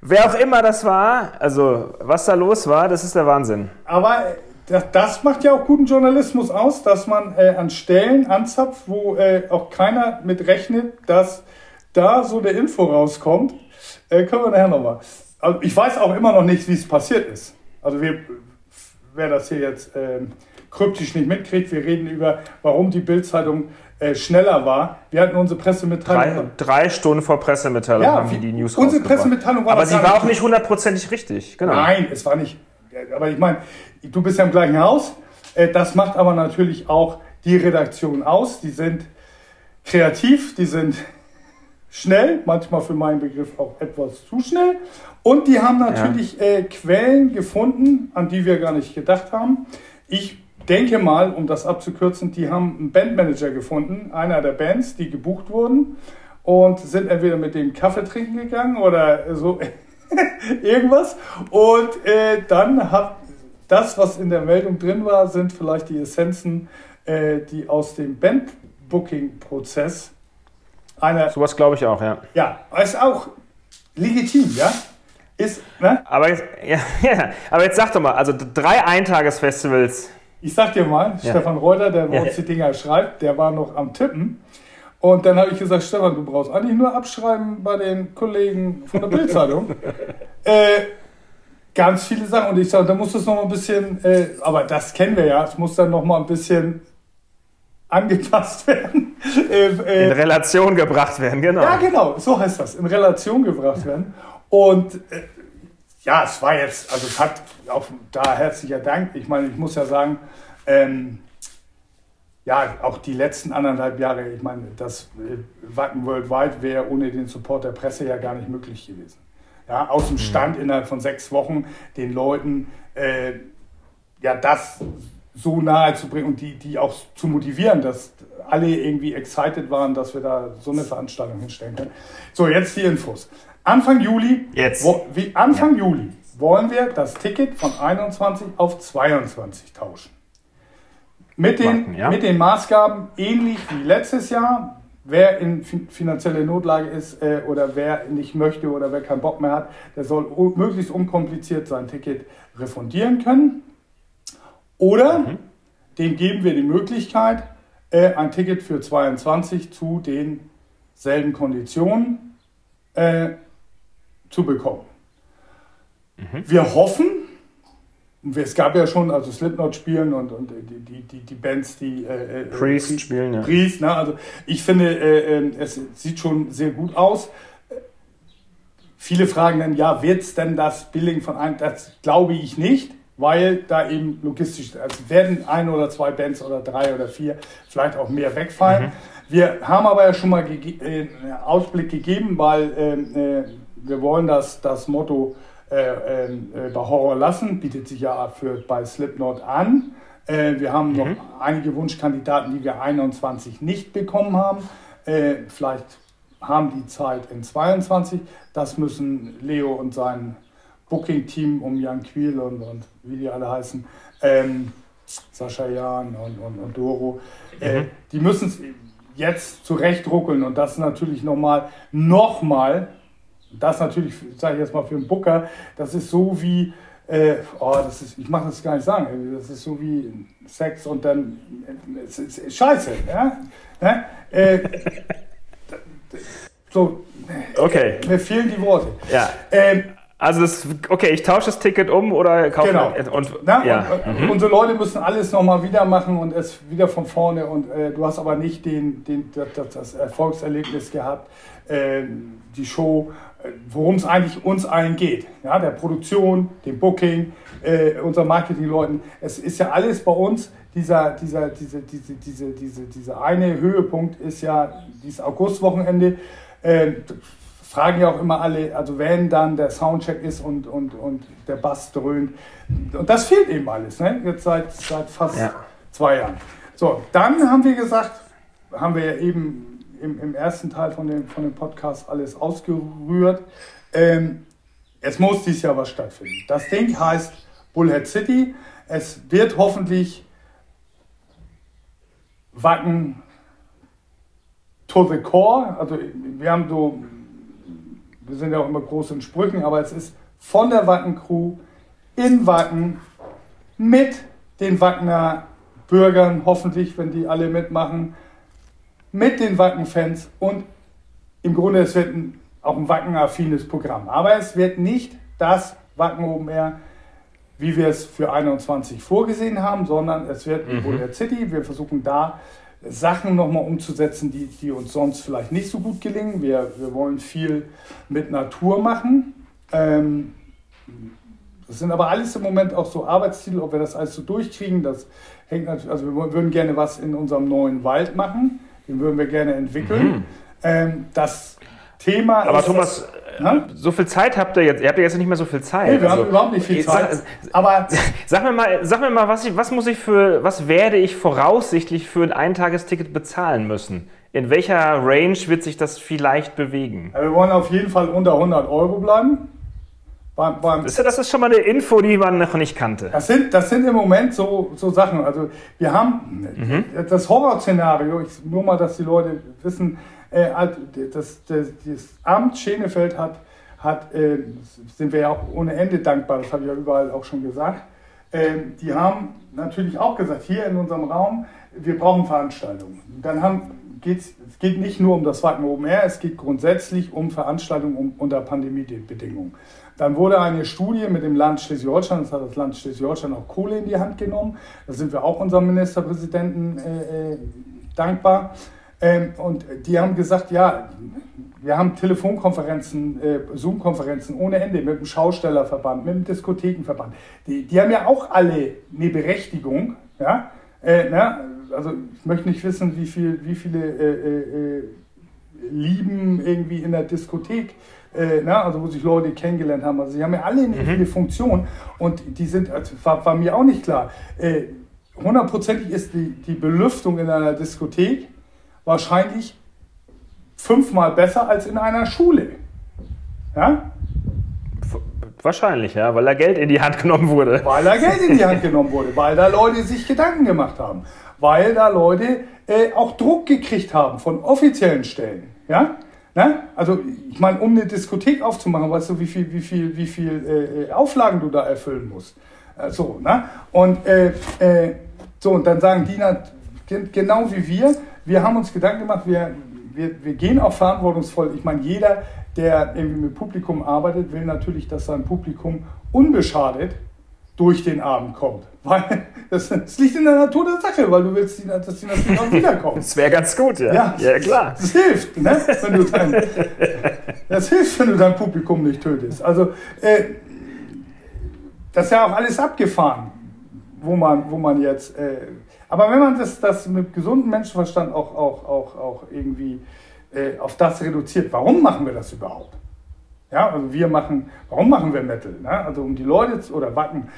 wer auch immer das war, also was da los war, das ist der Wahnsinn. Aber das, das, macht ja auch guten Journalismus aus, dass man äh, an Stellen anzapft, wo äh, auch keiner mit rechnet, dass da so eine Info rauskommt. Äh, können wir nachher nochmal. Also ich weiß auch immer noch nicht, wie es passiert ist. Also wir, wer das hier jetzt ähm, kryptisch nicht mitkriegt, wir reden über, warum die Bildzeitung äh, schneller war. Wir hatten unsere Pressemitteilung. Drei, drei Stunden vor Pressemitteilung ja, haben wir die News Unsere Pressemitteilung war Aber sie war auch nicht hundertprozentig richtig. Genau. Nein, es war nicht. Aber ich meine, du bist ja im gleichen Haus. Äh, das macht aber natürlich auch die Redaktion aus. Die sind kreativ, die sind schnell, manchmal für meinen Begriff auch etwas zu schnell. Und die haben natürlich ja. äh, Quellen gefunden, an die wir gar nicht gedacht haben. Ich denke mal, um das abzukürzen, die haben einen Bandmanager gefunden, einer der Bands, die gebucht wurden und sind entweder mit dem Kaffee trinken gegangen oder so [laughs] irgendwas. Und äh, dann hat das, was in der Meldung drin war, sind vielleicht die Essenzen, äh, die aus dem Bandbooking-Prozess einer. Sowas glaube ich auch, ja. Ja, ist auch legitim, ja. Ist, ne? aber, jetzt, [laughs] ja, ja, aber jetzt sag doch mal, also drei Eintagesfestivals. Ich sag dir mal, ja. Stefan Reuter, der bei uns die Dinger schreibt, der war noch am Tippen. Und dann habe ich gesagt, Stefan, du brauchst eigentlich nur abschreiben bei den Kollegen von der Bildzeitung. [laughs] äh, ganz viele Sachen. Und ich sage, da muss es noch mal ein bisschen, äh, aber das kennen wir ja, es muss dann noch mal ein bisschen angepasst [laughs] werden. Äh, äh, in Relation gebracht werden, genau. Ja, genau, so heißt das, in Relation gebracht werden. Und äh, ja, es war jetzt, also es hat auch da herzlicher Dank. Ich meine, ich muss ja sagen, ähm, ja, auch die letzten anderthalb Jahre, ich meine, das äh, Wacken Worldwide wäre ohne den Support der Presse ja gar nicht möglich gewesen. Ja, aus dem mhm. Stand innerhalb von sechs Wochen den Leuten äh, ja das so nahe zu bringen und die, die auch zu motivieren, dass alle irgendwie excited waren, dass wir da so eine Veranstaltung hinstellen können. So, jetzt die Infos. Anfang Juli, jetzt. Wo, wie Anfang ja. Juli wollen wir das Ticket von 21 auf 22 tauschen. Mit den, Marken, ja. mit den Maßgaben ähnlich wie letztes Jahr. Wer in finanzieller Notlage ist äh, oder wer nicht möchte oder wer keinen Bock mehr hat, der soll möglichst unkompliziert sein Ticket refundieren können. Oder mhm. dem geben wir die Möglichkeit, äh, ein Ticket für 22 zu denselben Konditionen äh, zu bekommen. Mhm. Wir hoffen, es gab ja schon, also Slipknot spielen und, und die, die, die, Bands, die äh, äh Priest, Priest spielen, ja. Priest, ne? also ich finde, äh, äh, es sieht schon sehr gut aus. Viele fragen dann, ja, wird es denn das Billing von einem, das glaube ich nicht, weil da eben logistisch, also werden ein oder zwei Bands oder drei oder vier vielleicht auch mehr wegfallen. Mhm. Wir haben aber ja schon mal äh, Ausblick gegeben, weil ähm, äh, wir wollen das, das Motto äh, ähm, äh, bei Horror lassen, bietet sich ja für, bei Slipknot an. Äh, wir haben mhm. noch einige Wunschkandidaten, die wir 21 nicht bekommen haben. Äh, vielleicht haben die Zeit in 22. Das müssen Leo und sein Booking-Team um Jan Quiel und, und wie die alle heißen, ähm, Sascha Jan und, und, und Doro, äh, mhm. die müssen es jetzt zurechtruckeln und das natürlich nochmal, nochmal, das natürlich, sage ich jetzt mal für einen Booker, das ist so wie, äh, oh, das ist, ich mache das gar nicht sagen, das ist so wie Sex und dann, es ist scheiße, ja? ja? Äh, [laughs] so, okay. mir fehlen die Worte. Ja. Ähm, also das, okay, ich tausche das Ticket um oder kaufe genau. und, Na, ja. und, mhm. unsere Leute müssen alles nochmal wieder machen und es wieder von vorne und äh, du hast aber nicht den, den, das, das Erfolgserlebnis gehabt, äh, die Show, äh, worum es eigentlich uns allen geht. Ja, der Produktion, dem Booking, äh, unseren Marketingleuten. Es ist ja alles bei uns, dieser, dieser, diese, diese, diese, diese, diese eine Höhepunkt ist ja dieses Augustwochenende. Äh, fragen ja auch immer alle, also wenn dann der Soundcheck ist und, und, und der Bass dröhnt. Und das fehlt eben alles, ne? jetzt seit, seit fast ja. zwei Jahren. So, dann haben wir gesagt, haben wir ja eben im, im ersten Teil von dem, von dem Podcast alles ausgerührt. Ähm, es muss dieses Jahr was stattfinden. Das Ding heißt Bullhead City. Es wird hoffentlich Wacken to the core. Also wir haben so wir sind ja auch immer groß in Sprüchen, aber es ist von der Wacken-Crew in Wacken mit den Wackener Bürgern, hoffentlich, wenn die alle mitmachen, mit den Wacken-Fans und im Grunde es wird ein, auch ein Wacken-affines Programm. Aber es wird nicht das Wacken Open Air, wie wir es für 21 vorgesehen haben, sondern es wird mhm. Bullhead City. Wir versuchen da Sachen nochmal umzusetzen, die, die uns sonst vielleicht nicht so gut gelingen. Wir, wir wollen viel mit Natur machen. Ähm, das sind aber alles im Moment auch so Arbeitsziele, ob wir das alles so durchkriegen. Das hängt natürlich, also wir würden gerne was in unserem neuen Wald machen. Den würden wir gerne entwickeln. Mhm. Ähm, das Thema aber ist. Thomas, Ne? So viel Zeit habt ihr jetzt. Ihr habt ja jetzt nicht mehr so viel Zeit. Nee, wir also, haben überhaupt nicht viel Zeit. Sag, aber [laughs] sag mir mal, sag mir mal, was, ich, was muss ich für, was werde ich voraussichtlich für ein Eintagesticket bezahlen müssen? In welcher Range wird sich das vielleicht bewegen? Ja, wir wollen auf jeden Fall unter 100 Euro bleiben. Beim, beim das, ist, das ist schon mal eine Info, die man noch nicht kannte. Das sind, das sind im Moment so, so Sachen. Also wir haben mhm. das Horrorszenario, nur mal, dass die Leute wissen, äh, das, das, das, Amt Schenefeld hat, hat äh, sind wir ja auch ohne Ende dankbar, das habe ich ja überall auch schon gesagt. Äh, die haben natürlich auch gesagt, hier in unserem Raum, wir brauchen Veranstaltungen. Dann haben, geht's, es geht nicht nur um das Wacken Open Air, es geht grundsätzlich um Veranstaltungen um, unter Pandemiebedingungen. Dann wurde eine Studie mit dem Land Schleswig-Holstein, das hat das Land Schleswig-Holstein auch Kohle in die Hand genommen. Da sind wir auch unserem Ministerpräsidenten äh, äh dankbar. Ähm, und die haben gesagt, ja, wir haben Telefonkonferenzen, äh, Zoom-Konferenzen ohne Ende mit dem Schaustellerverband, mit dem Diskothekenverband. Die, die haben ja auch alle eine Berechtigung. Ja? Äh, na, also ich möchte nicht wissen, wie, viel, wie viele äh, äh, äh Lieben irgendwie in der Diskothek, äh, na, also wo sich Leute kennengelernt haben. Also sie haben ja alle eine, mhm. eine Funktion und die sind, also war, war mir auch nicht klar. Hundertprozentig ist die, die Belüftung in einer Diskothek wahrscheinlich fünfmal besser als in einer Schule. Ja? Wahrscheinlich, ja, weil da Geld in die Hand genommen wurde. Weil da Geld in die Hand genommen wurde, weil da Leute sich Gedanken gemacht haben, weil da Leute äh, auch Druck gekriegt haben von offiziellen Stellen. Ja? Ne? Also, ich meine, um eine Diskothek aufzumachen, weißt du, wie viel, wie viel, wie viel äh, Auflagen du da erfüllen musst. Äh, so, ne? Und äh, äh, so, und dann sagen die genau wie wir, wir haben uns Gedanken gemacht, wir, wir, wir gehen auch verantwortungsvoll. Ich meine, jeder, der irgendwie mit Publikum arbeitet, will natürlich, dass sein Publikum unbeschadet durch den Abend kommt. Weil [laughs] das, das, liegt in der Natur der Sache, weil du willst, dass die natürlich auch [laughs] wiederkommen. Das wäre ganz gut, ja. Ja, ja klar. Das, das hilft, ne? wenn du dein, [laughs] das hilft, wenn du dein Publikum nicht tötest. Also, äh, das ist ja auch alles abgefahren, wo man, wo man jetzt äh, aber wenn man das, das mit gesundem Menschenverstand auch, auch, auch, auch irgendwie äh, auf das reduziert, warum machen wir das überhaupt? Ja, also wir machen, warum machen wir Metal? Ne? Also um die Leute oder Wacken,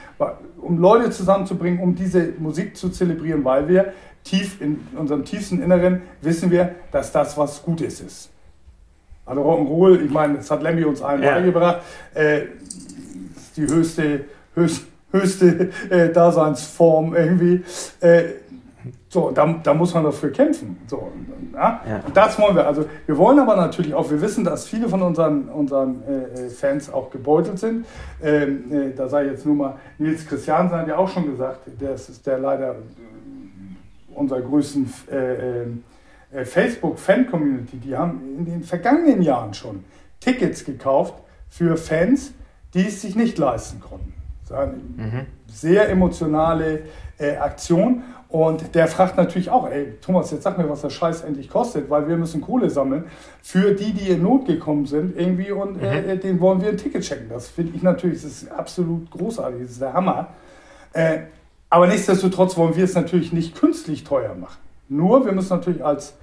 um Leute zusammenzubringen, um diese Musik zu zelebrieren, weil wir tief in unserem tiefsten Inneren wissen wir, dass das was Gutes ist. Also Rock'n'Roll, ich meine, das hat Lemmy uns allen ja. beigebracht, äh, ist die höchste, höchste höchste äh, Daseinsform irgendwie. Äh, so, da, da muss man dafür kämpfen. So, ja? ja. Und das wollen wir. Also wir wollen aber natürlich auch, wir wissen, dass viele von unseren, unseren äh, äh Fans auch gebeutelt sind. Ähm, äh, da sei jetzt nur mal Nils Christiansen hat ja auch schon gesagt, das ist der leider äh, unserer größten äh, äh, Facebook-Fan-Community. Die haben in den vergangenen Jahren schon Tickets gekauft für Fans, die es sich nicht leisten konnten. Eine mhm. sehr emotionale Aktion. Und der fragt natürlich auch, ey, Thomas, jetzt sag mir, was der Scheiß endlich kostet, weil wir müssen Kohle sammeln für die, die in Not gekommen sind irgendwie und äh, mhm. äh, den wollen wir ein Ticket checken. Das finde ich natürlich, das ist absolut großartig, das ist der Hammer. Äh, aber nichtsdestotrotz wollen wir es natürlich nicht künstlich teuer machen. Nur, wir müssen natürlich als,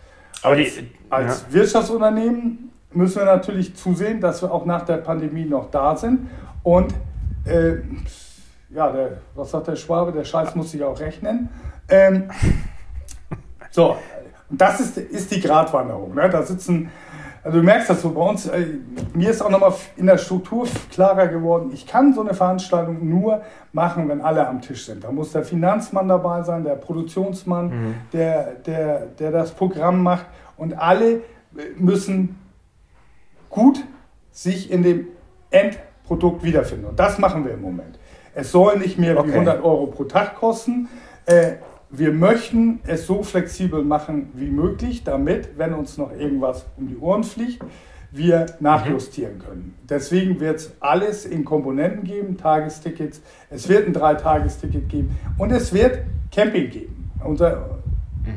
als, die, als ja. Wirtschaftsunternehmen müssen wir natürlich zusehen, dass wir auch nach der Pandemie noch da sind und äh, ja, der, was sagt der Schwabe, der Scheiß muss sich auch rechnen. Ähm, so, das ist, ist die Gratwanderung. Ne? Da sitzen, also du merkst das so bei uns, äh, mir ist auch nochmal in der Struktur klarer geworden, ich kann so eine Veranstaltung nur machen, wenn alle am Tisch sind. Da muss der Finanzmann dabei sein, der Produktionsmann, mhm. der, der, der das Programm macht und alle müssen gut sich in dem Endprodukt wiederfinden. Und das machen wir im Moment. Es soll nicht mehr okay. wie 100 Euro pro Tag kosten. Äh, wir möchten es so flexibel machen wie möglich, damit, wenn uns noch irgendwas um die Ohren fliegt, wir nachjustieren können. Deswegen wird es alles in Komponenten geben, Tagestickets, es wird ein Dreitagesticket geben und es wird Camping geben. Unser,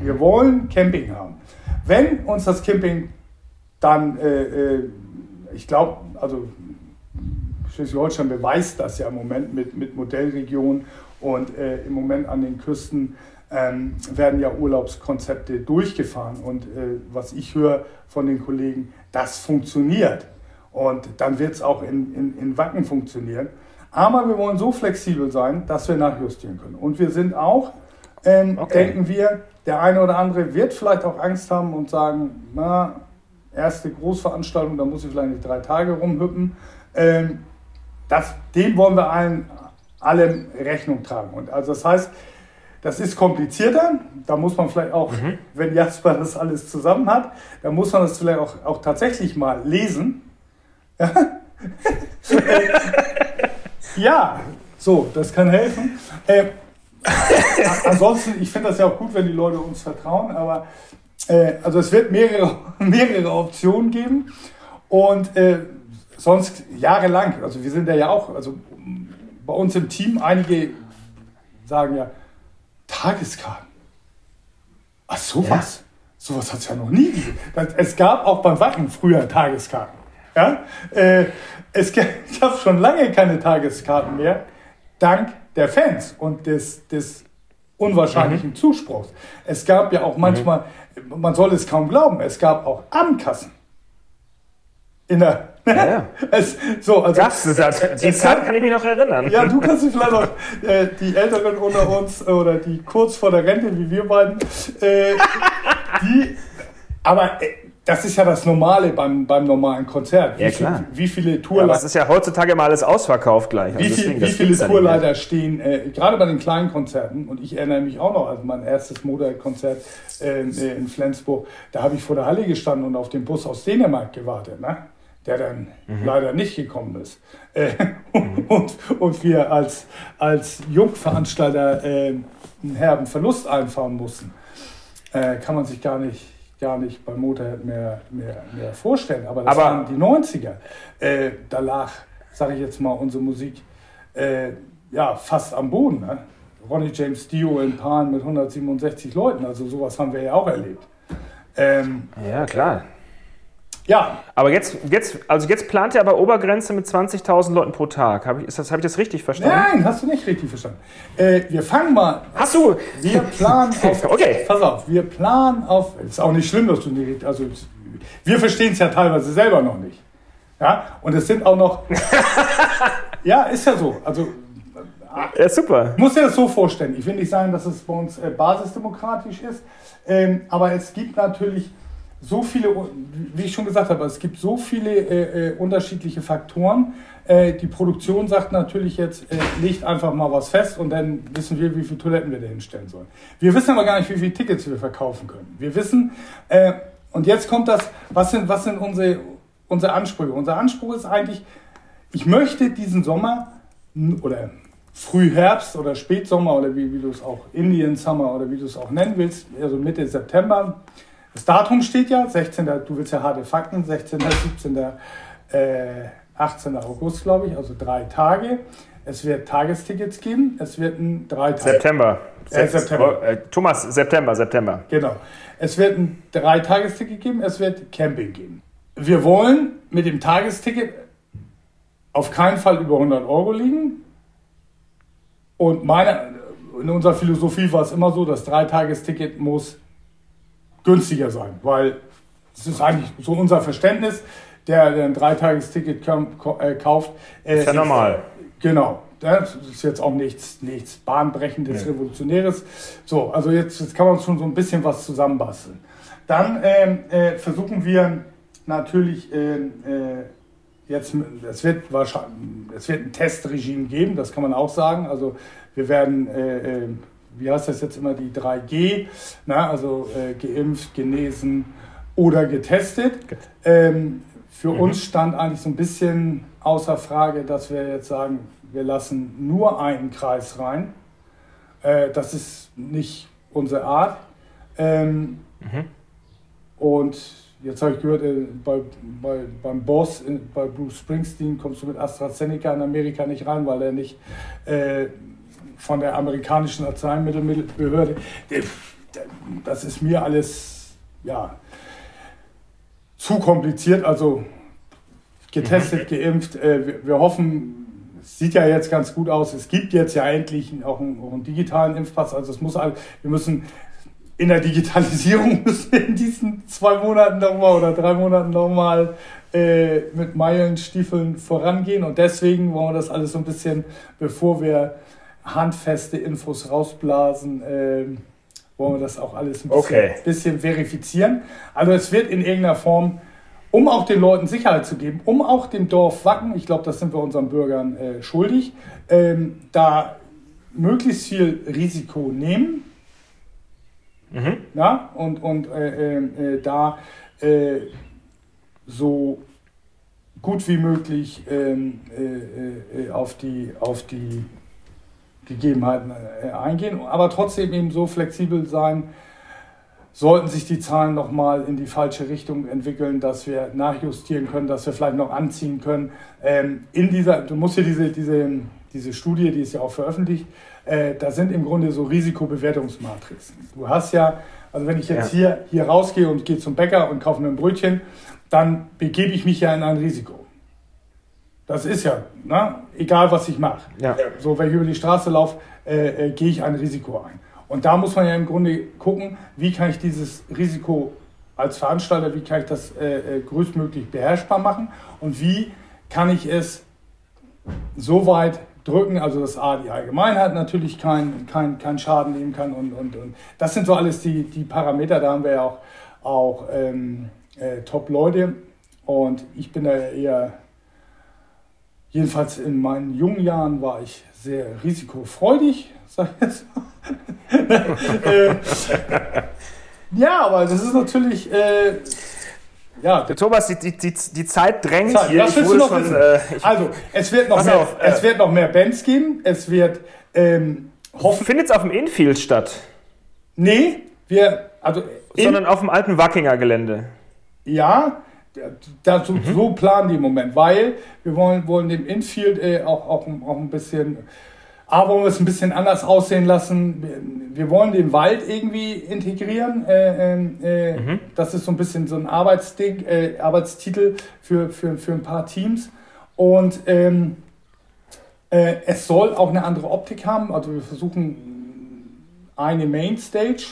wir wollen Camping haben. Wenn uns das Camping dann, äh, äh, ich glaube, also Schleswig-Holstein beweist das ja im Moment mit, mit Modellregionen und äh, im Moment an den Küsten ähm, werden ja Urlaubskonzepte durchgefahren. Und äh, was ich höre von den Kollegen, das funktioniert. Und dann wird es auch in, in, in Wacken funktionieren. Aber wir wollen so flexibel sein, dass wir nachjustieren können. Und wir sind auch, ähm, okay. denken wir, der eine oder andere wird vielleicht auch Angst haben und sagen, na, erste Großveranstaltung, da muss ich vielleicht nicht drei Tage rumhüppen. Ähm, das, dem wollen wir allen, allem Rechnung tragen. Und also das heißt, das ist komplizierter. Da muss man vielleicht auch, mhm. wenn Jasper das alles zusammen hat, da muss man das vielleicht auch, auch tatsächlich mal lesen. [laughs] ja, so, das kann helfen. Äh, ansonsten, ich finde das ja auch gut, wenn die Leute uns vertrauen, aber äh, also es wird mehrere, [laughs] mehrere Optionen geben und äh, sonst jahrelang, also wir sind ja auch, also bei uns im Team, einige sagen ja, Tageskarten. Ach, sowas? Ja. Sowas hat es ja noch nie gegeben. Es gab auch beim Wacken früher Tageskarten. Ja? Äh, es [laughs] gab schon lange keine Tageskarten mehr, dank der Fans und des, des unwahrscheinlichen mhm. Zuspruchs. Es gab ja auch manchmal, mhm. man soll es kaum glauben, es gab auch Abendkassen. In der ja, ja. [laughs] Es, so, also, das, das, die Zeit kann ich mich noch erinnern. Ja, du kannst dich vielleicht noch, äh, die Älteren unter uns oder die kurz vor der Rente, wie wir beiden, äh, [laughs] die, aber äh, das ist ja das Normale beim, beim normalen Konzert. Wie, ja, klar. Viel, wie viele Tourleiter. Ja, das ist ja heutzutage immer alles ausverkauft gleich. Also wie, viel, deswegen, wie viele Tourleiter stehen, äh, gerade bei den kleinen Konzerten, und ich erinnere mich auch noch an mein erstes Motorkonzert äh, in Flensburg, da habe ich vor der Halle gestanden und auf den Bus aus Dänemark gewartet. Ne? Der dann mhm. leider nicht gekommen ist. Äh, mhm. [laughs] und, und wir als, als Jungveranstalter äh, einen herben Verlust einfahren mussten. Äh, kann man sich gar nicht, gar nicht bei Motorhead mehr, mehr, mehr vorstellen. Aber das Aber waren die 90er. Äh, da lag, sage ich jetzt mal, unsere Musik äh, ja, fast am Boden. Ne? Ronnie James Dio in Pan mit 167 Leuten, also sowas haben wir ja auch erlebt. Ähm, ja, klar. Ja. Aber jetzt, jetzt, also jetzt plant er aber Obergrenze mit 20.000 Leuten pro Tag. Habe ich, hab ich das richtig verstanden? Nein, hast du nicht richtig verstanden. Äh, wir fangen mal. Hast du? Wir planen [laughs] auf. okay. Pass auf, wir planen auf. Ist auch nicht schlimm, dass du nicht. Also, wir verstehen es ja teilweise selber noch nicht. Ja, und es sind auch noch. [laughs] ja, ist ja so. Also. Ja, super. Muss dir das so vorstellen. Ich will nicht sagen, dass es bei uns äh, basisdemokratisch ist, ähm, aber es gibt natürlich so viele, wie ich schon gesagt habe, es gibt so viele äh, äh, unterschiedliche Faktoren, Äh, die Produktion sagt natürlich jetzt, äh, legt einfach mal was fest und dann wissen wir, wie viele Toiletten wir da hinstellen sollen. Wir wissen aber gar nicht, wie viele Tickets wir verkaufen können. Wir wissen, äh, und jetzt kommt das, was sind, was sind unsere, unsere Ansprüche? Unser Anspruch ist eigentlich, ich möchte diesen Sommer oder Frühherbst oder Spätsommer oder wie, wie du es auch Indian Summer oder wie du es auch nennen willst, also Mitte September. Das Datum steht ja, 16. Du willst ja harte Fakten, 16. 17. Äh, 18. August, glaube ich, also drei Tage. Es wird Tagestickets geben. Es wird ein drei Tage. September. Äh, September. Äh, Thomas, September, September. Genau. Es wird ein drei Tagesticket geben. Es wird Camping geben. Wir wollen mit dem Tagesticket auf keinen Fall über 100 Euro liegen. Und meine, in unserer Philosophie war es immer so, das Dreitagesticket muss günstiger sein, weil das ist eigentlich so unser Verständnis, der, der ein Dreitagesticket äh, kauft. Äh, ist ja normal. Genau. Das ist jetzt auch nichts, nichts Bahnbrechendes, nee. Revolutionäres. So, also jetzt, jetzt kann man schon so ein bisschen was zusammenbasteln. Dann ähm, äh, versuchen wir natürlich äh, äh jetzt, es wird wahrscheinlich, es wird ein Testregime geben, das kann man auch sagen. Also wir werden, äh, äh wie heißt das jetzt immer, die 3G, na, also äh, geimpft, genesen oder getestet. Ähm, für mhm. uns stand eigentlich so ein bisschen außer Frage, dass wir jetzt sagen, wir lassen nur einen Kreis rein. Äh, das ist nicht unsere Art. Ähm, mhm. Und Jetzt habe ich gehört, äh, bei, bei, beim Boss, äh, bei Bruce Springsteen, kommst du mit AstraZeneca in Amerika nicht rein, weil er nicht äh, von der amerikanischen Arzneimittelbehörde. Das ist mir alles ja, zu kompliziert. Also getestet, mhm. geimpft. Äh, wir, wir, hoffen, es sieht ja jetzt ganz gut aus. Es gibt jetzt ja endlich auch einen, auch einen digitalen Impfpass. Also es muss, wir müssen in der Digitalisierung [laughs] müssen wir in diesen zwei Monaten nochmal oder drei Monaten nochmal äh, mit Meilenstiefeln vorangehen. Und deswegen wollen wir das alles so ein bisschen, bevor wir handfeste Infos rausblasen, äh, wollen wir das auch alles ein bisschen, okay. bisschen verifizieren. Also es wird in irgendeiner Form, um auch den Leuten Sicherheit zu geben, um auch dem Dorf Wacken, ich glaube, das sind wir unseren Bürgern äh, schuldig, ähm, da möglichst viel Risiko nehmen Mhm. Ja? Und, und äh, äh, äh, da äh, so gut wie möglich ähm, äh, äh, auf, die, auf die Gegebenheiten eingehen, aber trotzdem eben so flexibel sein, sollten sich die Zahlen nochmal in die falsche Richtung entwickeln, dass wir nachjustieren können, dass wir vielleicht noch anziehen können. Ähm, in dieser, du musst hier diese, diese, diese Studie, die ist ja auch veröffentlicht, äh, da sind im Grunde so Risikobewertungsmatrixen. Du hast ja, also wenn ich jetzt ja. hier, hier rausgehe und gehe zum Bäcker und kaufe mir ein Brötchen, dann begebe ich mich ja in ein Risiko. Das ist ja, ne? egal was ich mache. Ja. So, wenn ich über die Straße laufe, äh, äh, gehe ich ein Risiko ein. Und da muss man ja im Grunde gucken, wie kann ich dieses Risiko als Veranstalter, wie kann ich das äh, äh größtmöglich beherrschbar machen und wie kann ich es so weit drücken, also dass A, die Allgemeinheit natürlich keinen kein, kein Schaden nehmen kann. Und, und, und das sind so alles die, die Parameter, da haben wir ja auch, auch ähm, äh, Top-Leute. Und ich bin da eher, jedenfalls in meinen jungen Jahren war ich sehr risikofreudig, sag ich jetzt [laughs] äh, ja, aber das ist natürlich. Äh, ja. Der Thomas, die, die, die, die Zeit drängt Zeit, hier. Ich wurde schon, äh, ich, also, es wird, noch mehr, auf, äh, es wird noch mehr Bands geben. Es wird ähm, Findet es auf dem Infield statt? Nee, wir. Also Sondern auf dem alten Wackinger Gelände. Ja, da, so, mhm. so planen die im Moment, weil wir wollen, wollen dem Infield äh, auch, auch, auch ein bisschen aber wollen wir es ein bisschen anders aussehen lassen. Wir, wollen den Wald irgendwie integrieren. Äh, ähm, äh, mhm. Das ist so ein bisschen so ein Arbeitsding, äh, Arbeitstitel für, für, für ein paar Teams. Und ähm, äh, es soll auch eine andere Optik haben. Also wir versuchen eine Mainstage.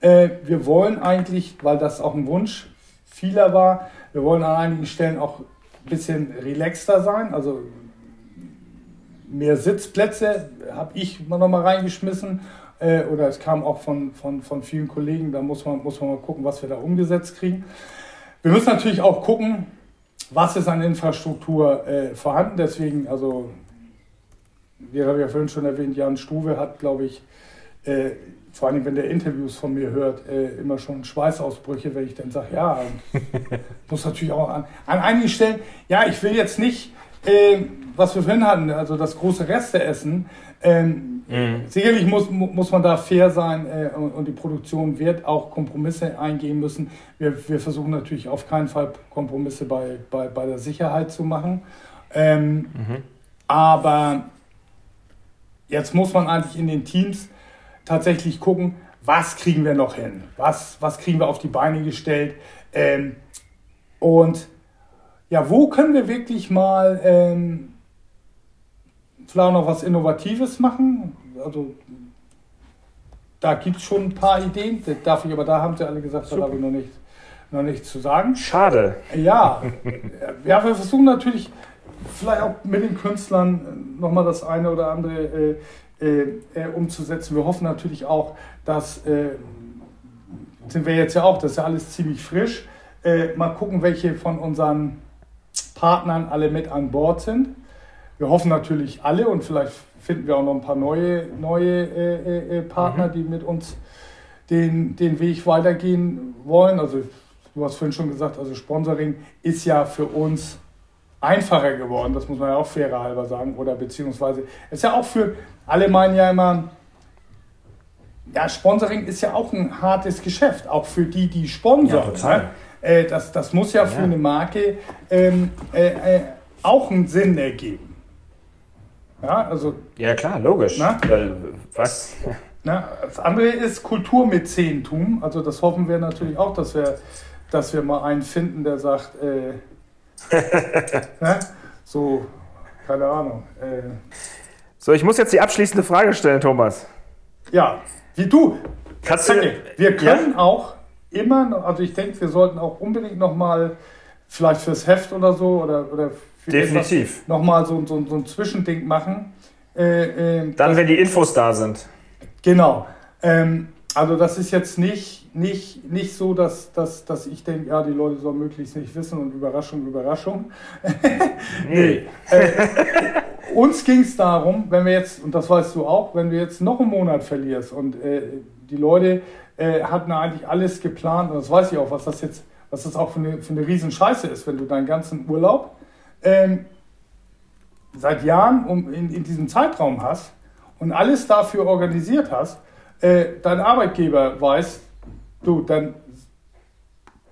Äh, wir wollen eigentlich, weil das auch ein Wunsch vieler war, wir wollen an einigen Stellen auch ein bisschen relaxter sein. Also mehr Sitzplätze, habe ich noch mal reingeschmissen. Äh, oder es kam auch von, von, von vielen Kollegen, da muss man, muss man mal gucken, was wir da umgesetzt kriegen. Wir müssen natürlich auch gucken, was ist an Infrastruktur äh, vorhanden. Deswegen, also, wir haben ja vorhin schon erwähnt, Jan Stuwe hat, glaube ich, äh, vor allem wenn der Interviews von mir hört, äh, immer schon Schweißausbrüche, wenn ich dann sage, ja, [laughs] muss natürlich auch an, an einigen Stellen, ja, ich will jetzt nicht, äh, was wir vorhin hatten, also das große Reste essen. Ähm, mhm. Sicherlich muss, muss man da fair sein äh, und, und, die Produktion wird auch Kompromisse eingehen müssen. Wir, wir versuchen natürlich auf keinen Fall Kompromisse bei, bei, bei der Sicherheit zu machen. Ähm, mhm. Aber jetzt muss man eigentlich in den Teams tatsächlich gucken, was kriegen wir noch hin? Was, was kriegen wir auf die Beine gestellt? Ähm, und ja, wo können wir wirklich mal ähm, vielleicht noch was Innovatives machen? Also da gibt es schon ein paar Ideen, das darf ich, aber da haben sie alle gesagt, da darf ich noch nichts noch nichts zu sagen. Schade. Ja, ja, wir versuchen natürlich vielleicht auch mit den Künstlern nochmal das eine oder andere äh, umzusetzen. Wir hoffen natürlich auch, dass, äh, sind wir jetzt ja auch, das ist ja alles ziemlich frisch, äh, mal gucken, welche von unseren Partnern alle mit an Bord sind. Wir hoffen natürlich alle und vielleicht finden wir auch noch ein paar neue, neue äh, äh, Partner, mhm. die mit uns den, den Weg weitergehen wollen. Also du hast vorhin schon gesagt, also Sponsoring ist ja für uns einfacher geworden, das muss man ja auch fairer halber sagen, oder beziehungsweise ist ja auch für, alle meinen ja immer, ja, Sponsoring ist ja auch ein hartes Geschäft, auch für die, die sponsern. Ja, ne? äh, das, das muss ja, ja, für eine Marke ähm, äh, äh, auch einen Sinn ergeben. Ja, also, ja klar, logisch. Na? Was? Na, das andere ist Kulturmäzentum. Also das hoffen wir natürlich auch, dass wir, dass wir mal einen finden, der sagt, äh, [laughs] ne? So, keine Ahnung. Äh. So, ich muss jetzt die abschließende Frage stellen, Thomas. Ja, wie du. Kannst du wir können ja? auch immer, also ich denke, wir sollten auch unbedingt nochmal, vielleicht fürs Heft oder so, oder, oder für Definitiv. nochmal so, so, so ein Zwischending machen. Äh, äh, Dann, wenn die Infos da sind. Genau. Ähm, also das ist jetzt nicht, nicht, nicht so, dass, dass, dass ich denke, ja, die Leute sollen möglichst nicht wissen und Überraschung, Überraschung. [laughs] nee. äh, uns ging es darum, wenn wir jetzt, und das weißt du auch, wenn du jetzt noch einen Monat verlierst und äh, die Leute äh, hatten eigentlich alles geplant, und das weiß ich auch, was das jetzt, was das auch für eine, für eine Riesenscheiße ist, wenn du deinen ganzen Urlaub ähm, seit Jahren um, in, in diesem Zeitraum hast und alles dafür organisiert hast, äh, dein Arbeitgeber weiß, du, dann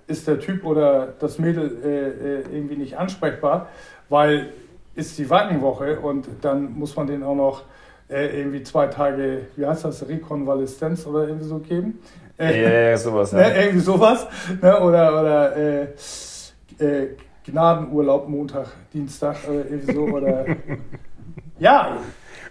ist der Typ oder das Mädel äh, äh, irgendwie nicht ansprechbar, weil ist die Wackenwoche und dann muss man den auch noch äh, irgendwie zwei Tage, wie heißt das, Rekonvaleszenz oder irgendwie so geben. Äh, ja, ja, sowas. [laughs] Ne, irgendwie sowas. Ne, oder oder äh, äh, Gnadenurlaub Montag, Dienstag oder irgendwie so. Oder, [laughs] ja,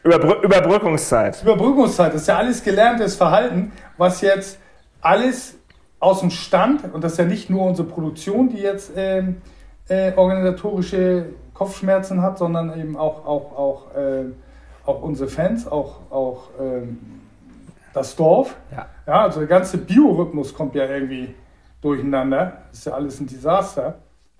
Überbr Überbrückungszeit. Überbrückungszeit, das ist ja alles gelerntes Verhalten, was jetzt alles aus dem Stand, und das ist ja nicht nur unsere Produktion, die jetzt ähm, äh, organisatorische Kopfschmerzen hat, sondern eben auch, auch, auch, äh, auch unsere Fans, auch, auch ähm, das Dorf. Ja. ja, also der ganze Biorhythmus kommt ja irgendwie durcheinander. Das ist ja alles ein Desaster.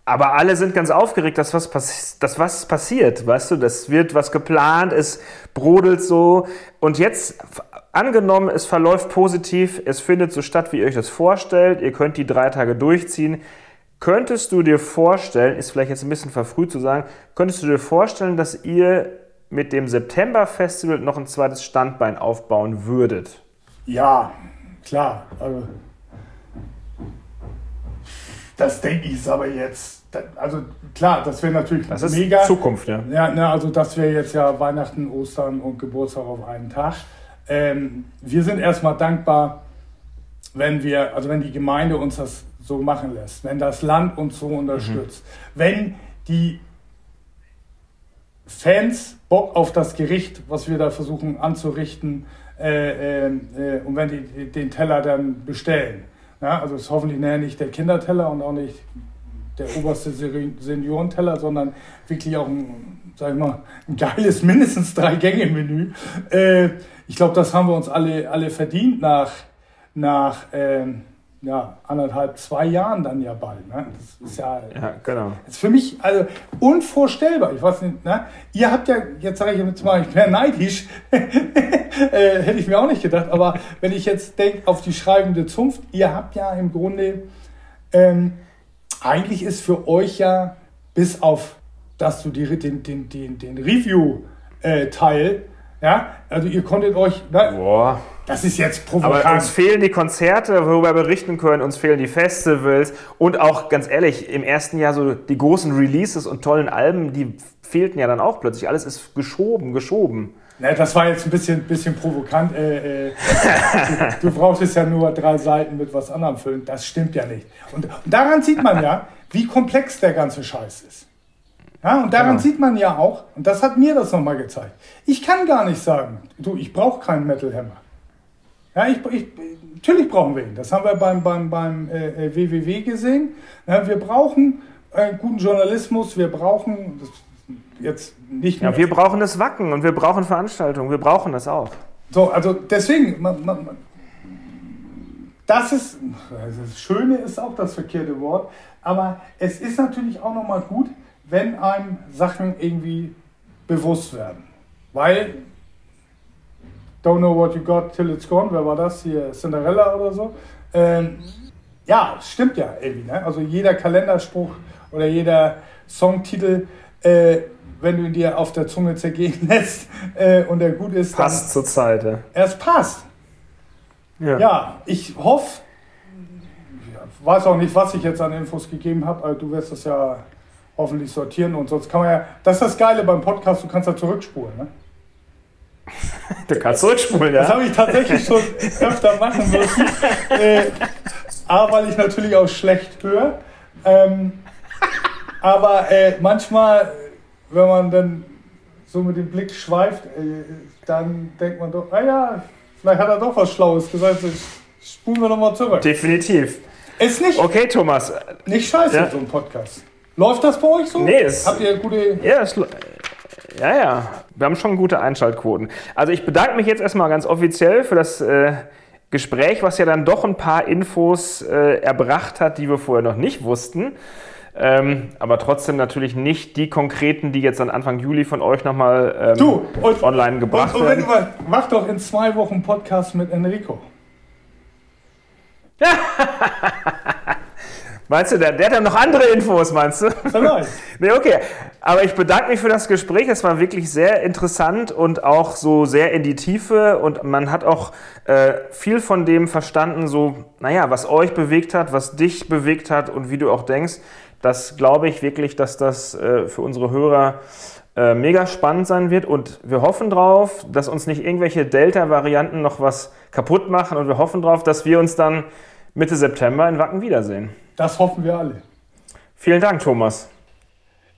Aber alle sind ganz aufgeregt, dass was, dass was passiert. Weißt du, das wird was geplant, es brodelt so. Und jetzt, angenommen, es verläuft positiv, es findet so statt, wie ihr euch das vorstellt, ihr könnt die drei Tage durchziehen. Könntest du dir vorstellen, ist vielleicht jetzt ein bisschen verfrüht zu sagen, könntest du dir vorstellen, dass ihr mit dem September-Festival noch ein zweites Standbein aufbauen würdet? Ja, klar. Also, das denke ich aber jetzt also klar, das wäre natürlich das ist mega. Zukunft, ja. Ja, ne, also das wäre jetzt ja Weihnachten, Ostern und Geburtstag auf einen Tag. Ähm, wir sind erstmal dankbar, wenn wir, also wenn die Gemeinde uns das so machen lässt, wenn das Land uns so unterstützt, mhm. wenn die Fans Bock auf das Gericht, was wir da versuchen anzurichten, äh, äh, äh und wenn die den Teller dann bestellen. Ja, also es ist hoffentlich nicht der Kinderteller und auch nicht der oberste Seniorenteller, sondern wirklich auch ein, sag ich mal, ein geiles mindestens drei Gänge Menü. Äh, ich glaube, das haben wir uns alle alle verdient nach nach äh, ja, anderthalb, zwei Jahren dann ja bald. Ne? Das ist ja, ja genau. Ist für mich also unvorstellbar. Ich weiß nicht, ne? Ihr habt ja, jetzt sage ich jetzt mal, ich bin neidisch, [laughs] äh, hätte ich mir auch nicht gedacht, aber wenn ich jetzt denke auf die schreibende Zunft, ihr habt ja im Grunde, ähm, eigentlich ist für euch ja, bis auf, dass du die, den, den, den, den Review-Teil, äh, ja, also ihr konntet euch, ne, Boah das ist jetzt provokant. Aber uns fehlen die Konzerte, worüber wir berichten können, uns fehlen die Festivals und auch ganz ehrlich, im ersten Jahr so die großen Releases und tollen Alben, die fehlten ja dann auch plötzlich. Alles ist geschoben, geschoben. Ne, das war jetzt ein bisschen, bisschen provokant. Äh, äh, du, du brauchtest ja nur drei Seiten mit was anderem füllen. Das stimmt ja nicht. Und, und daran sieht man ja, wie komplex der ganze Scheiß ist. Ja, und daran genau. sieht man ja auch, und das hat mir das nochmal gezeigt, ich kann gar nicht sagen, du, ich brauche keinen Metal Hammer. Ja, ich, ich, natürlich brauchen wir ihn. Das haben wir beim, beim, beim äh, WWW äh, gesehen. Ja, wir brauchen äh, guten Journalismus. Wir brauchen jetzt nicht mehr. Ja, wir brauchen das Wacken und wir brauchen Veranstaltungen. Wir brauchen das auch. So, also deswegen, man, man, das ist, das Schöne ist auch das verkehrte Wort, aber es ist natürlich auch nochmal gut, wenn einem Sachen irgendwie bewusst werden. Weil Don't know what you got till it's gone. Wer war das? Hier Cinderella oder so. Ähm, ja, stimmt ja irgendwie. Ne? Also jeder Kalenderspruch oder jeder Songtitel, äh, wenn du ihn dir auf der Zunge zergehen [laughs] lässt äh, und er gut ist, passt zur Zeit. Ja. Es passt. Ja. ja, ich hoffe, ich weiß auch nicht, was ich jetzt an Infos gegeben habe, aber du wirst das ja hoffentlich sortieren und sonst kann man ja, das ist das Geile beim Podcast, du kannst ja zurückspulen. Ne? Du kannst zurückspulen, ja. Das habe ich tatsächlich schon öfter machen müssen. [laughs] Äh, A, weil ich natürlich auch schlecht höre. Ähm, aber äh, manchmal, wenn man dann so mit dem Blick schweift, äh, dann denkt man doch, ah ja, vielleicht hat er doch was Schlaues gesagt. Spulen wir nochmal zurück. Definitiv. Ist nicht. Okay, Thomas. Nicht scheiße, ja. so ein Podcast. Läuft das bei euch so? Nee, es, Habt ihr gute. Ja, es, ja, ja. Wir haben schon gute Einschaltquoten. Also ich bedanke mich jetzt erstmal ganz offiziell für das äh, Gespräch, was ja dann doch ein paar Infos äh, erbracht hat, die wir vorher noch nicht wussten. Ähm, aber trotzdem natürlich nicht die konkreten, die jetzt dann Anfang Juli von euch nochmal ähm, online gebracht und, und werden. Mal, mach doch in zwei Wochen Podcast mit Enrico. [laughs] Meinst du, der, der hat dann noch andere Infos, meinst du? [laughs] Nee, okay. Aber ich bedanke mich für das Gespräch. Es war wirklich sehr interessant und auch so sehr in die Tiefe. Und man hat auch äh, viel von dem verstanden, so, naja, was euch bewegt hat, was dich bewegt hat und wie du auch denkst. Das glaube ich wirklich, dass das äh, für unsere Hörer äh, mega spannend sein wird. Und wir hoffen drauf, dass uns nicht irgendwelche Delta-Varianten noch was kaputt machen. Und wir hoffen drauf, dass wir uns dann Mitte September in Wacken wiedersehen. Das hoffen wir alle. Vielen Dank, Thomas.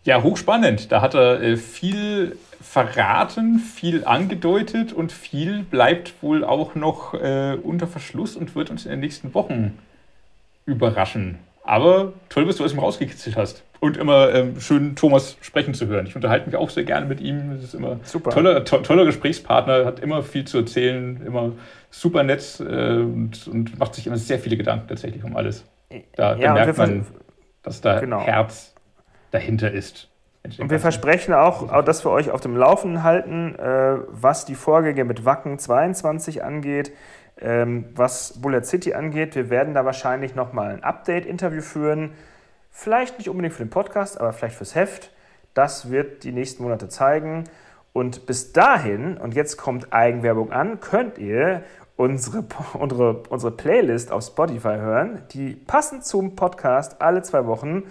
Ja, hochspannend. Da hat er äh, viel verraten, viel angedeutet und viel bleibt wohl auch noch äh, unter Verschluss und wird uns in den nächsten Wochen überraschen. Aber toll, dass du es ihm rausgekitzelt hast. Und immer ähm, schön Thomas sprechen zu hören. Ich unterhalte mich auch sehr gerne mit ihm. Es ist immer super. Toller, to toller Gesprächspartner, hat immer viel zu erzählen, immer super nett äh, und, und macht sich immer sehr viele Gedanken tatsächlich um alles. Da, ja, da merkt man, dass da genau. Herz dahinter ist. Und wir versprechen auch, dass wir euch auf dem Laufenden halten, äh, was die Vorgänge mit Wacken 22 angeht, was Bullet City angeht. Wir werden da wahrscheinlich nochmal ein Update-Interview führen. Vielleicht nicht unbedingt für den Podcast, aber vielleicht fürs Heft. Das wird die nächsten Monate zeigen. Und bis dahin, und jetzt kommt Eigenwerbung an, könnt ihr unsere, [laughs] unsere, unsere Playlist auf Spotify hören, die passend zum Podcast alle zwei Wochen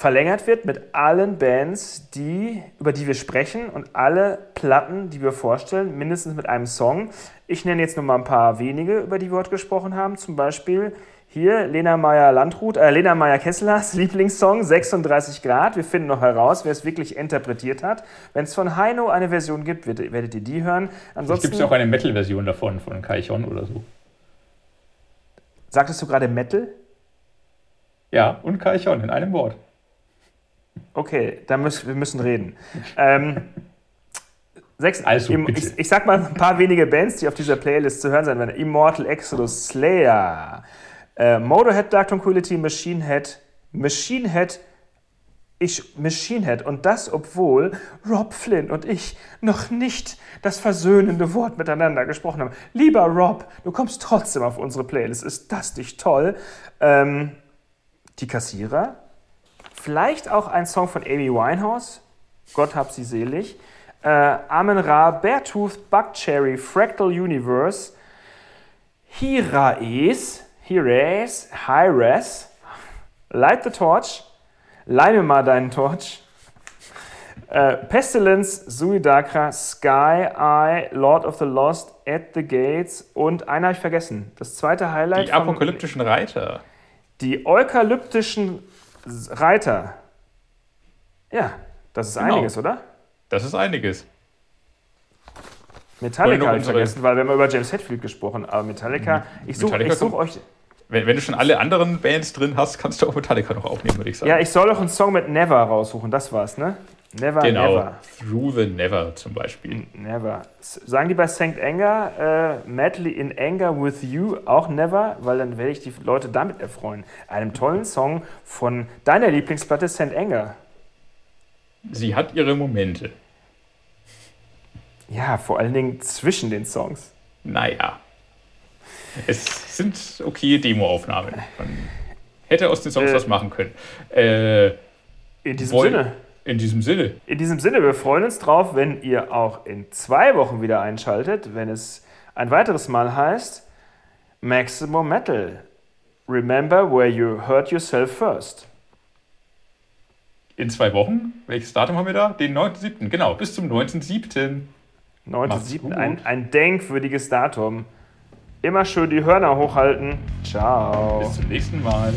verlängert wird mit allen Bands, die, über die wir sprechen und alle Platten, die wir vorstellen, mindestens mit einem Song. Ich nenne jetzt nur mal ein paar wenige, über die wir heute gesprochen haben. Zum Beispiel hier Lena Meyer-Landrut, äh, Lena Meyer-Kesslers [laughs] Lieblingssong 36 Grad. Wir finden noch heraus, wer es wirklich interpretiert hat. Wenn es von Heino eine Version gibt, werdet, werdet ihr die hören. Ansonsten gibt es auch eine Metal-Version davon, von Kaichon oder so. Sagtest du gerade Metal? Ja, und Kaichon in einem Wort. Okay, dann müssen wir müssen reden. ähm, sechs, also, ich, ich, sag mal ein paar wenige Bands, die auf dieser Playlist zu hören sein werden. Immortal Exodus, Slayer, Äh, Motorhead, Dark Tranquility, Machine Head, Machine Head, ich Machine Head. Und das, obwohl Rob Flynn und ich noch nicht das versöhnende Wort miteinander gesprochen haben. Lieber Rob, du kommst trotzdem auf unsere Playlist. Ist das nicht toll? Ähm, die Kassierer. Vielleicht auch ein Song von Amy Winehouse. Gott hab sie selig. Äh, Amen Ra, Beartooth, Buckcherry, Fractal Universe, Hiraes, Hiraes, Hires, Light the Torch, Leime mal deinen Torch, äh, Pestilence, Suidakra, Sky Eye, Lord of the Lost, At the Gates und einer habe ich vergessen. Das zweite Highlight. Die apokalyptischen Reiter. Die eukalyptischen Reiter. Ja, das ist genau. einiges, oder? Das ist einiges. Metallica habe ich vergessen, weil wir haben über James Hetfield gesprochen, aber Metallica, ich suche such euch. Wenn, wenn, du schon alle anderen Bands drin hast, kannst du auch Metallica noch aufnehmen, würde ich sagen. Ja, ich soll auch einen Song mit Never raussuchen, das war's, ne? Never, genau. Never. Through the Never zum Beispiel. Never. Sagen die bei St. Anger, äh, Madly in Anger with You auch Never, weil dann werde ich die Leute damit erfreuen. Einem tollen Song von deiner Lieblingsplatte St. Anger. Sie hat ihre Momente. Ja, vor allen Dingen zwischen den Songs. Naja. Es sind okay Demoaufnahmen. Man hätte aus den Songs äh, was machen können. Äh, in diesem Sinne. In diesem Sinne. In diesem Sinne, wir freuen uns drauf, wenn ihr auch in zwei Wochen wieder einschaltet, wenn es ein weiteres Mal heißt Maximum Metal. Remember where you hurt yourself first in zwei Wochen. Welches Datum haben wir da? Den 9.7. Genau, bis zum 9.7. 9.7. Ein, ein denkwürdiges Datum. Immer schön die Hörner hochhalten. Ciao. Bis zum nächsten Mal.